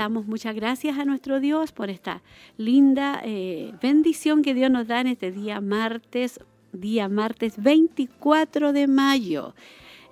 Damos muchas gracias a nuestro Dios por esta linda eh, bendición que Dios nos da en este día martes, día martes 24 de mayo.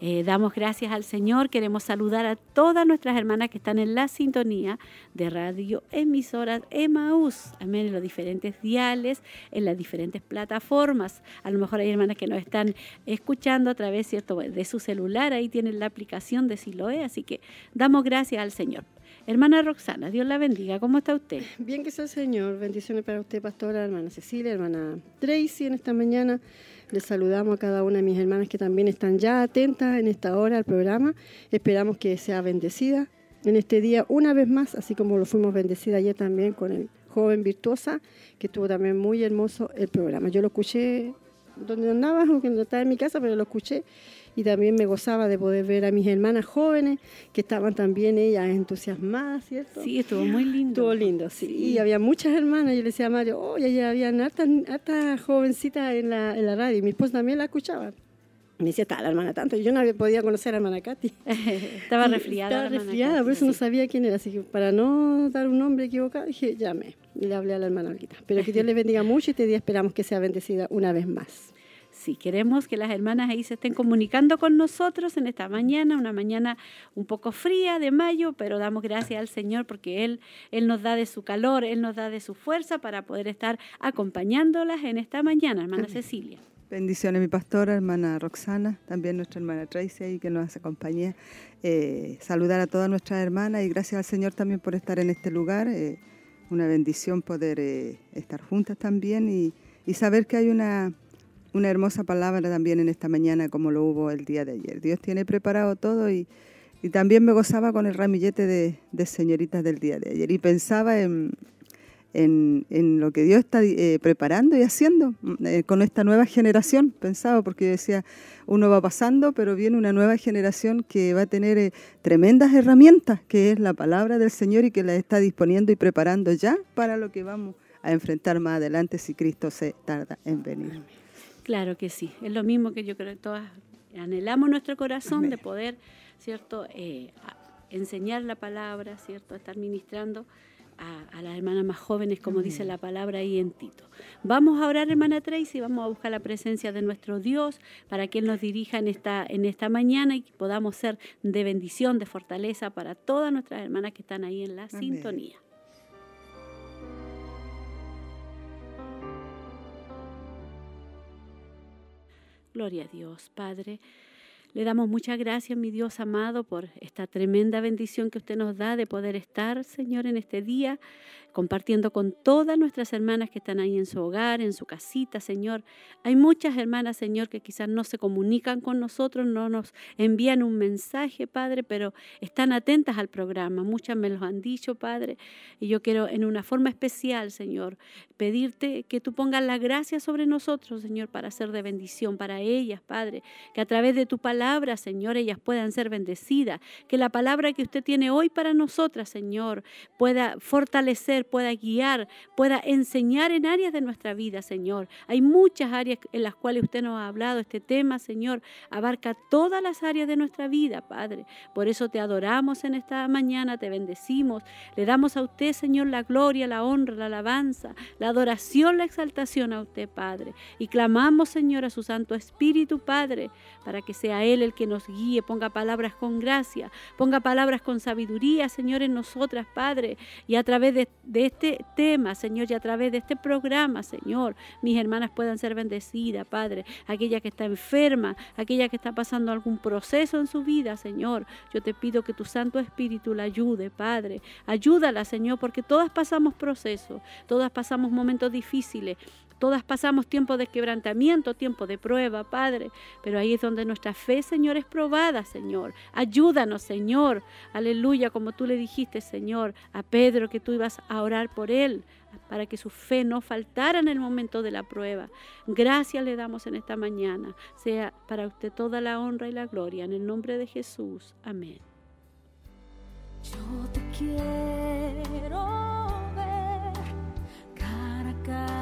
Eh, damos gracias al Señor. Queremos saludar a todas nuestras hermanas que están en la sintonía de radio emisoras Emaús. Amén. En los diferentes diales, en las diferentes plataformas. A lo mejor hay hermanas que nos están escuchando a través ¿cierto? de su celular. Ahí tienen la aplicación de Siloé. Así que damos gracias al Señor. Hermana Roxana, Dios la bendiga. ¿Cómo está usted? Bien que sea el Señor. Bendiciones para usted, pastora, hermana Cecilia, hermana Tracy en esta mañana. Les saludamos a cada una de mis hermanas que también están ya atentas en esta hora al programa. Esperamos que sea bendecida en este día una vez más, así como lo fuimos bendecida ayer también con el joven virtuosa, que estuvo también muy hermoso el programa. Yo lo escuché donde andaba, aunque no estaba en mi casa, pero lo escuché y también me gozaba de poder ver a mis hermanas jóvenes que estaban también ellas entusiasmadas, ¿cierto? Sí, estuvo muy lindo. Estuvo lindo, sí. Y había muchas hermanas, yo le decía a Mario, oh, ya había hartas, hartas jovencitas en la, en la radio y mi esposa también la escuchaba. Me decía, está la hermana tanto. Yo no había podido conocer a la hermana Katy. estaba resfriada. Estaba resfriada, por eso no sabía quién era. Así que para no dar un nombre equivocado, dije, llame. Y le hablé a la hermana Olguita. Pero que Dios les bendiga mucho y este día esperamos que sea bendecida una vez más. Sí, queremos que las hermanas ahí se estén comunicando con nosotros en esta mañana, una mañana un poco fría de mayo, pero damos gracias al Señor porque Él, Él nos da de su calor, Él nos da de su fuerza para poder estar acompañándolas en esta mañana, hermana Cecilia. Bendiciones, mi pastora, hermana Roxana, también nuestra hermana Tracy ahí que nos acompaña. Eh, saludar a todas nuestras hermanas y gracias al Señor también por estar en este lugar. Eh, una bendición poder eh, estar juntas también y, y saber que hay una una hermosa palabra también en esta mañana como lo hubo el día de ayer. Dios tiene preparado todo y, también me gozaba con el ramillete de, señoritas del día de ayer y pensaba en, en, lo que Dios está eh, preparando y haciendo eh, con esta nueva generación, pensaba, porque yo decía, uno va pasando, pero viene una nueva generación que va a tener eh, tremendas herramientas, que es la palabra del Señor y que la está disponiendo y preparando ya para lo que vamos a enfrentar más adelante si Cristo se tarda en venir. Claro que sí, es lo mismo que yo creo que todas anhelamos nuestro corazón de poder, ¿cierto?, eh, enseñar la palabra, ¿cierto?, estar ministrando a, las hermanas más jóvenes, como dice la palabra ahí en Tito. Vamos a orar, hermana Tracy, vamos a buscar la presencia de nuestro Dios para que Él nos dirija en esta, en esta mañana y que podamos ser de bendición, de fortaleza para todas nuestras hermanas que están ahí en la sintonía. Gloria a Dios, Padre. Le damos muchas gracias, mi Dios amado, por esta tremenda bendición que usted nos da de poder estar, Señor, en este día compartiendo con todas nuestras hermanas que están ahí en su hogar, en su casita, Señor. Hay muchas hermanas, Señor, que quizás no se comunican con nosotros, no nos envían un mensaje, Padre, pero están atentas al programa. Muchas me lo han dicho, Padre, y yo quiero en una forma especial, Señor, pedirte que tú pongas la gracia sobre nosotros, Señor, para ser de bendición para ellas, Padre, que a través de tu palabra, Señor, ellas puedan ser bendecidas, que la palabra que usted tiene hoy para nosotras, Señor, pueda fortalecer pueda guiar, pueda enseñar en áreas de nuestra vida, Señor. Hay muchas áreas en las cuales usted nos ha hablado. Este tema, Señor, abarca todas las áreas de nuestra vida, Padre. Por eso te adoramos en esta mañana, te bendecimos. Le damos a usted, Señor, la gloria, la honra, la alabanza, la adoración, la exaltación a usted, Padre. Y clamamos, Señor, a su Santo Espíritu, Padre, para que sea Él el que nos guíe, ponga palabras con gracia, ponga palabras con sabiduría, Señor, en nosotras, Padre, y a través de, de este tema, Señor, y a través de este programa, Señor, mis hermanas puedan ser bendecidas, Padre. Aquella que está enferma, aquella que está pasando algún proceso en su vida, Señor. Yo te pido que tu Santo Espíritu la ayude, Padre. Ayúdala, Señor, porque todas pasamos procesos, todas pasamos momentos difíciles. Todas pasamos tiempo de quebrantamiento, tiempo de prueba, Padre, pero ahí es donde nuestra fe, Señor, es probada, Señor. Ayúdanos, Señor. Aleluya, como tú le dijiste, Señor, a Pedro que tú ibas a orar por él para que su fe no faltara en el momento de la prueba. Gracias le damos en esta mañana. Sea para usted toda la honra y la gloria. En el nombre de Jesús. Amén. Yo te quiero ver cara a cara.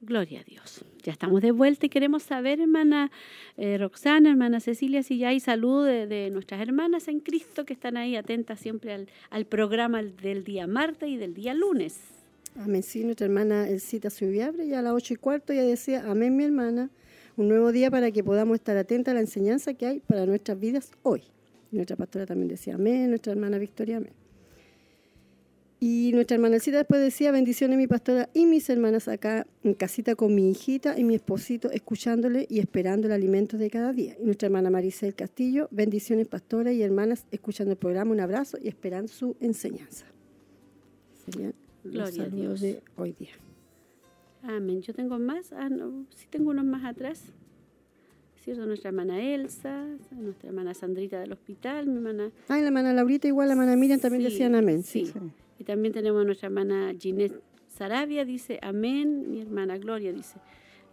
Gloria a Dios. Ya estamos de vuelta y queremos saber, hermana eh, Roxana, hermana Cecilia, si ya hay salud de, nuestras hermanas en Cristo que están ahí atentas siempre al, al programa del día martes y del día lunes. Amén. Sí, nuestra hermana Elcita Subiabre ya a las ocho y cuarto ya decía, amén mi hermana, un nuevo día para que podamos estar atentas a la enseñanza que hay para nuestras vidas hoy. nuestra pastora también decía amén, nuestra hermana Victoria amén. Y nuestra hermanacita después decía, bendiciones mi pastora y mis hermanas acá en casita con mi hijita y mi esposito, escuchándole y esperando el alimento de cada día. Y nuestra hermana Maricel Castillo, bendiciones pastora y hermanas, escuchando el programa, un abrazo y esperando su enseñanza. Serían Gloria a Dios. de hoy día. Amén. Yo tengo más, ah, no, sí tengo unos más atrás. ¿Cierto? Nuestra hermana Elsa, nuestra hermana Sandrita del hospital, mi hermana... Ah, la hermana Laurita, igual la hermana Miriam también decían amén. sí. Y también tenemos a nuestra hermana Ginette Sarabia, dice, amén. Mi hermana Gloria dice,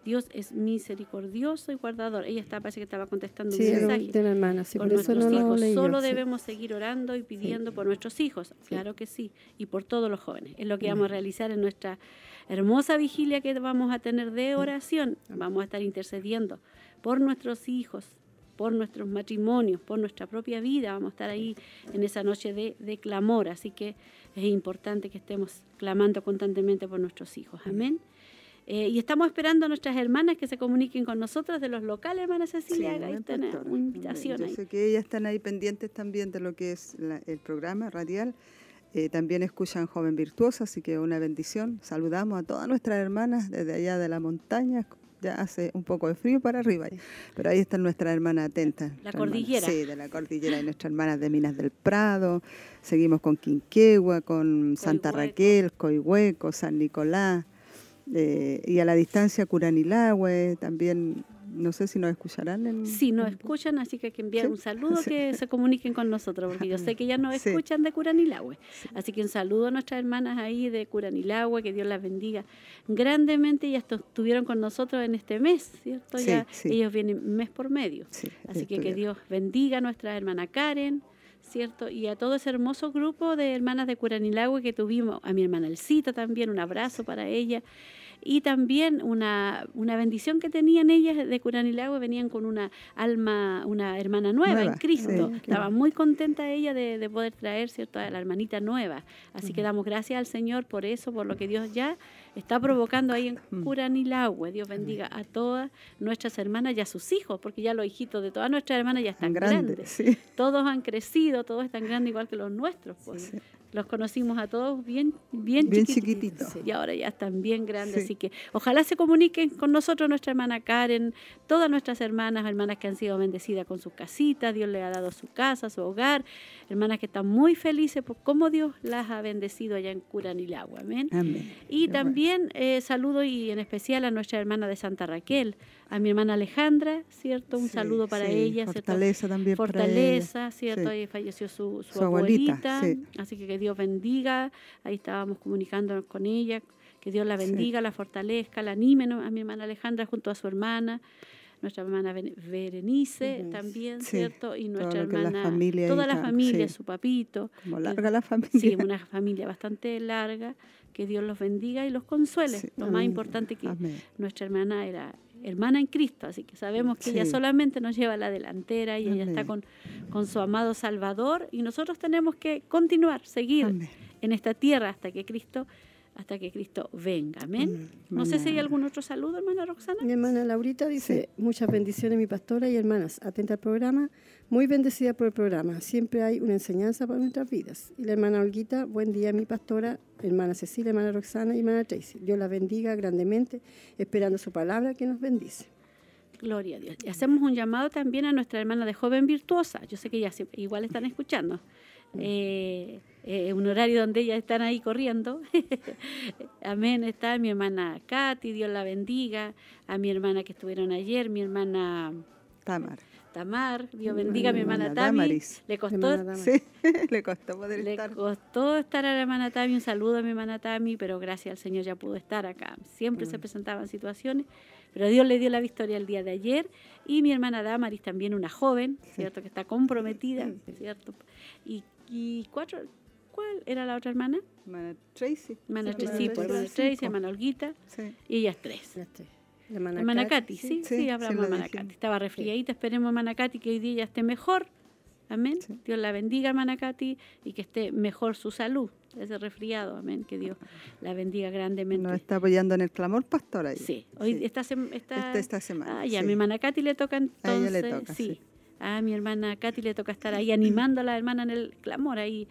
Dios es misericordioso y guardador. Ella está, parece que estaba contestando un mensaje. De la hermana, sí, por, nuestros hijos. Solo debemos seguir orando y pidiendo por nuestros hijos. Claro que sí. Y por todos los jóvenes. Es lo que vamos a realizar en nuestra hermosa vigilia que vamos a tener de oración. Vamos a estar intercediendo por nuestros hijos, por nuestros matrimonios, por nuestra propia vida. Vamos a estar ahí en esa noche de, de clamor. Así que es importante que estemos clamando constantemente por nuestros hijos. Amén. Eh, y estamos esperando a nuestras hermanas que se comuniquen con nosotras de los locales, hermana Cecilia. ahí está una invitación. Yo sé que ellas están ahí pendientes también de lo que es el programa radial. Eh, también escuchan Joven Virtuosa, así que una bendición. Saludamos a todas nuestras hermanas desde allá de la montaña, ya hace un poco de frío para arriba, pero ahí están nuestras hermanas atentas. La cordillera. sí, de la cordillera y nuestras hermanas de Minas del Prado. Seguimos con Quinquegua, con Santa Raquel, Coihueco, San Nicolás, eh, y a la distancia Curanilagüe, también no sé si nos escucharán. En, Sí, nos escuchan, así que hay que enviar Sí, un saludo sí. que se comuniquen con nosotros, porque yo sé que ya nos Sí. escuchan de Curanilagüe. Así que un saludo a nuestras hermanas ahí de Curanilagüe, que Dios las bendiga grandemente. Ya estu- estuvieron con nosotros en este mes, ¿cierto? Ya ellos vienen mes por medio. Sí, Así que que. Dios bendiga a nuestra hermana Karen, ¿cierto? Y a todo ese hermoso grupo de hermanas de Curanilagüe que tuvimos, a mi hermana Elcita también, un abrazo para ella. Y también una, una bendición que tenían ellas de Curanilagüe, venían con una alma, una hermana nueva, Nueva, en Cristo. sí, Estaba muy contenta ella de, de poder traer, ¿cierto?, a la hermanita nueva. Así que damos gracias al Señor por eso, por lo que Dios ya está provocando ahí en Mm. Curanilagüe. Dios bendiga a todas nuestras hermanas y a sus hijos, porque ya los hijitos de todas nuestras hermanas ya están grande, grandes. sí. Todos han crecido, todos están grandes igual que los nuestros. Pues. Sí. Los conocimos a todos bien, bien, Bien chiquititos. chiquititos. Y ahora ya están bien grandes. Sí. Así que ojalá se comuniquen con nosotros, nuestra hermana Karen, todas nuestras hermanas, hermanas que han sido bendecidas con sus casitas, Dios les ha dado su casa, su hogar, hermanas que están muy felices por cómo Dios las ha bendecido allá en Curanilagua. Amén. Amén. Y Qué también eh, saludo y en especial a nuestra hermana de Santa Raquel, a mi hermana Alejandra, ¿cierto? Un Sí, saludo para sí, ella, ¿cierto? Fortaleza también para ella. Fortaleza, ¿cierto? Sí. Ahí falleció su, su Su abuelita, abuelita, sí. así que que Dios bendiga, ahí estábamos comunicándonos con ella, que Dios la bendiga, la fortalezca, la anime ¿no? a mi hermana Alejandra junto a su hermana, nuestra hermana Berenice también, Sí, ¿cierto? Y nuestra es la hermana, familia toda la familia, sí. su papito, Como larga la familia. Sí, una familia bastante larga. Que Dios los bendiga y los consuele. Sí. Lo más importante que Amén. nuestra hermana era hermana en Cristo, así que sabemos que ella solamente nos lleva a la delantera y ella está con, con su amado Salvador y nosotros tenemos que continuar, seguir Amén. en esta tierra hasta que Cristo hasta que Cristo venga. Amén. No sé si hay algún otro saludo, hermana Roxana. Mi hermana Laurita dice, muchas bendiciones mi pastora y hermanas, atenta al programa, muy bendecida por el programa, siempre hay una enseñanza para nuestras vidas. Y la hermana Olguita, buen día mi pastora, hermana Cecilia, hermana Roxana y hermana Tracy. Dios la bendiga grandemente, esperando su palabra que nos bendice. Gloria a Dios. Y hacemos un llamado también a nuestra hermana de joven virtuosa. Yo sé que ya igual están escuchando. Eh, eh, un horario donde ellas están ahí corriendo. Amén. Está mi hermana Katy, Dios la bendiga. A mi hermana que estuvieron ayer, mi hermana Tamar. Tamar, Dios bendiga a mi hermana hermana Tami. Damaris. Le costó Hermana Dama. Sí, le costó poder le estar. costó estar a la hermana Tami, un saludo a mi hermana Tami, pero gracias al Señor ya pudo estar acá. Siempre Mm. se presentaban situaciones, pero Dios le dio la victoria el día de ayer. Y mi hermana Damaris, también una joven, ¿cierto? Que está comprometida, ¿cierto? Y, y cuatro, ¿cuál era la otra hermana? Hermana Tracy. Hermana Tracy, hermana pues, Tracy, hermana Olguita, Sí. y ellas tres. Las tres. La hermana, Hermana Katy, Katy, sí, sí, sí, hablamos sí, de hermana dijimos. Estaba resfriadita, esperemos hermana Katy que hoy día ya esté mejor. Amén. Sí. Dios la bendiga, hermana Katy, y que esté mejor su salud, ese resfriado. Amén. Que Dios la bendiga grandemente. Nos está apoyando en el clamor pastor ahí. Sí, hoy Sí. esta, esta, Esta, esta semana. Ah, ya, sí. mi hermana Katy le toca entonces. A ella le toca, sí. A mi hermana Katy le toca estar ahí animando a la hermana en el clamor, ahí.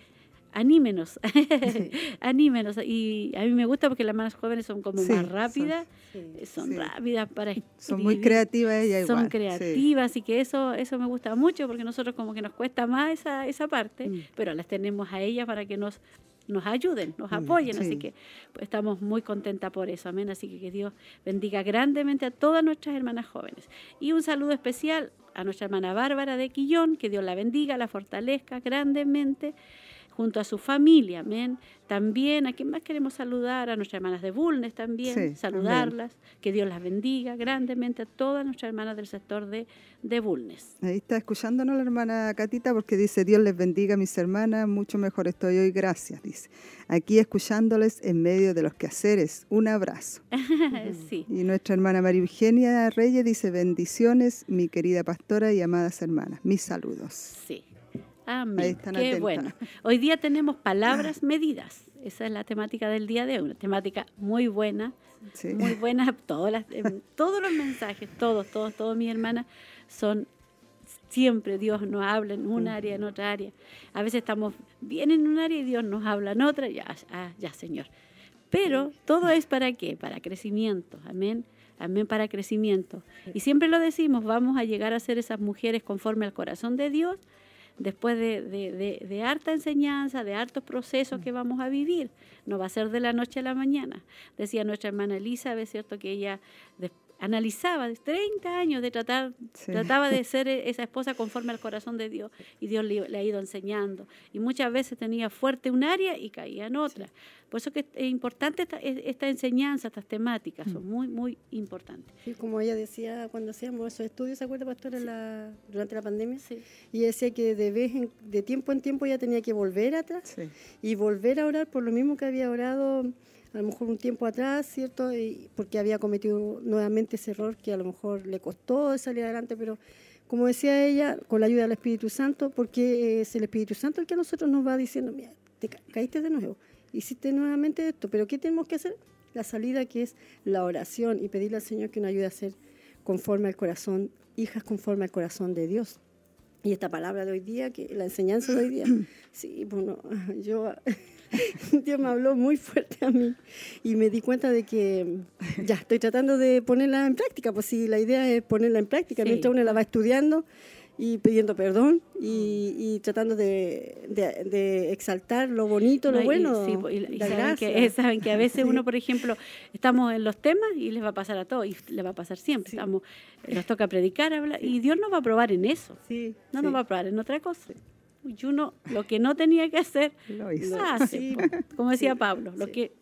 Anímenos, anímenos. Y a mí me gusta porque las hermanas jóvenes son como Sí, más son- rápidas, Sí. son sí. rápidas para Son muy creativas ellas igual. Son creativas y que eso eso me gusta mucho porque nosotros como que nos cuesta más esa, esa parte, Mm. pero las tenemos a ellas para que nos nos ayuden, nos Mm, apoyen, así sí. que pues, estamos muy contentas por eso, amén, así que que Dios bendiga grandemente a todas nuestras hermanas jóvenes. Y un saludo especial a nuestra hermana Bárbara de Quillón, que Dios la bendiga, la fortalezca grandemente junto a su familia, amén. También, ¿a quién más queremos saludar? A nuestras hermanas de Bulnes también, Sí, saludarlas, que Dios las bendiga grandemente a todas nuestras hermanas del sector de, de Bulnes. Ahí está escuchándonos la hermana Catita porque dice, Dios les bendiga mis hermanas, mucho mejor estoy hoy, gracias, dice. Aquí escuchándoles en medio de los quehaceres, un abrazo. sí, Y nuestra hermana María Eugenia Reyes dice, bendiciones, mi querida pastora y amadas hermanas, mis saludos. sí. Amén. Qué atentas. bueno. Hoy día tenemos palabras medidas. Esa es la temática del día de hoy. Una temática muy buena, Sí. muy buena. Todas las, em, todos los mensajes, todos, todos, todos mis hermanas son siempre Dios nos habla en un área, en otra área. A veces estamos bien en un área y Dios nos habla en otra. Ya, ah, ya, Señor. Pero todo es para qué? Para crecimiento. Amén. Amén para crecimiento. Y siempre lo decimos, vamos a llegar a ser esas mujeres conforme al corazón de Dios después de, de- de- de harta enseñanza, de hartos procesos que vamos a vivir. No va a ser de la noche a la mañana. Decía nuestra hermana Elizabeth, ¿cierto? Que ella, analizaba, de 30 años de tratar, Sí. trataba de ser e- esa esposa conforme al corazón de Dios y Dios le, le ha ido enseñando. Y muchas veces tenía fuerte un área y caía en otra. Por eso que es importante esta, es- esta enseñanza, estas temáticas, son muy, muy importantes. Sí, como ella decía cuando hacíamos esos estudios, ¿se acuerda, pastora, la- durante la pandemia? Sí. Y ella decía que de vez en- de tiempo en tiempo ella tenía que volver atrás Sí. y volver a orar por lo mismo que había orado a lo mejor un tiempo atrás, ¿cierto? Y porque había cometido nuevamente ese error que a lo mejor le costó salir adelante, pero como decía ella, con la ayuda del Espíritu Santo, porque es el Espíritu Santo el que a nosotros nos va diciendo, mira, te ca- caíste de nuevo, hiciste nuevamente esto, pero ¿qué tenemos que hacer? La salida que es la oración y pedirle al Señor que nos ayude a ser conforme al corazón, hijas conforme al corazón de Dios. Y esta palabra de hoy día, que la enseñanza de hoy día, sí, bueno, yo, Dios me habló muy fuerte a mí y me di cuenta de que ya estoy tratando de ponerla en práctica, pues sí, la idea es ponerla en práctica, Sí. mientras uno la va estudiando y pidiendo perdón y, y tratando de, de- de exaltar lo bonito, lo No, y- bueno, sí, po, y, la saben, que, saben que a veces uno, por ejemplo, estamos en los temas y les va a pasar a todos, y les va a pasar siempre. Sí. Estamos, nos toca predicar, hablar, y Dios nos va a probar en eso, Sí, no nos va a probar en otra cosa. Y uno, lo que no tenía que hacer, Lo hizo. hace, Sí. como decía Sí, Pablo, lo que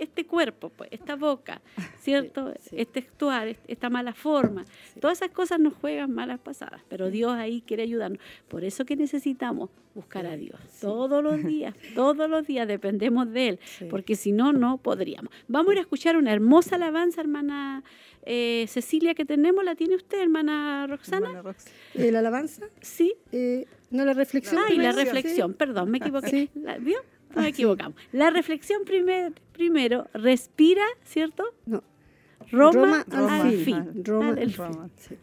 este cuerpo, pues, esta boca, ¿cierto? sí. Este actuar, est- esta mala forma, todas esas cosas nos juegan malas pasadas, pero Dios ahí quiere ayudarnos. Por eso que necesitamos buscar a Dios todos los días, todos los días dependemos de Él, Sí. porque si no, no podríamos. Vamos a ir a escuchar una hermosa alabanza, hermana eh, Cecilia, que tenemos, ¿la tiene usted, hermana Roxana? Hermana Rox. Eh, la alabanza, Sí. eh, no la reflexión. Ay, la primero, reflexión, perdón, me equivoqué. Sí. La- ¿Vio? Nos equivocamos. La reflexión primer- primero, respira, ¿cierto? No. Roma, Roma al fin. fin. Roma Al- fin. Roma. Sí.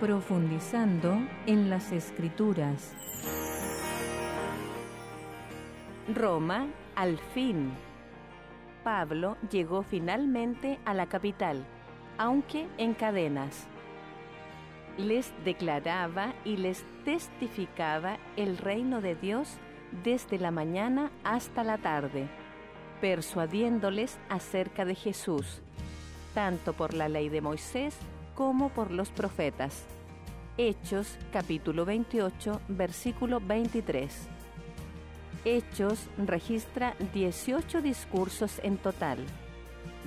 Profundizando en las escrituras. Roma, al fin. Pablo llegó finalmente a la capital, aunque en cadenas. Les declaraba y les testificaba el reino de Dios desde la mañana hasta la tarde, persuadiéndoles acerca de Jesús, tanto por la ley de Moisés como por los profetas. Hechos capítulo 28, versículo 23. Hechos registra 18 discursos en total,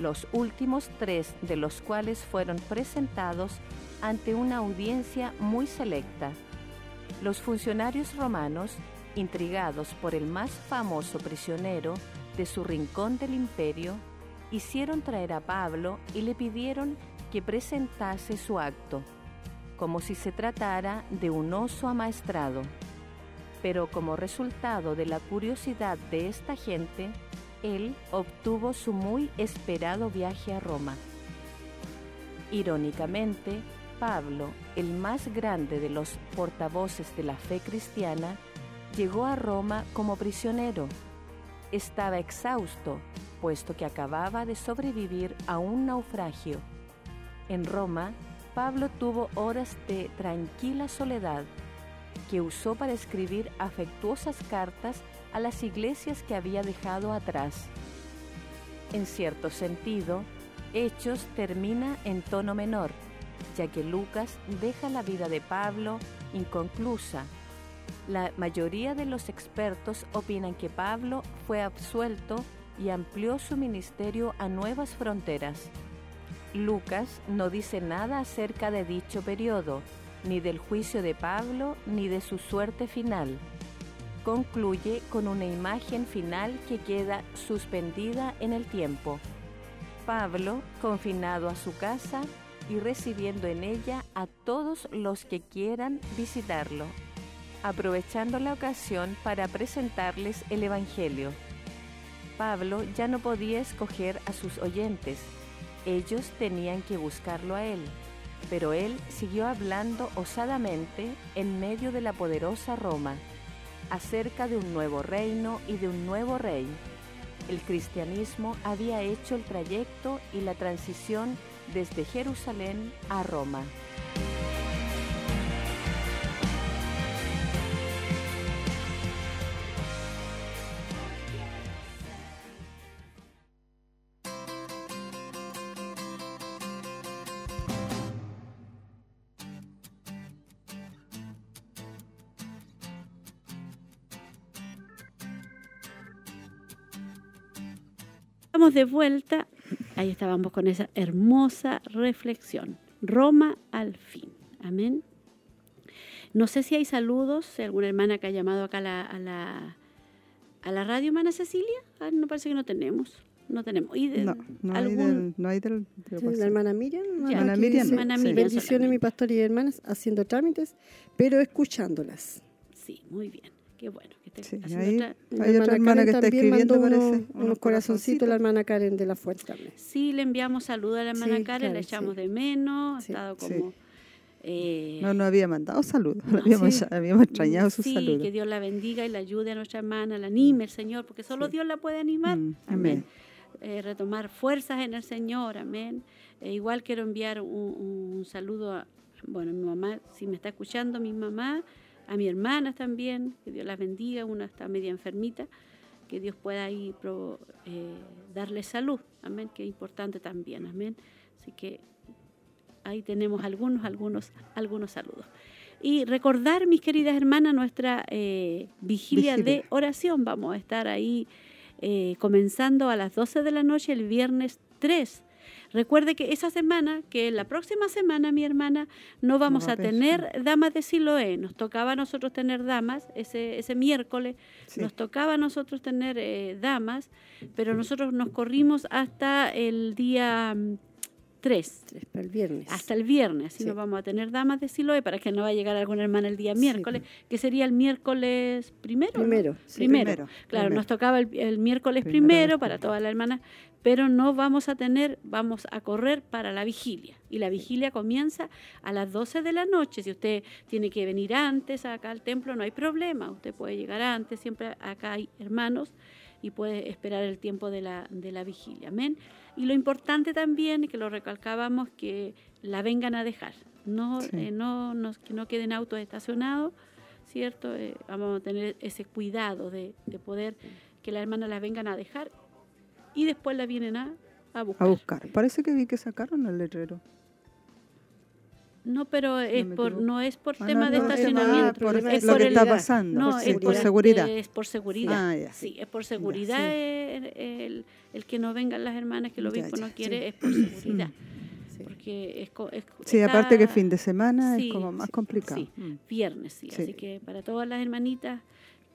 los últimos tres de los cuales fueron presentados ante una audiencia muy selecta. Los funcionarios romanos, intrigados por el más famoso prisionero de su rincón del imperio, hicieron traer a Pablo y le pidieron que presentase su acto, como si se tratara de un oso amaestrado. Pero como resultado de la curiosidad de esta gente, él obtuvo su muy esperado viaje a Roma. Irónicamente, Pablo, el más grande de los portavoces de la fe cristiana, llegó a Roma como prisionero. Estaba exhausto, puesto que acababa de sobrevivir a un naufragio. En Roma, Pablo tuvo horas de tranquila soledad que usó para escribir afectuosas cartas a las iglesias que había dejado atrás. En cierto sentido, Hechos termina en tono menor, ya que Lucas deja la vida de Pablo inconclusa. La mayoría de los expertos opinan que Pablo fue absuelto y amplió su ministerio a nuevas fronteras. Lucas no dice nada acerca de dicho periodo, ni del juicio de Pablo, ni de su suerte final. Concluye con una imagen final que queda suspendida en el tiempo. Pablo, confinado a su casa y recibiendo en ella a todos los que quieran visitarlo, aprovechando la ocasión para presentarles el Evangelio. Pablo ya no podía escoger a sus oyentes, ellos tenían que buscarlo a él, pero él siguió hablando osadamente en medio de la poderosa Roma, acerca de un nuevo reino y de un nuevo rey. El cristianismo había hecho el trayecto y la transición desde Jerusalén a Roma. Estamos de vuelta. Ahí estábamos con esa hermosa reflexión. Roma al fin. Amén. No sé si hay saludos, si alguna hermana que ha llamado acá a la, a la, a la radio, hermana Cecilia. Ah, no parece que no tenemos. No tenemos. ¿Y de- No, no hay del, no hay del, Sí, la hermana Miriam, Hermana Miriam, dice, Hermana sí. Miriam bendiciones solamente. mi pastor y hermanas haciendo trámites, pero escuchándolas. Sí, muy bien. Qué bueno. Que esté Sí, otra- Hay otra hermana Karen que está escribiendo, parece, unos, unos corazoncitos, la hermana Karen de la Fuente también. Sí, le enviamos saludos a la hermana Sí, Karen, la echamos sí. de menos, ha estado como... eh, No, no había mandado saludos. No, habíamos, habíamos extrañado sus sí, saludos. que Dios la bendiga y la ayude a nuestra hermana, la anime el Señor, porque solo. Dios la puede animar. Mm, amén. amén. Eh, retomar fuerzas en el Señor, amén. Eh, igual quiero enviar un, un saludo a, bueno, a mi mamá, si me está escuchando, mi mamá, a mi hermanas también, que Dios las bendiga, una está media enfermita, que Dios pueda ahí pro- eh, darle salud, amén, que es importante también, amén. Así que ahí tenemos algunos, algunos, algunos saludos. Y recordar, mis queridas hermanas, nuestra eh, vigilia, de oración. Vamos a estar ahí eh, comenzando a las 12 de la noche el viernes 3. Recuerde que esa semana, que la próxima semana, mi hermana, no vamos va a tener damas de Siloé. Nos tocaba a nosotros tener damas ese, ese miércoles. Sí. Nos tocaba a nosotros tener eh, damas, pero nosotros nos corrimos hasta el día 3 Tres para el viernes. hasta el viernes, así Sí. no vamos a tener damas de Siloé para que no va a llegar alguna hermana el día Sí. miércoles, que sería el miércoles primero. ¿no? Primero, sí. primero. Primero, Claro, primero. nos tocaba el, el miércoles Primero primero, para todas las hermanas, pero no vamos a tener, vamos a correr para la vigilia. Y la vigilia comienza a las 12 de la noche. Si usted tiene que venir antes acá al templo, no hay problema. Usted puede llegar antes, siempre acá hay hermanos y puede esperar el tiempo de la, de la vigilia. Amén. Y lo importante también, que lo recalcábamos, que la vengan a dejar. No, Sí. eh, no, nos- que no queden autos estacionados, ¿cierto? Eh, vamos a tener ese cuidado de, de poder que las hermanas las vengan a dejar y después la vienen a, a A buscar. buscar. Parece que vi que sacaron el letrero. No, pero es me por, no es por Ah, tema no, de no, es estacionamiento. por es de lo por que está pasando. No, por, es, por, por seguridad. es por seguridad. Ah, ya. Sí, es por seguridad sí. el, el- el que no vengan las hermanas, que el Ya, obispo ya, no quiere, sí. es por seguridad. Sí. Porque es, es- Sí, está- aparte que fin de semana es como más complicado. sí. Mm. viernes. Sí. Así que para todas las hermanitas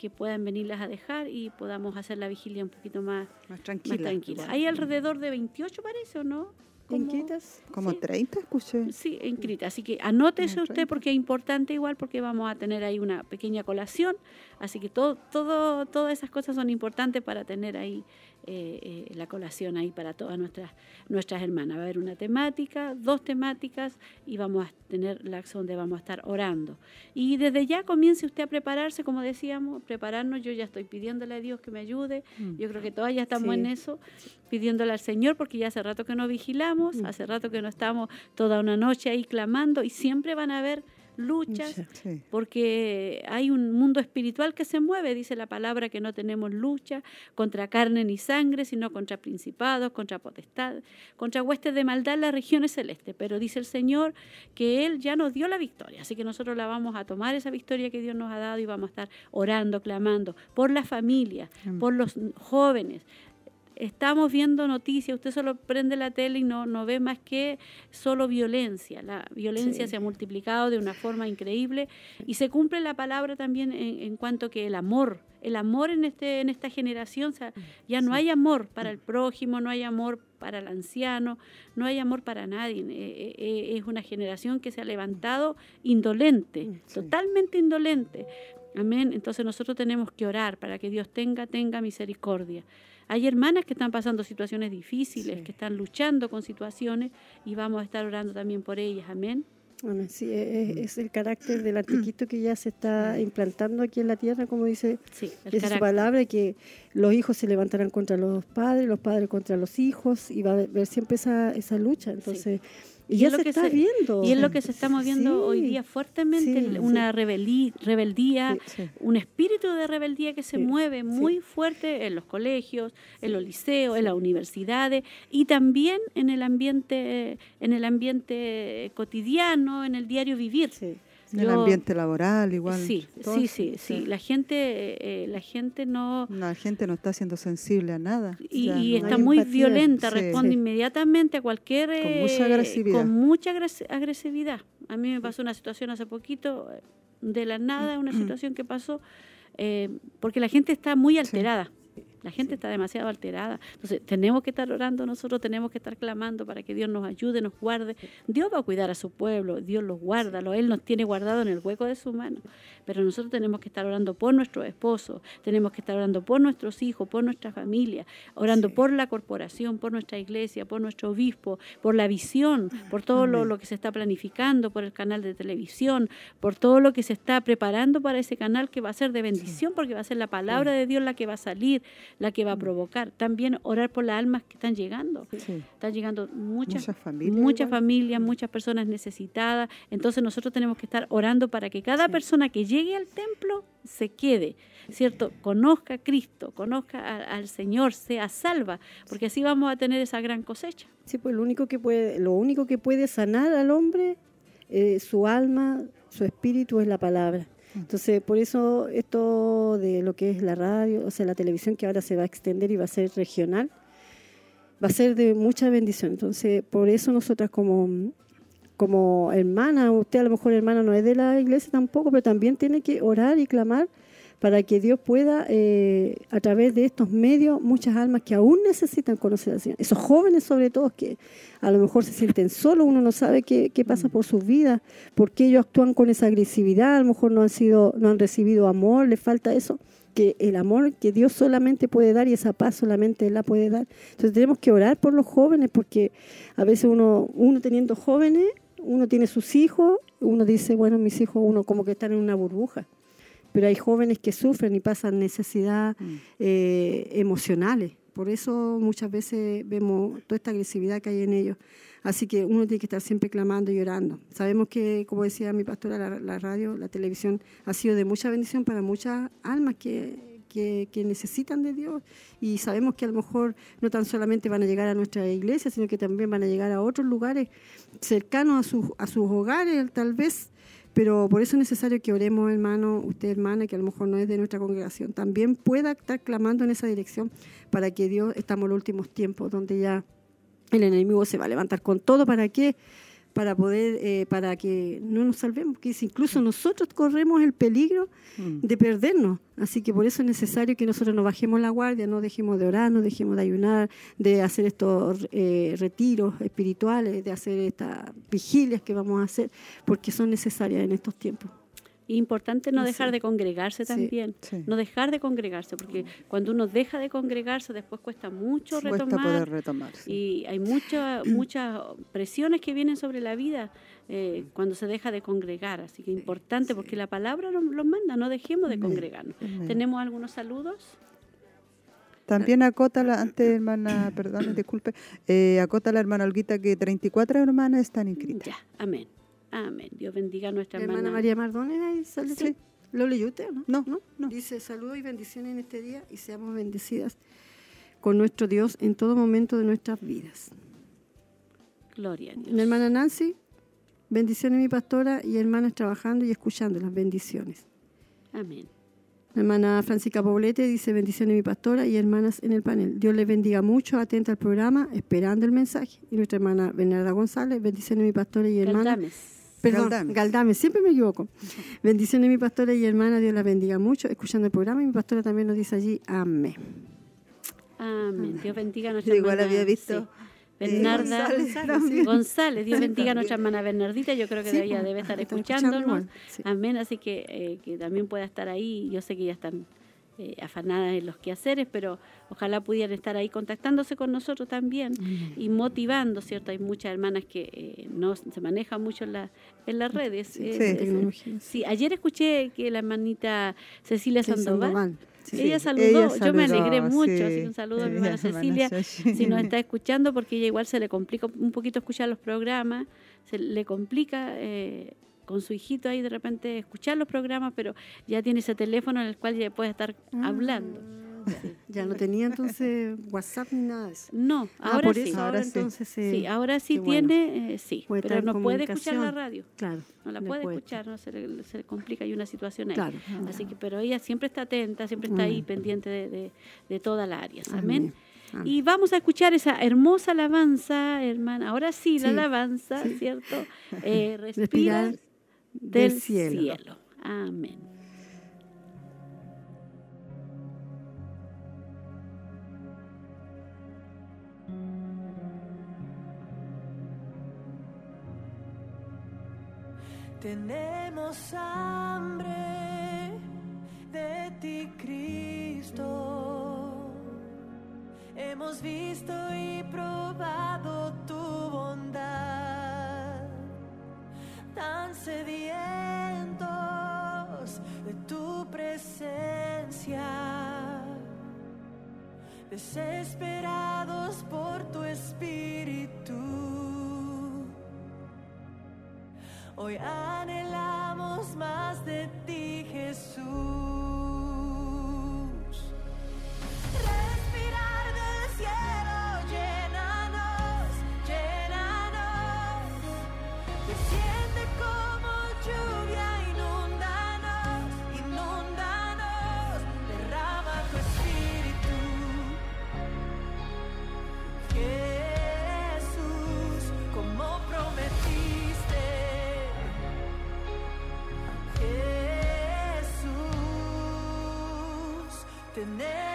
que puedan venirlas a dejar y podamos hacer la vigilia un poquito más, Más más tranquila. Hay alrededor de 28, parece, ¿o no? ¿Inquietas? Como sí. 30 escuché. Sí, inscrita. Así que anótese usted 30. porque es importante igual porque vamos a tener ahí una pequeña colación. Así que todo, todo, todas esas cosas son importantes para tener ahí eh, eh, la colación ahí para todas nuestras, nuestras hermanas. Va a haber una temática, dos temáticas y vamos a tener la acción donde vamos a estar orando. Y desde ya comience usted a prepararse, como decíamos, prepararnos. Yo ya estoy pidiéndole a Dios que me ayude. Mm. Yo creo que todas ya estamos Sí. en eso, pidiéndole al Señor, porque ya hace rato que no vigilamos, Mm. hace rato que no estamos toda una noche ahí clamando y siempre van a haber luchas. Sí. porque hay un mundo espiritual que se mueve, dice la palabra, que no tenemos lucha contra carne ni sangre, sino contra principados, contra potestades, contra huestes de maldad en las regiones celestes. Pero dice el Señor que Él ya nos dio la victoria, así que nosotros la vamos a tomar, esa victoria que Dios nos ha dado, y vamos a estar orando, clamando por la familia, por los jóvenes. Estamos viendo noticias, usted solo prende la tele y no, no ve más que solo violencia. La violencia Sí. se ha multiplicado de una forma increíble y se cumple la palabra también en, en cuanto que el amor, el amor en, este, en esta generación, o sea, ya no Sí. hay amor para el prójimo, no hay amor para el anciano, no hay amor para nadie. Eh, eh, eh, es una generación que se ha levantado indolente, sí. totalmente indolente. Amén. Entonces nosotros tenemos que orar para que Dios tenga, tenga misericordia. Hay hermanas que están pasando situaciones difíciles, Sí. que están luchando con situaciones y vamos a estar orando también por ellas. Amén. Amén. Sí, es, es el carácter del anticristo que ya se está implantando aquí en la tierra, como dice, Sí, dice su palabra, que los hijos se levantarán contra los padres, los padres contra los hijos, y va a haber siempre esa, esa lucha. Entonces, y, es lo se que está se- viendo. Y es lo que se estamos viendo hoy día fuertemente, Sí, una rebelí- rebeldía, Sí. Sí. un espíritu de rebeldía que se mueve muy fuerte en los colegios, en los liceos, en las universidades y también en el ambiente, en el ambiente cotidiano, en el diario vivir. Sí, El Yo- ambiente laboral igual. Sí, sí, sí, sí. La gente, eh, la gente no... La gente no está siendo sensible a nada. Y, Ya y no- está muy empatía. violenta, Sí. responde Sí. inmediatamente a cualquier... Con mucha eh, agresividad. Con mucha agres- agresividad. A mí me pasó una situación hace poquito, eh, de la nada, una situación que pasó, eh, porque la gente está muy alterada. La gente está demasiado alterada. Entonces, tenemos que estar orando nosotros, tenemos que estar clamando para que Dios nos ayude, nos guarde. Dios va a cuidar a su pueblo, Dios los guarda, Él nos tiene guardado en el hueco de su mano. Pero nosotros tenemos que estar orando por nuestros esposos, tenemos que estar orando por nuestros hijos, por nuestra familia, orando por la corporación, por nuestra iglesia, por nuestro obispo, por la visión, por todo lo que se está planificando, por el canal de televisión, por todo lo que se está preparando para ese canal que va a ser de bendición, porque va a ser la palabra de Dios la que va a salir, la que va a provocar. También orar por las almas que están llegando. Sí. Están llegando muchas, Muchas familias muchas familias, muchas personas necesitadas. Entonces nosotros tenemos que estar orando para que cada persona que llegue al templo se quede, ¿cierto? Conozca a Cristo, conozca a- al Señor, sea salva, porque así vamos a tener esa gran cosecha. Sí, pues lo único que puede, lo único que puede sanar al hombre, eh, su alma, su espíritu es la palabra. Entonces, por eso esto de lo que es la radio, o sea, la televisión que ahora se va a extender y va a ser regional, va a ser de mucha bendición. Entonces, por eso nosotras como, como hermana, usted a lo mejor hermana no es de la iglesia tampoco, pero también tiene que orar y clamar para que Dios pueda, eh, a través de estos medios, muchas almas que aún necesitan conocer al Señor. Esos jóvenes sobre todo que a lo mejor se sienten solos, uno no sabe qué, qué pasa por sus vidas, por qué ellos actúan con esa agresividad, a lo mejor no han, sido, no han recibido amor, les falta eso, que el amor que Dios solamente puede dar y esa paz solamente Él la puede dar. Entonces tenemos que orar por los jóvenes porque a veces uno, uno teniendo jóvenes, uno tiene sus hijos, uno dice, bueno, mis hijos, uno como que están en una burbuja pero hay jóvenes que sufren y pasan necesidad eh, emocionales. Por eso muchas veces vemos toda esta agresividad que hay en ellos. Así que uno tiene que estar siempre clamando y orando. Sabemos que, como decía mi pastora, la, la radio, la televisión ha sido de mucha bendición para muchas almas que, que, que necesitan de Dios. Y sabemos que a lo mejor no tan solamente van a llegar a nuestra iglesia, sino que también van a llegar a otros lugares cercanos a sus, a sus hogares, tal vez pero por eso es necesario que oremos, hermano, usted hermana, que a lo mejor no es de nuestra congregación, también pueda estar clamando en esa dirección para que Dios, estamos en los últimos tiempos, donde ya el enemigo se va a levantar con todo, ¿para qué? Para poder, eh, para que no nos salvemos, que incluso nosotros corremos el peligro Mm. de perdernos. Así que por eso es necesario que nosotros no bajemos la guardia, no dejemos de orar, no dejemos de ayunar, de hacer estos eh, retiros espirituales, de hacer estas vigilias que vamos a hacer, porque son necesarias en estos tiempos. Importante no Sí. dejar de congregarse también, sí. no dejar de congregarse, porque cuando uno deja de congregarse después cuesta mucho Cuesta retomar. poder retomar. Y hay mucha- muchas presiones que vienen sobre la vida eh, cuando se deja de congregar. Así que importante porque la palabra nos los manda, no dejemos de congregarnos. ¿Tenemos algunos saludos? También acota la, antes hermana, perdón, disculpe, eh, acota la hermana Olguita que 34 hermanas están inscritas. Ya, amén. Amén. Dios bendiga a nuestra hermana, hermana. María Mardona, ahí sale Sí. ¿Lo leyó usted o no? No, no. Dice, saludos y bendiciones en este día y seamos bendecidas con nuestro Dios en todo momento de nuestras vidas. Gloria a Dios. Mi hermana Nancy, bendiciones mi pastora y hermanas trabajando y escuchando las bendiciones. Amén. Mi hermana Francisca Poblete dice bendiciones mi pastora y hermanas en el panel. Dios les bendiga mucho, atenta al programa, esperando el mensaje. Y nuestra hermana Bernarda González, bendiciones mi pastora y hermana. Galdames. Perdón, Galdames. Galdames. siempre me equivoco. Bendiciones mi pastora y hermana, Dios las bendiga mucho, escuchando el programa y mi pastora también nos dice allí, amén. Amén. Dios bendiga a nuestra Yo igual hermana, había visto, sí. eh, Bernarda González González, también. González. Dios bendiga a nuestra hermana Bernardita. Yo creo que Sí, ella pues, debe estar escuchando escuchándonos. sí. Amén. Así que, eh, que también pueda estar ahí. Yo sé que ya están eh, afanadas en los quehaceres, pero ojalá pudieran estar ahí contactándose con nosotros también y motivando, ¿cierto? Hay muchas hermanas que eh, no se manejan mucho en, la- en las redes. Sí, Es- sí. sí, ayer escuché que la hermanita Cecilia Sandoval, Sandoval. Sí. ella saludó, ella yo me alegré mucho, sí, así que un saludo a mi hermana Cecilia, Ceci. si nos está escuchando, porque ella igual se le complica un poquito escuchar los programas, se le complica eh, con su hijito ahí de repente escuchar los programas, pero ya tiene ese teléfono en el cual ya puede estar Ah, hablando. Ya no tenía entonces WhatsApp ni nada de eso. No, Ah, ahora por sí. eso ahora, entonces se- Sí, ahora sí bueno. tiene, eh, sí, pero no puede escuchar la radio. Claro. No la puede puede escuchar, no se le, se le complica, hay una situación ahí. Claro. Así que, pero ella siempre está atenta, siempre está ahí Mm. pendiente de, de, de toda la área. Amén. Amén. Amén. Y vamos a escuchar esa hermosa alabanza, hermana. Ahora sí, la Sí, alabanza, ¿cierto? Eh, respira Respirar del, del cielo. cielo. Amén. Tenemos hambre de ti, Cristo. Hemos visto y probado tu bondad. Tan sedientos de tu presencia. Desesperados por tu espíritu. Hoy anhelamos más de ti, Jesús. Respirar del cielo, Jesús,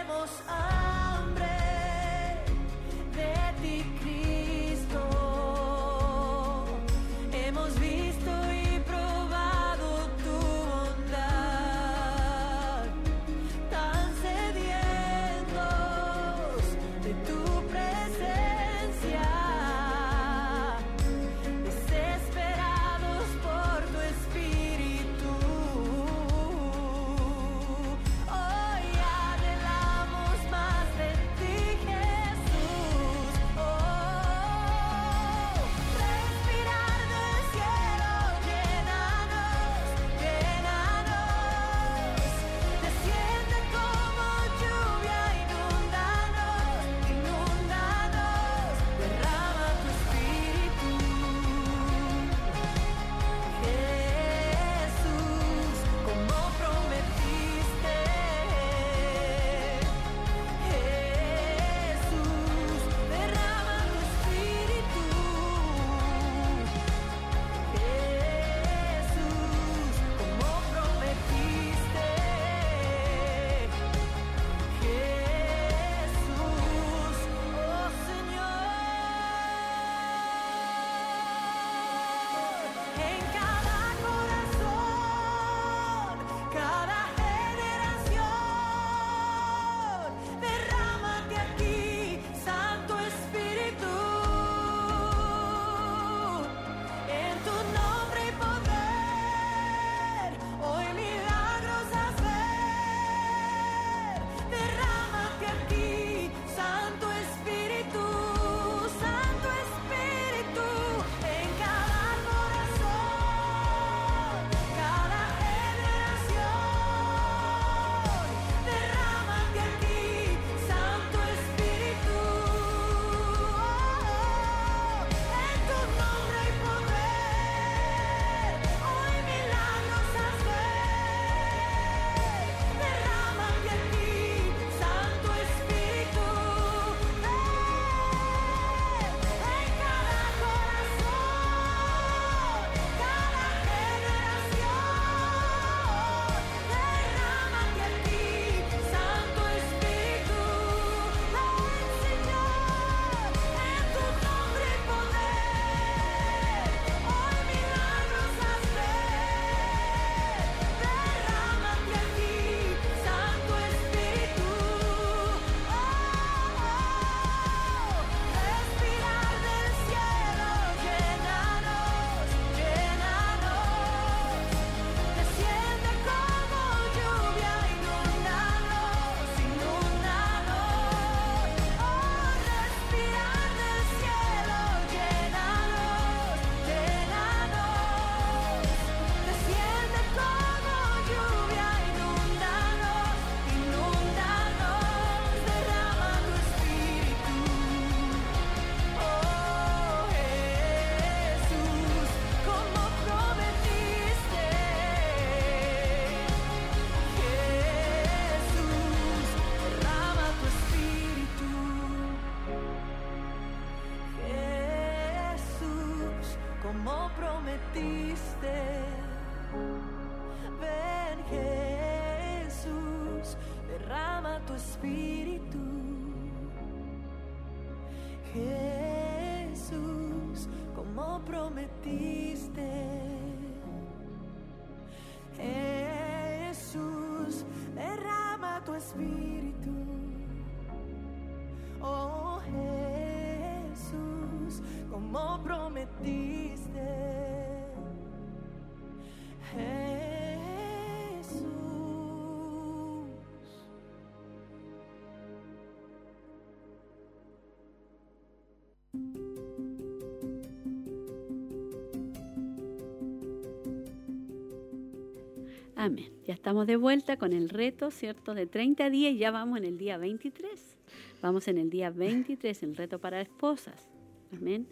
Amén. Ya estamos de vuelta con el reto, ¿cierto? De 30 días y ya vamos en el día 23. Vamos en el día 23, el reto para esposas. Amén.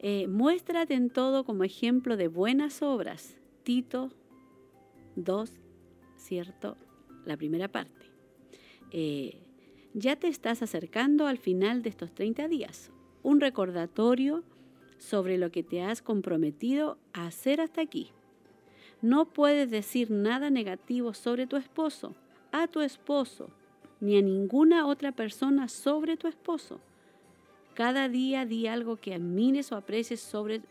Eh, muéstrate en todo como ejemplo de buenas obras. Tito 2, ¿cierto? La primera parte. Eh, ya te estás acercando al final de estos 30 días. Un recordatorio sobre lo que te has comprometido a hacer hasta aquí. No puedes decir nada negativo sobre tu esposo, a tu esposo, ni a ninguna otra persona sobre tu esposo. Cada día di algo que admires o aprecies sobre,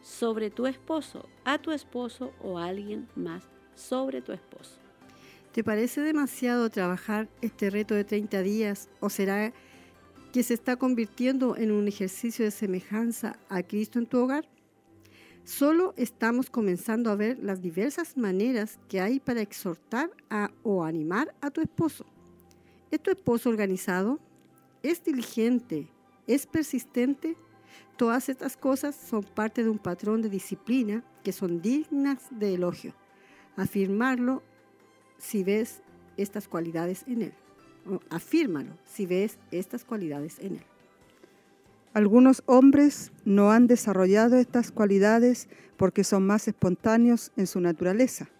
sobre tu esposo, a tu esposo o a alguien más sobre tu esposo. ¿Te parece demasiado trabajar este reto de 30 días o será que se está convirtiendo en un ejercicio de semejanza a Cristo en tu hogar? Solo estamos comenzando a ver las diversas maneras que hay para exhortar a, o animar a tu esposo. ¿Es tu esposo organizado? ¿Es diligente? ¿Es persistente? Todas estas cosas son parte de un patrón de disciplina que son dignas de elogio. Afirmarlo si ves estas cualidades en él. Afírmalo si ves estas cualidades en él. Algunos hombres no han desarrollado estas cualidades porque son más espontáneos en su naturaleza.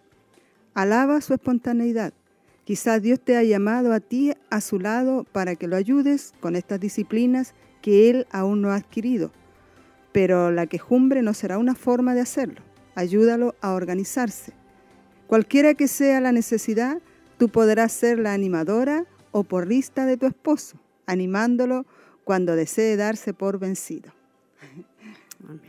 Alaba su espontaneidad. Quizás Dios te ha llamado a ti a su lado para que lo ayudes con estas disciplinas que Él aún no ha adquirido. Pero la quejumbre no será una forma de hacerlo. Ayúdalo a organizarse. Cualquiera que sea la necesidad, tú podrás ser la animadora o porrista de tu esposo, animándolo cuando desee darse por vencido.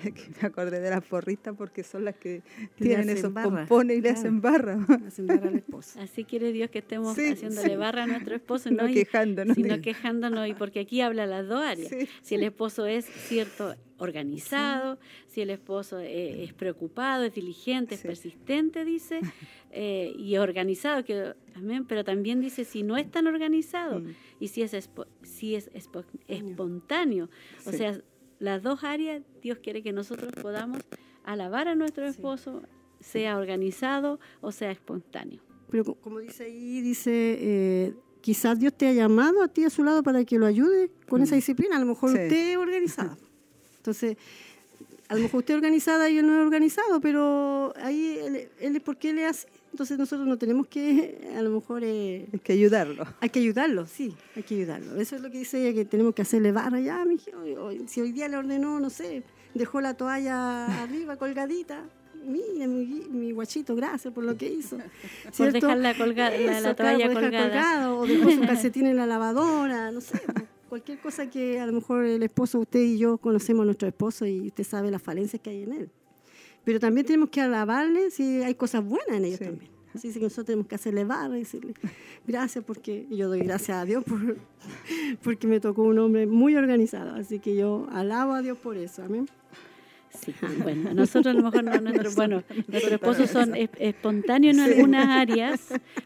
Aquí me acordé de las porristas porque son las que tienen esos barra, pompones y le hacen barra. Hacen barra al esposo. Así quiere Dios que estemos Sí, haciéndole sí. barra a nuestro esposo, No no, Y- quejándonos. sino quejándonos, y porque aquí habla las dos áreas. Sí. Si el esposo es cierto organizado, si el esposo eh, es preocupado, es diligente, es Sí. persistente, dice, eh, y organizado, que, amén, pero también dice si no es tan organizado Mm. y si es, espo- si es espo- espontáneo. O sea, las dos áreas, Dios quiere que nosotros podamos alabar a nuestro esposo, sea organizado o sea espontáneo. Pero co- como dice ahí, dice, eh, quizás Dios te ha llamado a ti a su lado para que lo ayude con esa disciplina. A lo mejor Sí. usted es organizado. Entonces, a lo mejor usted es organizada y él no es organizado, pero ahí él, él es porque él es así. Entonces nosotros no tenemos que, a lo mejor, eh, Hay que ayudarlo. hay que ayudarlo, sí, hay que ayudarlo. Eso es lo que dice ella, que tenemos que hacerle barra ya, mi si hoy día le ordenó, no sé, dejó la toalla arriba colgadita. Mire, mi, mi guachito, gracias por lo que hizo. Por ¿Cierto? dejarla colgada, la, la Eso, claro, toalla por dejar colgada. colgado, o dejó su calcetín en la lavadora, no sé. pues, Cualquier cosa que a lo mejor el esposo, usted y yo conocemos a nuestro esposo y usted sabe las falencias que hay en él. Pero también tenemos que alabarle si hay cosas buenas en ellos Sí. también. Así que nosotros tenemos que hacerle barra y decirle gracias porque y yo doy gracias a Dios por, porque me tocó un hombre muy organizado. Así que yo alabo a Dios por eso. Amén. Sí, bueno, nosotros a lo mejor no, nuestro, bueno, nuestros esposos son es- espontáneos en algunas áreas,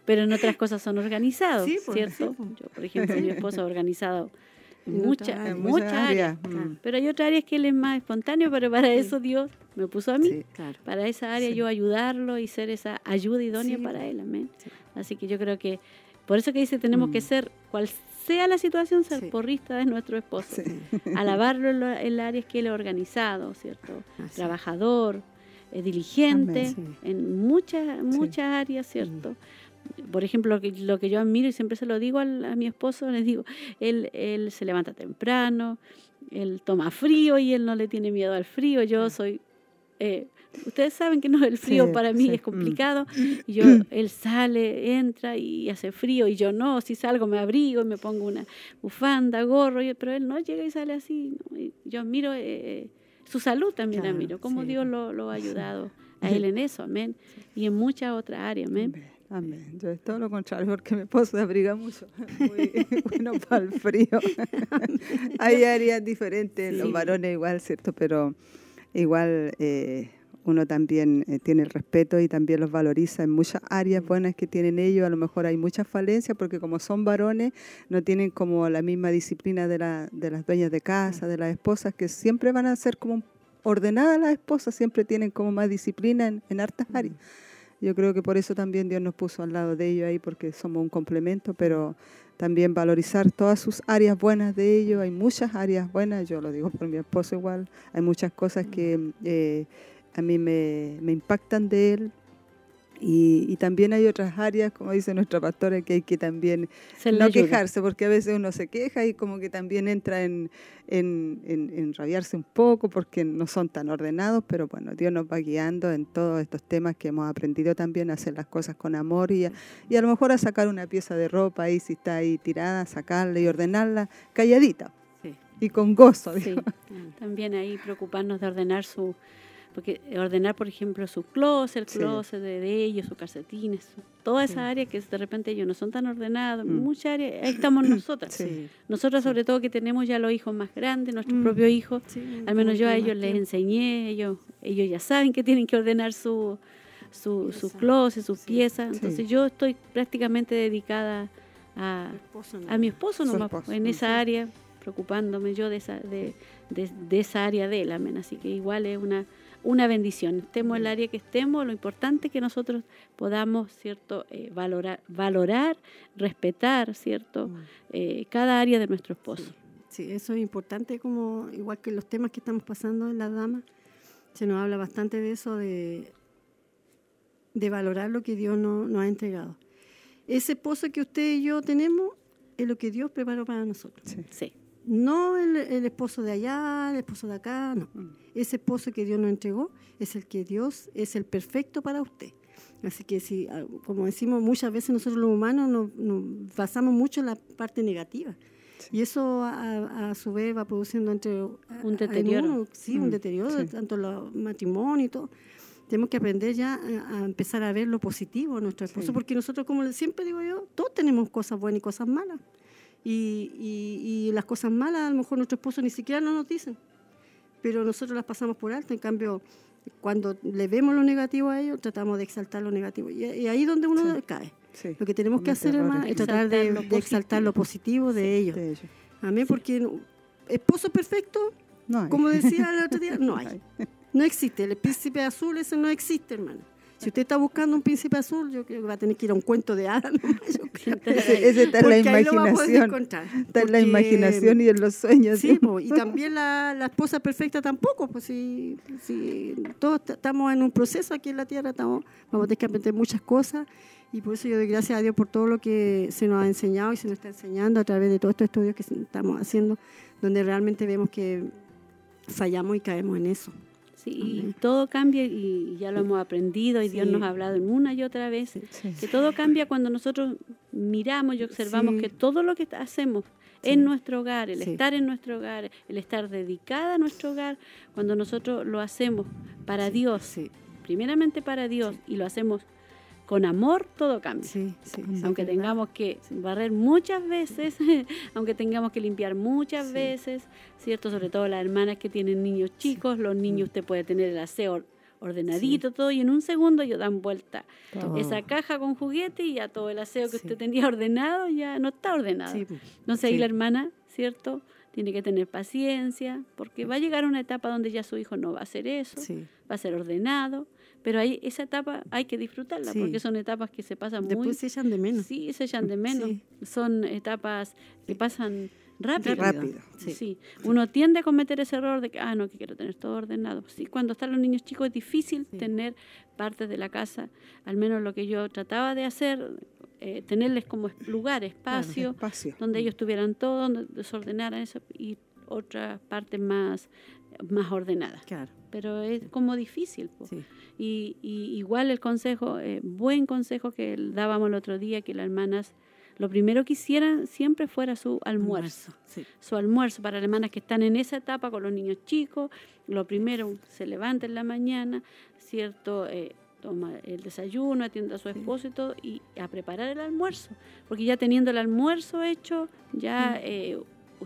pero en otras cosas son organizados, Sí, pues, ¿cierto? sí. Yo, por ejemplo, mi esposo es organizado En muchas áreas. Áreas, áreas, mm. pero hay otras áreas que él es más espontáneo, pero para eso Dios me puso a mí, Sí. Claro. para esa área Sí. yo ayudarlo y ser esa ayuda idónea para él, amén. Sí. Así que yo creo que, por eso que dice, tenemos que Mm. ser, cual sea la situación, ser porrista de nuestro esposo alabarlo en la- en el área que él es organizado, ¿cierto? Así. Trabajador, diligente, Amén. En muchas muchas áreas, ¿cierto? Por ejemplo, lo que, lo que yo admiro y siempre se lo digo al- a, mi esposo, les digo, él, él se levanta temprano, él toma frío y él no le tiene miedo al frío. Yo soy... eh, ustedes saben que no, el frío Sí, para mí sí, es mm. complicado. Y yo, él sale, entra y hace frío y yo no, si salgo me abrigo y me pongo una bufanda, gorro, y- pero él no llega y sale así. yo miro eh, su salud también, la Claro, miro, cómo sí. Dios lo, lo ha ayudado a él en eso, amén. Y en muchas otras áreas, amén. Amén. Amén. Yo es todo lo contrario, porque mi esposo se abriga mucho. Muy bueno para el frío. Hay áreas diferentes, los Sí. varones igual, ¿cierto? Pero igual eh, uno también eh, tiene el respeto y también los valoriza en muchas áreas buenas que tienen ellos. A lo mejor hay muchas falencias porque como son varones, no tienen como la misma disciplina de, la, de las dueñas de casa, de las esposas, que siempre van a ser como ordenadas las esposas, siempre tienen como más disciplina en, en hartas áreas. Yo creo que por eso también Dios nos puso al lado de ellos ahí, porque somos un complemento, pero también valorizar todas sus áreas buenas de ellos. Hay muchas áreas buenas, yo lo digo por mi esposo igual. Hay muchas cosas que eh, a mí me, me impactan de él. Y, y también hay otras áreas, como dice nuestra pastora, que hay que también Se no quejarse, porque a veces uno se queja y como que también entra en, en, en, en rabiarse un poco porque no son tan ordenados, pero bueno, Dios nos va guiando en todos estos temas que hemos aprendido también a hacer las cosas con amor y a, y a lo mejor a sacar una pieza de ropa ahí, si está ahí tirada, sacarla y ordenarla calladita Sí. y con gozo. Sí, también ahí preocuparnos de ordenar su, porque ordenar, por ejemplo, su closet, el Sí. closet de, de ellos, sus calcetines, su- toda esa área que de repente ellos no son tan ordenados, Mm. muchas áreas, ahí estamos nosotras. Sí. Nosotras sobre todo que tenemos ya los hijos más grandes, nuestros Mm. propios hijos, al menos yo a ellos les tiempo. enseñé, ellos, ellos ya saben que tienen que ordenar su, su, su closet, sus piezas, entonces yo estoy prácticamente dedicada a, Esposo, ¿no? a mi esposo nomás, esposo, en esa área, preocupándome yo de esa, de, de- de esa área de él, amén. Así que igual es una, una bendición. Estemos en el área que estemos, lo importante es que nosotros podamos, ¿cierto?, Eh, valorar, valorar, respetar, ¿cierto?, Mm. Eh, cada área de nuestro esposo. Sí, eso es importante, como igual que los temas que estamos pasando en las damas, se nos habla bastante de eso, de, de valorar lo que Dios no- nos ha entregado. Ese esposo que usted y yo tenemos es lo que Dios preparó para nosotros. Sí. Sí, No el, el esposo de allá, el esposo de acá, no. Mm. Ese esposo que Dios nos entregó es el que Dios es el perfecto para usted. Así que si, ah, como decimos muchas veces nosotros los humanos nos, nos basamos mucho en la parte negativa. Y eso a, a su vez va produciendo entre Un deterioro. uno, sí, un Mm, deterioro, sí. tanto los matrimonios y todo. Tenemos que aprender ya a, a empezar a ver lo positivo en nuestro esposo, Sí. porque nosotros, como siempre digo yo, todos tenemos cosas buenas y cosas malas. Y, y- y las cosas malas a lo mejor nuestro esposo ni siquiera no nos dicen, pero nosotros las pasamos por alto. En cambio, cuando le vemos lo negativo a ellos, tratamos de exaltar lo negativo. Y, y ahí es donde uno Sí. cae. Sí. Lo que tenemos que hacer, hermana, errores. es tratar de, Exaltar lo de exaltar lo positivo de ellos. De ellos. Amén, porque esposo perfecto, No como decía el otro día, no hay. No existe. El príncipe azul ese no existe, hermano. Si usted está buscando un príncipe azul, yo creo que va a tener que ir a un cuento de hadas. creo. Ese, ese está en la imaginación. Está en la Porque- imaginación y en los sueños. Sí, po, y también la, la esposa perfecta tampoco, pues si, si todos estamos en un proceso aquí en la tierra, estamos, vamos a tener que aprender muchas cosas y por eso yo doy gracias a Dios por todo lo que se nos ha enseñado y se nos está enseñando a través de todos estos estudios que estamos haciendo, donde realmente vemos que fallamos y caemos en eso. Sí, y todo cambia y ya lo hemos aprendido y Dios nos ha hablado en una y otra vez. Sí. Que todo cambia cuando nosotros miramos y observamos Sí. que todo lo que hacemos en nuestro hogar, el estar en nuestro hogar, el estar dedicada a nuestro hogar, cuando nosotros lo hacemos para Dios, primeramente para Dios, y lo hacemos con amor, todo cambia. sí, sí. sí, aunque tengamos que barrer muchas veces, aunque tengamos que limpiar muchas veces, ¿cierto? Sobre todo las hermanas que tienen niños chicos, los niños usted puede tener el aseo ordenadito, todo, y en un segundo ellos dan vuelta Todo. esa caja con juguete y ya todo el aseo que usted tenía ordenado ya no está ordenado. Entonces ahí la hermana, ¿cierto? Tiene que tener paciencia, porque va a llegar una etapa donde ya su hijo no va a hacer eso, sí. va a ser ordenado, pero ahí esa etapa hay que disfrutarla, Sí. porque son etapas que se pasan muy... Después se echan de menos. Sí, se echan de menos. Sí. Son etapas que pasan rápido. Rápido. Sí. Sí. Uno tiende a cometer ese error de que, ah, no, que quiero tener todo ordenado. Sí, cuando están los niños chicos es difícil Sí. tener partes de la casa, al menos lo que yo trataba de hacer, eh, tenerles como lugar, espacio, Espacio. donde ellos tuvieran todo, donde desordenaran eso. Y otras partes más, más ordenadas. Claro, Pero es como difícil. sí. Y, y igual el consejo, eh, buen consejo que dábamos el otro día, que las hermanas lo primero que hicieran siempre fuera su almuerzo. Sí. Su almuerzo para las hermanas que están en esa etapa con los niños chicos, lo primero se levanta en la mañana, ¿cierto? Eh, toma el desayuno, atiende a su esposo y todo, y a preparar el almuerzo. Porque ya teniendo el almuerzo hecho, ya eh,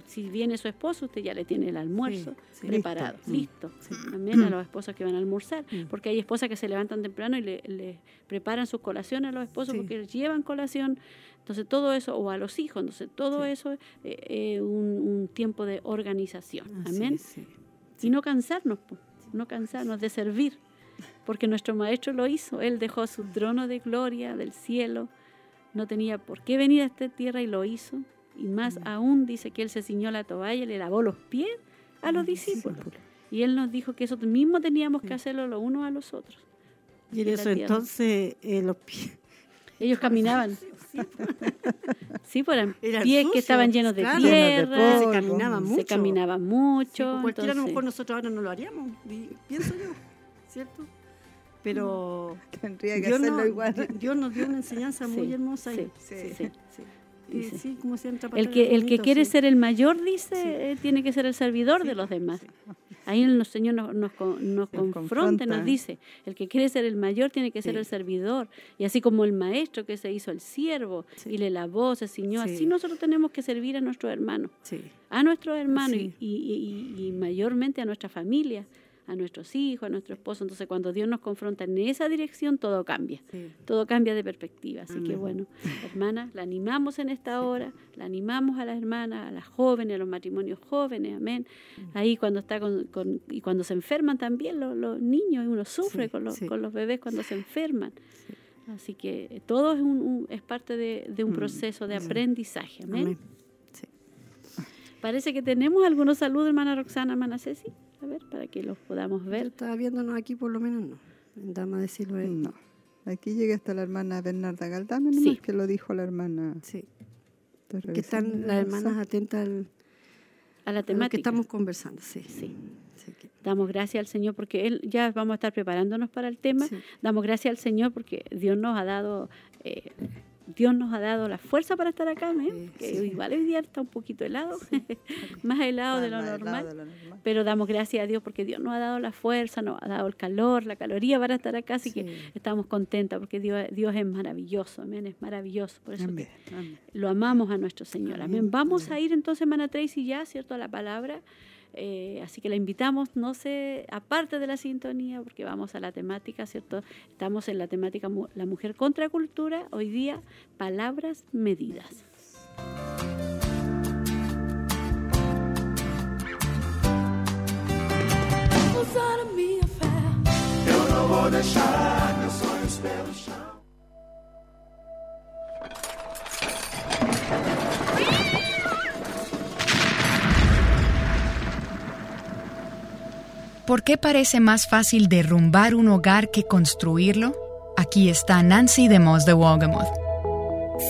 si viene su esposo, usted ya le tiene el almuerzo Sí, sí. preparado, Listo. listo. Sí. También a los esposos que van a almorzar, Mm. porque hay esposas que se levantan temprano y le, le preparan sus colaciones a los esposos porque llevan colación. Entonces todo eso, o a los hijos, entonces todo eso es eh, eh, un, un tiempo de organización. Amén. Y no cansarnos, no cansarnos de servir, porque nuestro maestro lo hizo. Él dejó su trono de gloria del cielo, no tenía por qué venir a esta tierra y lo hizo. Y más Mm. aún dice que él se ciñó la toalla y le lavó los pies a los discípulos. Y él nos dijo que eso mismo teníamos que hacerlo los unos a los otros. Y en eso entonces eh, los pies. Ellos caminaban. Sí, pues eran Eran pies que sucios, estaban llenos de claro. tierra, de se polvo. caminaba se mucho. caminaba Sí, mucho. pues cualquiera a lo entonces- mejor nosotros ahora no lo haríamos, pienso yo, ¿cierto? Pero Tendría que Dios, hacerlo nos- igual. Di- Dios nos dio una enseñanza muy Sí, hermosa ahí. sí, sí, sí. sí. Dice. sí, como El que, el que quiere ser el mayor, dice, eh, tiene que ser el servidor de los demás. Ahí el Señor nos, nos, nos confronta nos dice, el que quiere ser el mayor tiene que ser el servidor. Y así como el maestro que se hizo el siervo y le lavó, se ciñó, Sí. así nosotros tenemos que servir a nuestros hermanos. Sí, a nuestros hermanos Sí. y, y- y- y mayormente a nuestra familia, a nuestros hijos, a nuestro esposo. Entonces, cuando Dios nos confronta en esa dirección, todo cambia. sí. Todo cambia de perspectiva. Así que, bueno, hermanas, la animamos en esta hora, la animamos a las hermanas, a las jóvenes, a los matrimonios jóvenes, amén. Mm. Ahí cuando está con, con- y cuando se enferman también los, los niños, y uno sufre Sí, con, los, sí. con los bebés cuando se enferman. Así que todo es, un, un- es parte de, de un Mm, proceso de aprendizaje. Amén. Amén. Parece que tenemos algunos saludos, hermana Roxana, hermana Ceci. A ver, para que los podamos Yo ver. estaba viéndonos aquí, por lo menos no. En Dama de Siloé. No. Aquí llega hasta la hermana Bernarda Galdame, Sí. que lo dijo la hermana. Sí. Que están la las hermanas atentas al, A la a lo temática. que estamos conversando. Sí. Sí. Sí, que- Damos gracias al Señor porque Él ya vamos a estar preparándonos para el tema. sí. Damos gracias al Señor porque Dios nos ha dado eh, Dios nos ha dado la fuerza para estar acá, ¿eh? Sí, que sí. igual hoy día está un poquito helado, más helado de lo Más helado normal. de lo normal. Pero damos gracias a Dios porque Dios nos ha dado la fuerza, nos ha dado el calor, la caloría para estar acá, así que estamos contentas porque Dios, Dios es maravilloso, amén, es maravilloso. Por eso Amén. Amén. lo amamos a nuestro Señor. Amén. Amén. Vamos a ir entonces, hermana Tracy, ya, ¿cierto? A la palabra. Eh, así que la invitamos, no sé, aparte de la sintonía, porque vamos a la temática, ¿cierto? Estamos en la temática mu- La mujer contra cultura, hoy día, palabras medidas. Usar a minha fé. ¿Por qué parece más fácil derrumbar un hogar que construirlo? Aquí está Nancy de Moss de Wogamoth.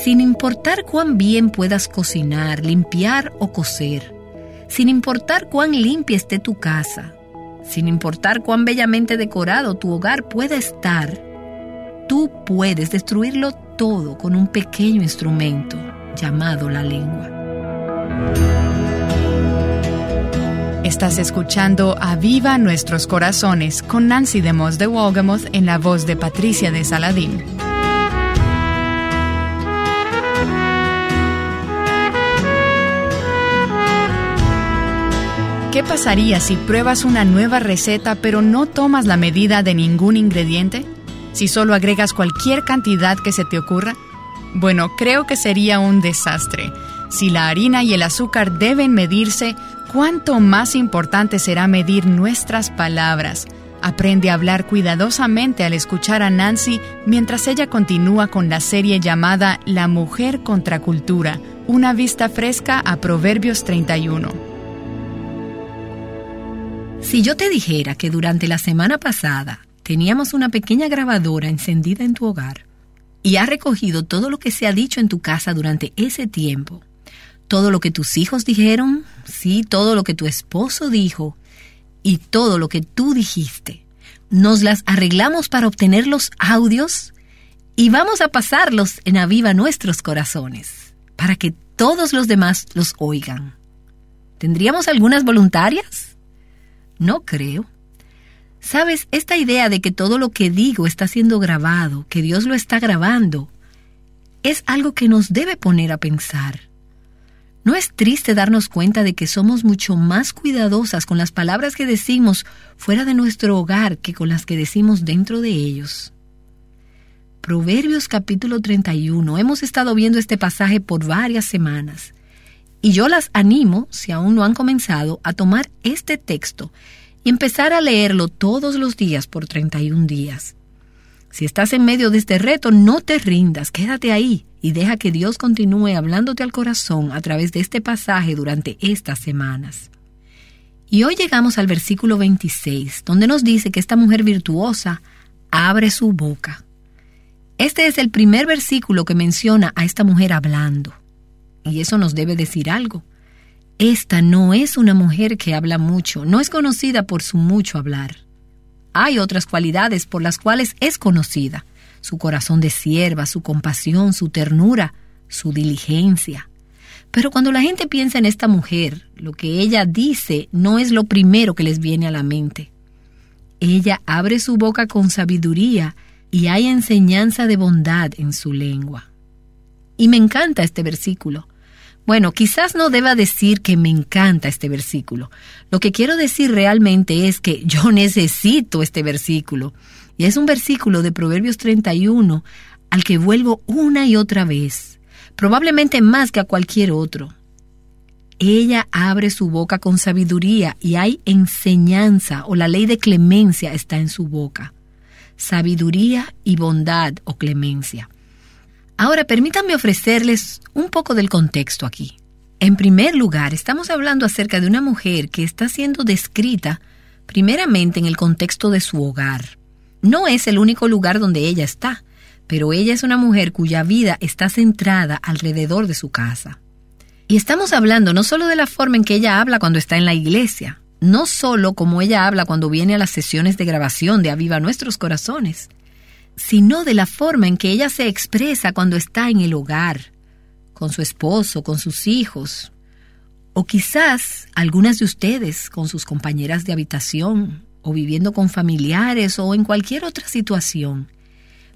Sin importar cuán bien puedas cocinar, limpiar o coser, sin importar cuán limpia esté tu casa, sin importar cuán bellamente decorado tu hogar pueda estar, tú puedes destruirlo todo con un pequeño instrumento llamado la lengua. Estás escuchando Aviva Nuestros Corazones con Nancy de Moss de Wogamoth en la voz de Patricia de Saladín. ¿Qué pasaría si pruebas una nueva receta pero no tomas la medida de ningún ingrediente? ¿Si solo agregas cualquier cantidad que se te ocurra? Bueno, creo que sería un desastre. Si la harina y el azúcar deben medirse, ¿cuánto más importante será medir nuestras palabras? Aprende a hablar cuidadosamente al escuchar a Nancy mientras ella continúa con la serie llamada La mujer contra cultura, una vista fresca a Proverbios 31. Si yo te dijera que durante la semana pasada teníamos una pequeña grabadora encendida en tu hogar y has recogido todo lo que se ha dicho en tu casa durante ese tiempo, todo lo que tus hijos dijeron, sí, todo lo que tu esposo dijo y todo lo que tú dijiste. Nos las arreglamos para obtener los audios y vamos a pasarlos en aviva nuestros corazones, para que todos los demás los oigan. ¿Tendríamos algunas voluntarias? No creo. Sabes, esta idea de que todo lo que digo está siendo grabado, que Dios lo está grabando, es algo que nos debe poner a pensar. ¿No es triste darnos cuenta de que somos mucho más cuidadosas con las palabras que decimos fuera de nuestro hogar que con las que decimos dentro de ellos? Proverbios capítulo 31. Hemos estado viendo este pasaje por varias semanas. Y yo las animo, si aún no han comenzado, a tomar este texto y empezar a leerlo todos los días por 31 días. Si estás en medio de este reto, no te rindas, quédate ahí y deja que Dios continúe hablándote al corazón a través de este pasaje durante estas semanas. Y hoy llegamos al versículo 26, donde nos dice que esta mujer virtuosa abre su boca. Este es el primer versículo que menciona a esta mujer hablando. Y eso nos debe decir algo. Esta no es una mujer que habla mucho, no es conocida por su mucho hablar. Hay otras cualidades por las cuales es conocida. Su corazón de sierva, su compasión, su ternura, su diligencia. Pero cuando la gente piensa en esta mujer, lo que ella dice no es lo primero que les viene a la mente. Ella abre su boca con sabiduría y hay enseñanza de bondad en su lengua. Y me encanta este versículo. Bueno, quizás no deba decir que me encanta este versículo. Lo que quiero decir realmente es que yo necesito este versículo. Es un versículo de Proverbios 31 al que vuelvo una y otra vez, probablemente más que a cualquier otro. Ella abre su boca con sabiduría y hay enseñanza o la ley de clemencia está en su boca sabiduría y bondad o clemencia. Ahora permítanme ofrecerles un poco del contexto aquí. En primer lugar, estamos hablando acerca de una mujer que está siendo descrita primeramente en el contexto de su hogar. No es el único lugar donde ella está, pero ella es una mujer cuya vida está centrada alrededor de su casa. Y estamos hablando no solo de la forma en que ella habla cuando está en la iglesia, no solo como ella habla cuando viene a las sesiones de grabación de Aviva Nuestros Corazones, sino de la forma en que ella se expresa cuando está en el hogar, con su esposo, con sus hijos, o quizás algunas de ustedes con sus compañeras de habitación, o viviendo con familiares, o en cualquier otra situación.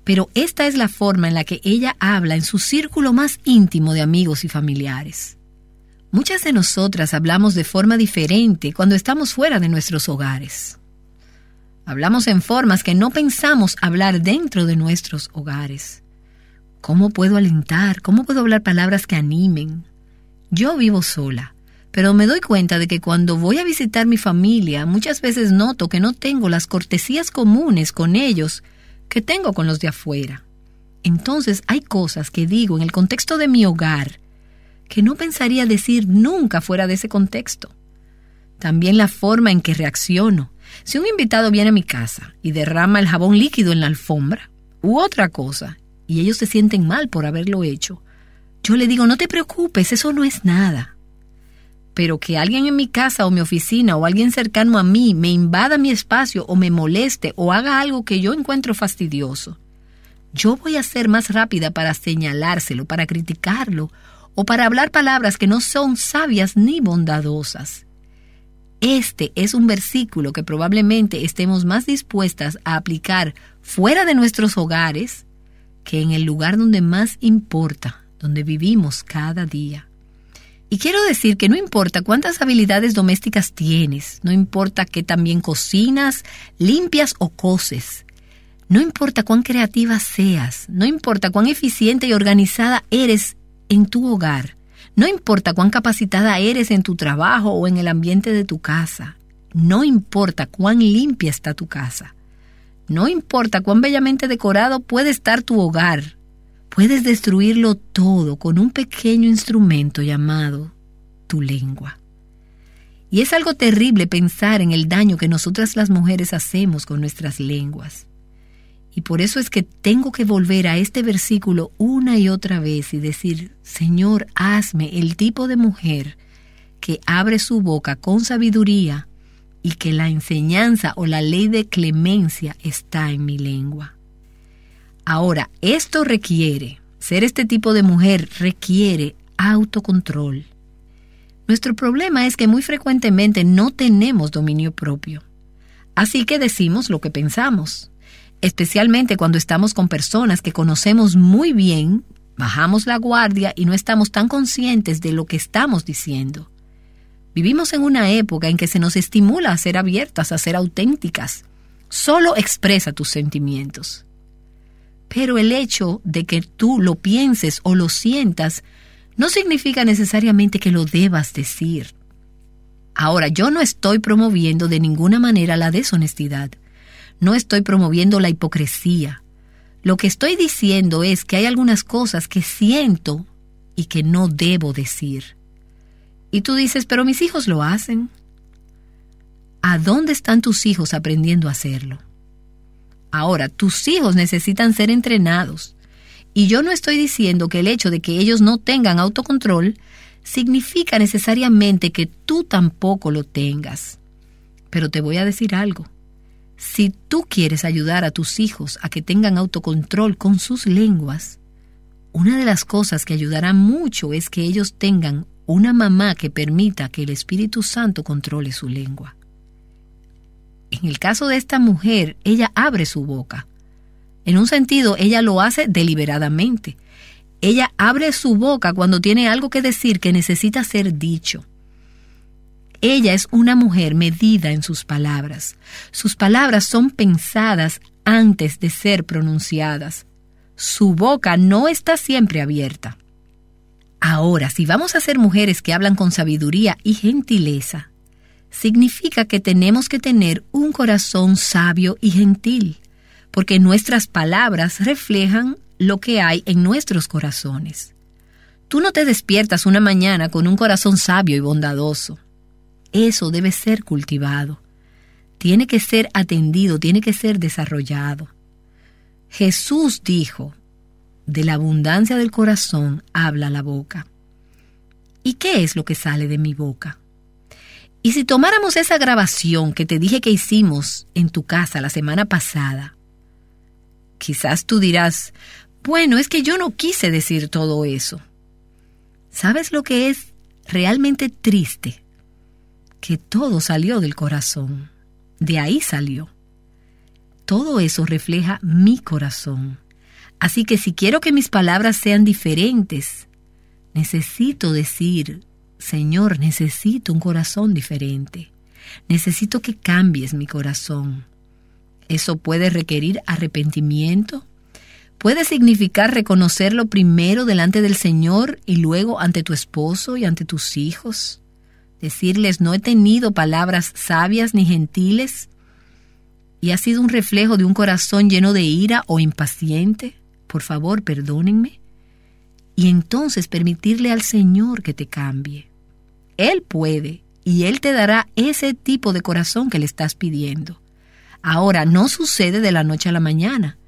Pero esta es la forma en la que ella habla en su círculo más íntimo de amigos y familiares. Muchas de nosotras hablamos de forma diferente cuando estamos fuera de nuestros hogares. Hablamos en formas que no pensamos hablar dentro de nuestros hogares. ¿Cómo puedo alentar? ¿Cómo puedo hablar palabras que animen? Yo vivo sola, pero me doy cuenta de que cuando voy a visitar mi familia muchas veces noto que no tengo las cortesías comunes con ellos que tengo con los de afuera. Entonces hay cosas que digo en el contexto de mi hogar que no pensaría decir nunca fuera de ese contexto. También la forma en que reacciono. Si un invitado viene a mi casa y derrama el jabón líquido en la alfombra, u otra cosa, y ellos se sienten mal por haberlo hecho, yo le digo, no te preocupes, eso no es nada. Pero que alguien en mi casa o mi oficina o alguien cercano a mí me invada mi espacio o me moleste o haga algo que yo encuentro fastidioso, yo voy a ser más rápida para señalárselo, para criticarlo o para hablar palabras que no son sabias ni bondadosas. Este es un versículo que probablemente estemos más dispuestas a aplicar fuera de nuestros hogares que en el lugar donde más importa, donde vivimos cada día. Y quiero decir que no importa cuántas habilidades domésticas tienes, no importa que también cocinas, limpias o coses, no importa cuán creativa seas, no importa cuán eficiente y organizada eres en tu hogar. No importa cuán capacitada eres en tu trabajo o en el ambiente de tu casa. No importa cuán limpia está tu casa. No importa cuán bellamente decorado puede estar tu hogar. Puedes destruirlo todo con un pequeño instrumento llamado tu lengua. Y es algo terrible pensar en el daño que nosotras las mujeres hacemos con nuestras lenguas. Y por eso es que tengo que volver a este versículo una y otra vez y decir, Señor, hazme el tipo de mujer que abre su boca con sabiduría y que la enseñanza o la ley de clemencia está en mi lengua. Ahora, esto requiere, ser este tipo de mujer requiere autocontrol. Nuestro problema es que muy frecuentemente no tenemos dominio propio. Así que decimos lo que pensamos. Especialmente cuando estamos con personas que conocemos muy bien, bajamos la guardia y no estamos tan conscientes de lo que estamos diciendo. Vivimos en una época en que se nos estimula a ser abiertas, a ser auténticas. Solo expresa tus sentimientos. Pero el hecho de que tú lo pienses o lo sientas no significa necesariamente que lo debas decir. Ahora, yo no estoy promoviendo de ninguna manera la deshonestidad. No estoy promoviendo la hipocresía. Lo que estoy diciendo es que hay algunas cosas que siento y que no debo decir. Y tú dices, pero mis hijos lo hacen. ¿A dónde están tus hijos aprendiendo a hacerlo? Ahora, tus hijos necesitan ser entrenados. Y yo no estoy diciendo que el hecho de que ellos no tengan autocontrol significa necesariamente que tú tampoco lo tengas. Pero te voy a decir algo. Si tú quieres ayudar a tus hijos a que tengan autocontrol con sus lenguas, una de las cosas que ayudará mucho es que ellos tengan una mamá que permita que el Espíritu Santo controle su lengua. En el caso de esta mujer, ella abre su boca. En un sentido, ella lo hace deliberadamente. Ella abre su boca cuando tiene algo que decir que necesita ser dicho. Ella es una mujer medida en sus palabras. Sus palabras son pensadas antes de ser pronunciadas. Su boca no está siempre abierta. Ahora, si vamos a ser mujeres que hablan con sabiduría y gentileza, significa que tenemos que tener un corazón sabio y gentil, porque nuestras palabras reflejan lo que hay en nuestros corazones. Tú no te despiertas una mañana con un corazón sabio y bondadoso. Eso debe ser cultivado. Tiene que ser atendido, tiene que ser desarrollado. Jesús dijo, de la abundancia del corazón habla la boca. ¿Y qué es lo que sale de mi boca? Y si tomáramos esa grabación que te dije que hicimos en tu casa la semana pasada, quizás tú dirás, bueno, es que yo no quise decir todo eso. ¿Sabes lo que es realmente triste? Que todo salió del corazón. De ahí salió. Todo eso refleja mi corazón. Así que si quiero que mis palabras sean diferentes, necesito decir Señor, necesito un corazón diferente. Necesito que cambies mi corazón. Eso puede requerir arrepentimiento. Puede significar reconocerlo primero delante del Señor y luego ante tu esposo y ante tus hijos. Decirles, no he tenido palabras sabias ni gentiles y ha sido un reflejo de un corazón lleno de ira o impaciente. Por favor, perdónenme y entonces permitirle al Señor que te cambie. Él puede y Él te dará ese tipo de corazón que le estás pidiendo. Ahora, no sucede de la noche a la mañana,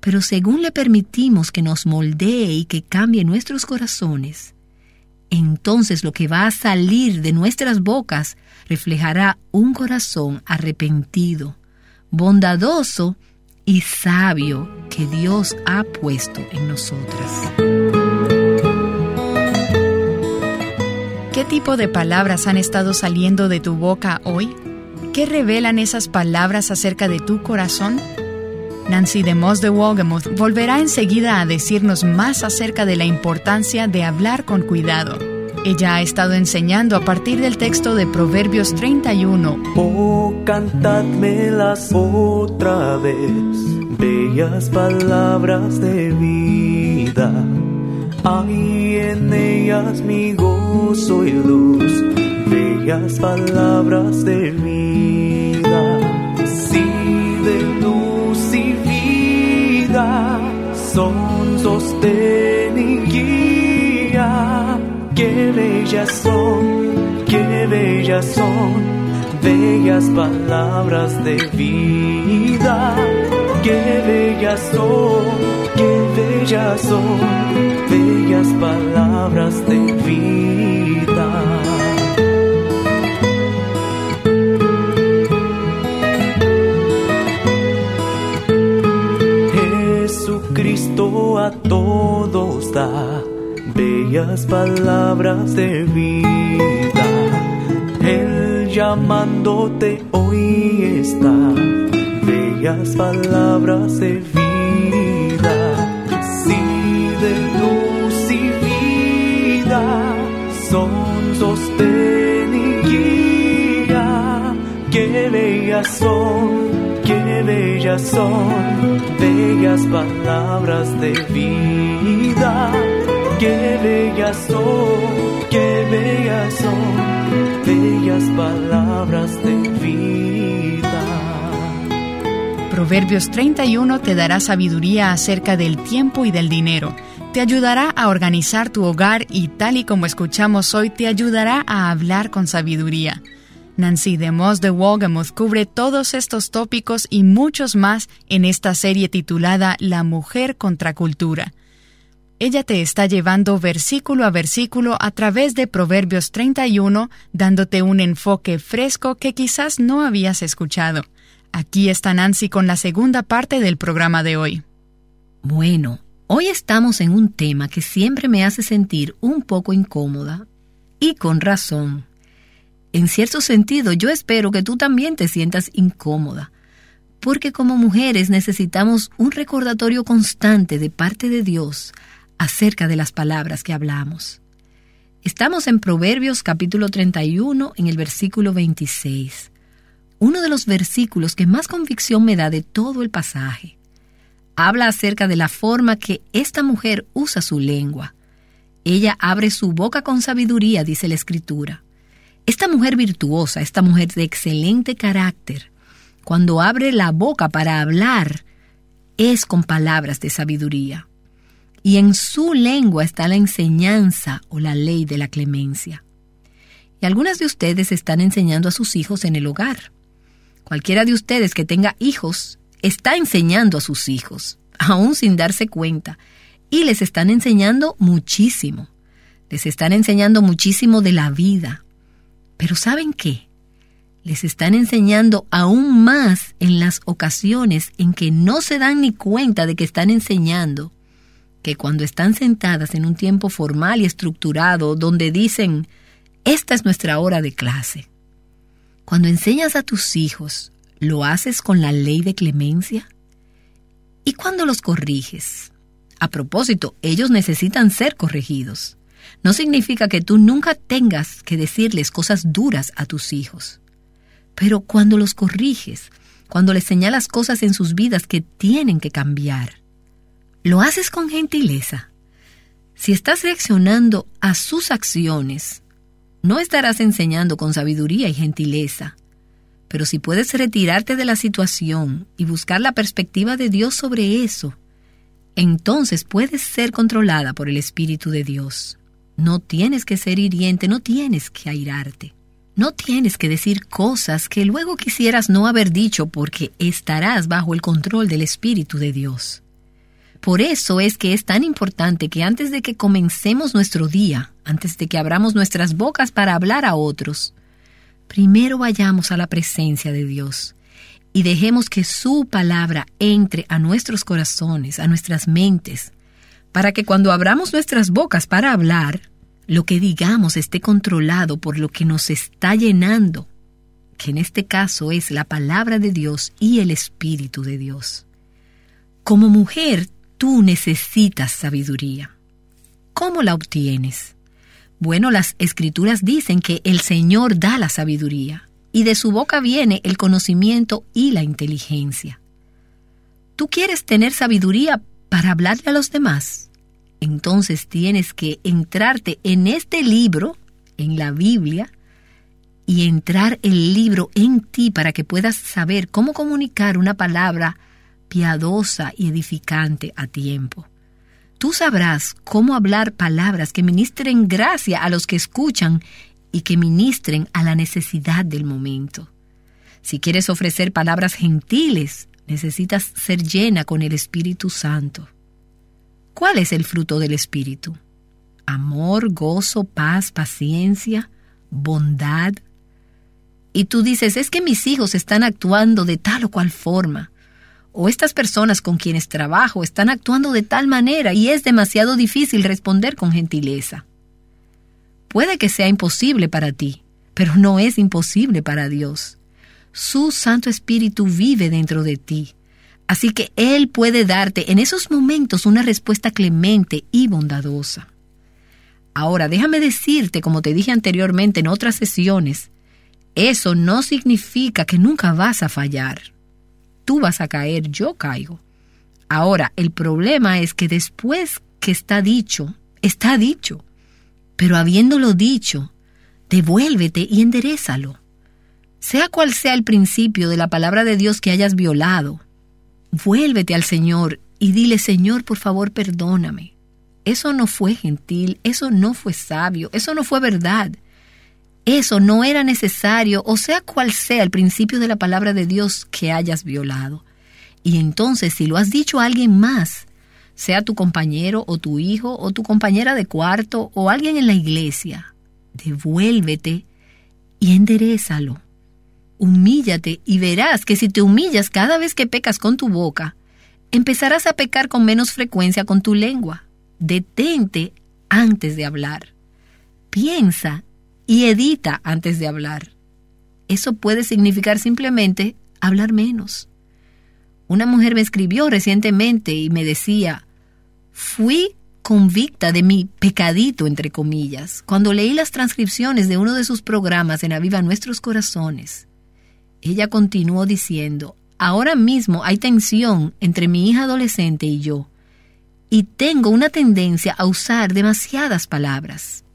pero según le permitimos que nos moldee y que cambie nuestros corazones, entonces lo que va a salir de nuestras bocas reflejará un corazón arrepentido, bondadoso y sabio que Dios ha puesto en nosotras. Tipo de palabras han estado saliendo de tu boca hoy? ¿Qué revelan esas palabras acerca de tu corazón? Nancy de Moss de Wolgemuth volverá enseguida a decirnos más acerca de la importancia de hablar con cuidado. Ella ha estado enseñando a partir del texto de Proverbios 31. Oh, cantadmelas otra vez, bellas palabras de vida. Hay en ellas mi gozo y luz, bellas palabras de vida. Sí, de luz y vida son sostén y. Qué bellas son, qué bellas son, bellas palabras de vida qué bellas son, qué bellas son, bellas palabras de vida. Jesucristo a todos da bellas palabras de vida. Él llamándote hoy está, bellas palabras de vida. Sí, de luz y vida son sostén y guía. Qué bellas son, qué bellas son, bellas palabras de vida qué bellas son, qué bellas son, bellas palabras de vida. Proverbios 31 te dará sabiduría acerca del tiempo y del dinero. Te ayudará a organizar tu hogar y tal y como escuchamos hoy, te ayudará a hablar con sabiduría. Nancy DeMoss de Wolgamoth cubre todos estos tópicos y muchos más en esta serie titulada La mujer contra cultura. Ella te está llevando versículo a versículo a través de Proverbios 31, dándote un enfoque fresco que quizás no habías escuchado. Aquí está Nancy con la segunda parte del programa de hoy. Bueno, hoy estamos en un tema que siempre me hace sentir un poco incómoda, y con razón. En cierto sentido, yo espero que tú también te sientas incómoda, porque como mujeres necesitamos un recordatorio constante de parte de Dios acerca de las palabras que hablamos. Estamos en Proverbios capítulo 31 en el versículo 26, uno de los versículos que más convicción me da de todo el pasaje. Habla acerca de la forma que esta mujer usa su lengua. Ella abre su boca con sabiduría, dice la escritura. Esta mujer virtuosa, esta mujer de excelente carácter, cuando abre la boca para hablar, es con palabras de sabiduría y en su lengua está la enseñanza o la ley de la clemencia. Y algunas de ustedes están enseñando a sus hijos en el hogar. Cualquiera de ustedes que tenga hijos está enseñando a sus hijos, aún sin darse cuenta, y les están enseñando muchísimo. Les están enseñando muchísimo de la vida. Pero ¿saben qué? Les están enseñando aún más en las ocasiones en que no se dan ni cuenta de que están enseñando que cuando están sentadas en un tiempo formal y estructurado donde dicen, esta es nuestra hora de clase. Cuando enseñas a tus hijos, ¿lo haces con la ley de clemencia? ¿Y cuando los corriges? A propósito, ellos necesitan ser corregidos. No significa que tú nunca tengas que decirles cosas duras a tus hijos. Pero cuando los corriges, cuando les señalas cosas en sus vidas que tienen que cambiar, lo haces con gentileza. Si estás reaccionando a sus acciones, no estarás enseñando con sabiduría y gentileza. Pero si puedes retirarte de la situación y buscar la perspectiva de Dios sobre eso, entonces puedes ser controlada por el Espíritu de Dios. No tienes que ser hiriente, no tienes que airarte. No tienes que decir cosas que luego quisieras no haber dicho porque estarás bajo el control del Espíritu de Dios. Por eso es que es tan importante que antes de que comencemos nuestro día, antes de que abramos nuestras bocas para hablar a otros, primero vayamos a la presencia de Dios y dejemos que su palabra entre a nuestros corazones, a nuestras mentes, para que cuando abramos nuestras bocas para hablar, lo que digamos esté controlado por lo que nos está llenando, que en este caso es la palabra de Dios y el Espíritu de Dios. Como mujer tú necesitas sabiduría. ¿Cómo la obtienes? Bueno, las escrituras dicen que el Señor da la sabiduría y de su boca viene el conocimiento y la inteligencia. ¿Tú quieres tener sabiduría para hablarle a los demás? Entonces tienes que entrarte en este libro, en la Biblia, y entrar el libro en ti para que puedas saber cómo comunicar una palabra piadosa y edificante a tiempo. Tú sabrás cómo hablar palabras que ministren gracia a los que escuchan y que ministren a la necesidad del momento. Si quieres ofrecer palabras gentiles, Necesitas ser llena con el Espíritu Santo. ¿Cuál es el fruto del Espíritu? Amor, gozo, paz, paciencia, bondad. Y tú dices, es que mis hijos están actuando de tal o cual forma. O estas personas con quienes trabajo están actuando de tal manera y es demasiado difícil responder con gentileza. Puede que sea imposible para ti, pero no es imposible para Dios. Su Santo Espíritu vive dentro de ti. Así que Él puede darte en esos momentos una respuesta clemente y bondadosa. Ahora, déjame decirte, como te dije anteriormente en otras sesiones, eso no significa que nunca vas a fallar. Tú vas a caer, yo caigo. Ahora, el problema es que después que está dicho, está dicho. Pero habiéndolo dicho, devuélvete y enderezalo. Sea cual sea el principio de la palabra de Dios que hayas violado, vuélvete al Señor y dile, Señor, por favor, perdóname. Eso no fue gentil, eso no fue sabio, eso no fue verdad. Eso no era necesario, o sea cual sea el principio de la palabra de Dios que hayas violado. Y entonces, si lo has dicho a alguien más, sea tu compañero o tu hijo o tu compañera de cuarto o alguien en la iglesia, devuélvete y enderezalo. Humíllate y verás que si te humillas cada vez que pecas con tu boca, empezarás a pecar con menos frecuencia con tu lengua. Detente antes de hablar. Piensa y edita antes de hablar. Eso puede significar simplemente hablar menos. Una mujer me escribió recientemente y me decía, fui convicta de mi pecadito, entre comillas, cuando leí las transcripciones de uno de sus programas en Aviva Nuestros Corazones. Ella continuó diciendo, ahora mismo hay tensión entre mi hija adolescente y yo, y tengo una tendencia a usar demasiadas palabras.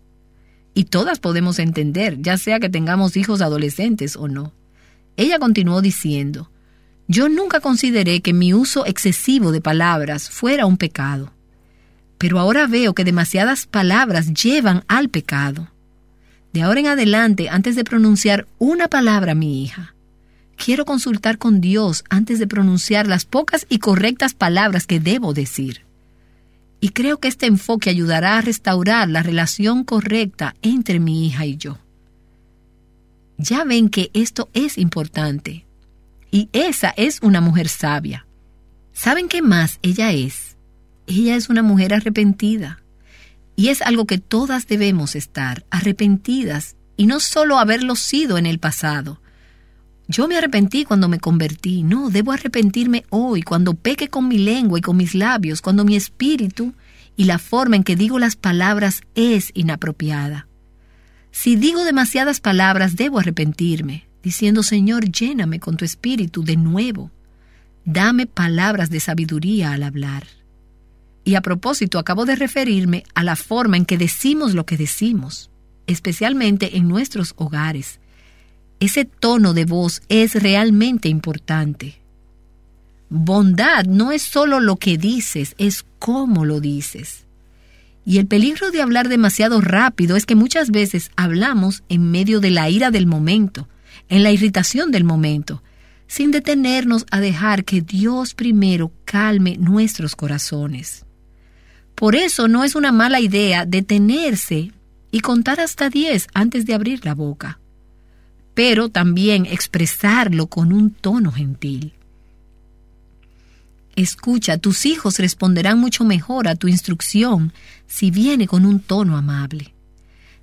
Y todas podemos entender, ya sea que tengamos hijos adolescentes o no. Ella continuó diciendo, yo nunca consideré que mi uso excesivo de palabras fuera un pecado, pero ahora veo que demasiadas palabras llevan al pecado. De ahora en adelante, antes de pronunciar una palabra mi hija, quiero consultar con Dios antes de pronunciar las pocas y correctas palabras que debo decir. Y creo que este enfoque ayudará a restaurar la relación correcta entre mi hija y yo. Ya ven que esto es importante. Y esa es una mujer sabia. ¿Saben qué más ella es? Ella es una mujer arrepentida. Y es algo que todas debemos estar, arrepentidas, y no solo haberlo sido en el pasado, yo me arrepentí cuando me convertí. No, debo arrepentirme hoy, cuando peque con mi lengua y con mis labios, cuando mi espíritu y la forma en que digo las palabras es inapropiada. Si digo demasiadas palabras, debo arrepentirme, diciendo, Señor, lléname con tu espíritu de nuevo. Dame palabras de sabiduría al hablar. Y a propósito, acabo de referirme a la forma en que decimos lo que decimos, especialmente en nuestros hogares ese tono de voz es realmente importante. Bondad no es solo lo que dices, es cómo lo dices. Y el peligro de hablar demasiado rápido es que muchas veces hablamos en medio de la ira del momento, en la irritación del momento, sin detenernos a dejar que Dios primero calme nuestros corazones. Por eso no es una mala idea detenerse y contar hasta diez antes de abrir la boca pero también expresarlo con un tono gentil. Escucha, tus hijos responderán mucho mejor a tu instrucción si viene con un tono amable.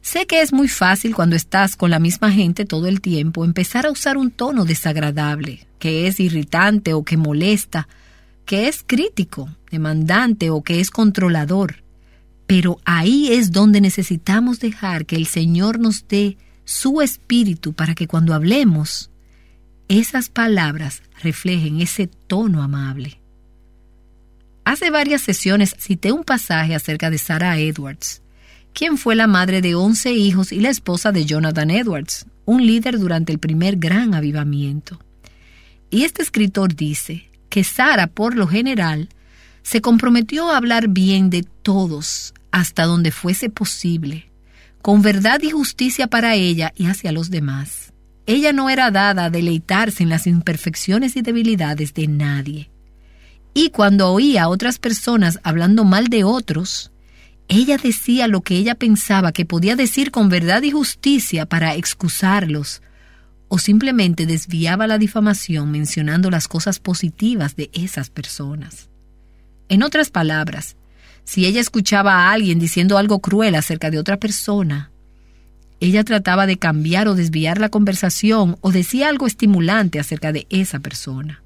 Sé que es muy fácil cuando estás con la misma gente todo el tiempo empezar a usar un tono desagradable, que es irritante o que molesta, que es crítico, demandante o que es controlador. Pero ahí es donde necesitamos dejar que el Señor nos dé su espíritu para que cuando hablemos, esas palabras reflejen ese tono amable. Hace varias sesiones cité un pasaje acerca de Sarah Edwards, quien fue la madre de 11 hijos y la esposa de Jonathan Edwards, un líder durante el primer gran avivamiento. Y este escritor dice que Sara, por lo general, se comprometió a hablar bien de todos hasta donde fuese posible, con verdad y justicia para ella y hacia los demás. ella no era dada a deleitarse en las imperfecciones y debilidades de nadie. Y cuando oía a otras personas hablando mal de otros, ella decía lo que ella pensaba que podía decir con verdad y justicia para excusarlos, o simplemente desviaba la difamación mencionando las cosas positivas de esas personas. En otras palabras, si ella escuchaba a alguien diciendo algo cruel acerca de otra persona, ella trataba de cambiar o desviar la conversación o decía algo estimulante acerca de esa persona.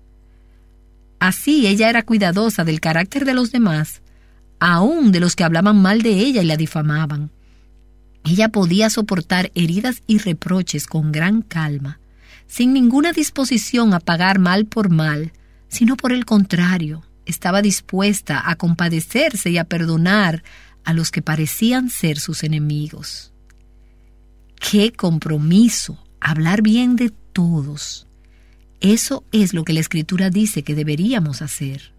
Así ella era cuidadosa del carácter de los demás aún de los que hablaban mal de ella y la difamaban. Ella podía soportar heridas y reproches con gran calma, sin ninguna disposición a pagar mal por mal, sino por el contrario, estaba dispuesta a compadecerse y a perdonar a los que parecían ser sus enemigos. ¡Qué compromiso! Hablar bien de todos. Eso es lo que la Escritura dice que deberíamos hacer.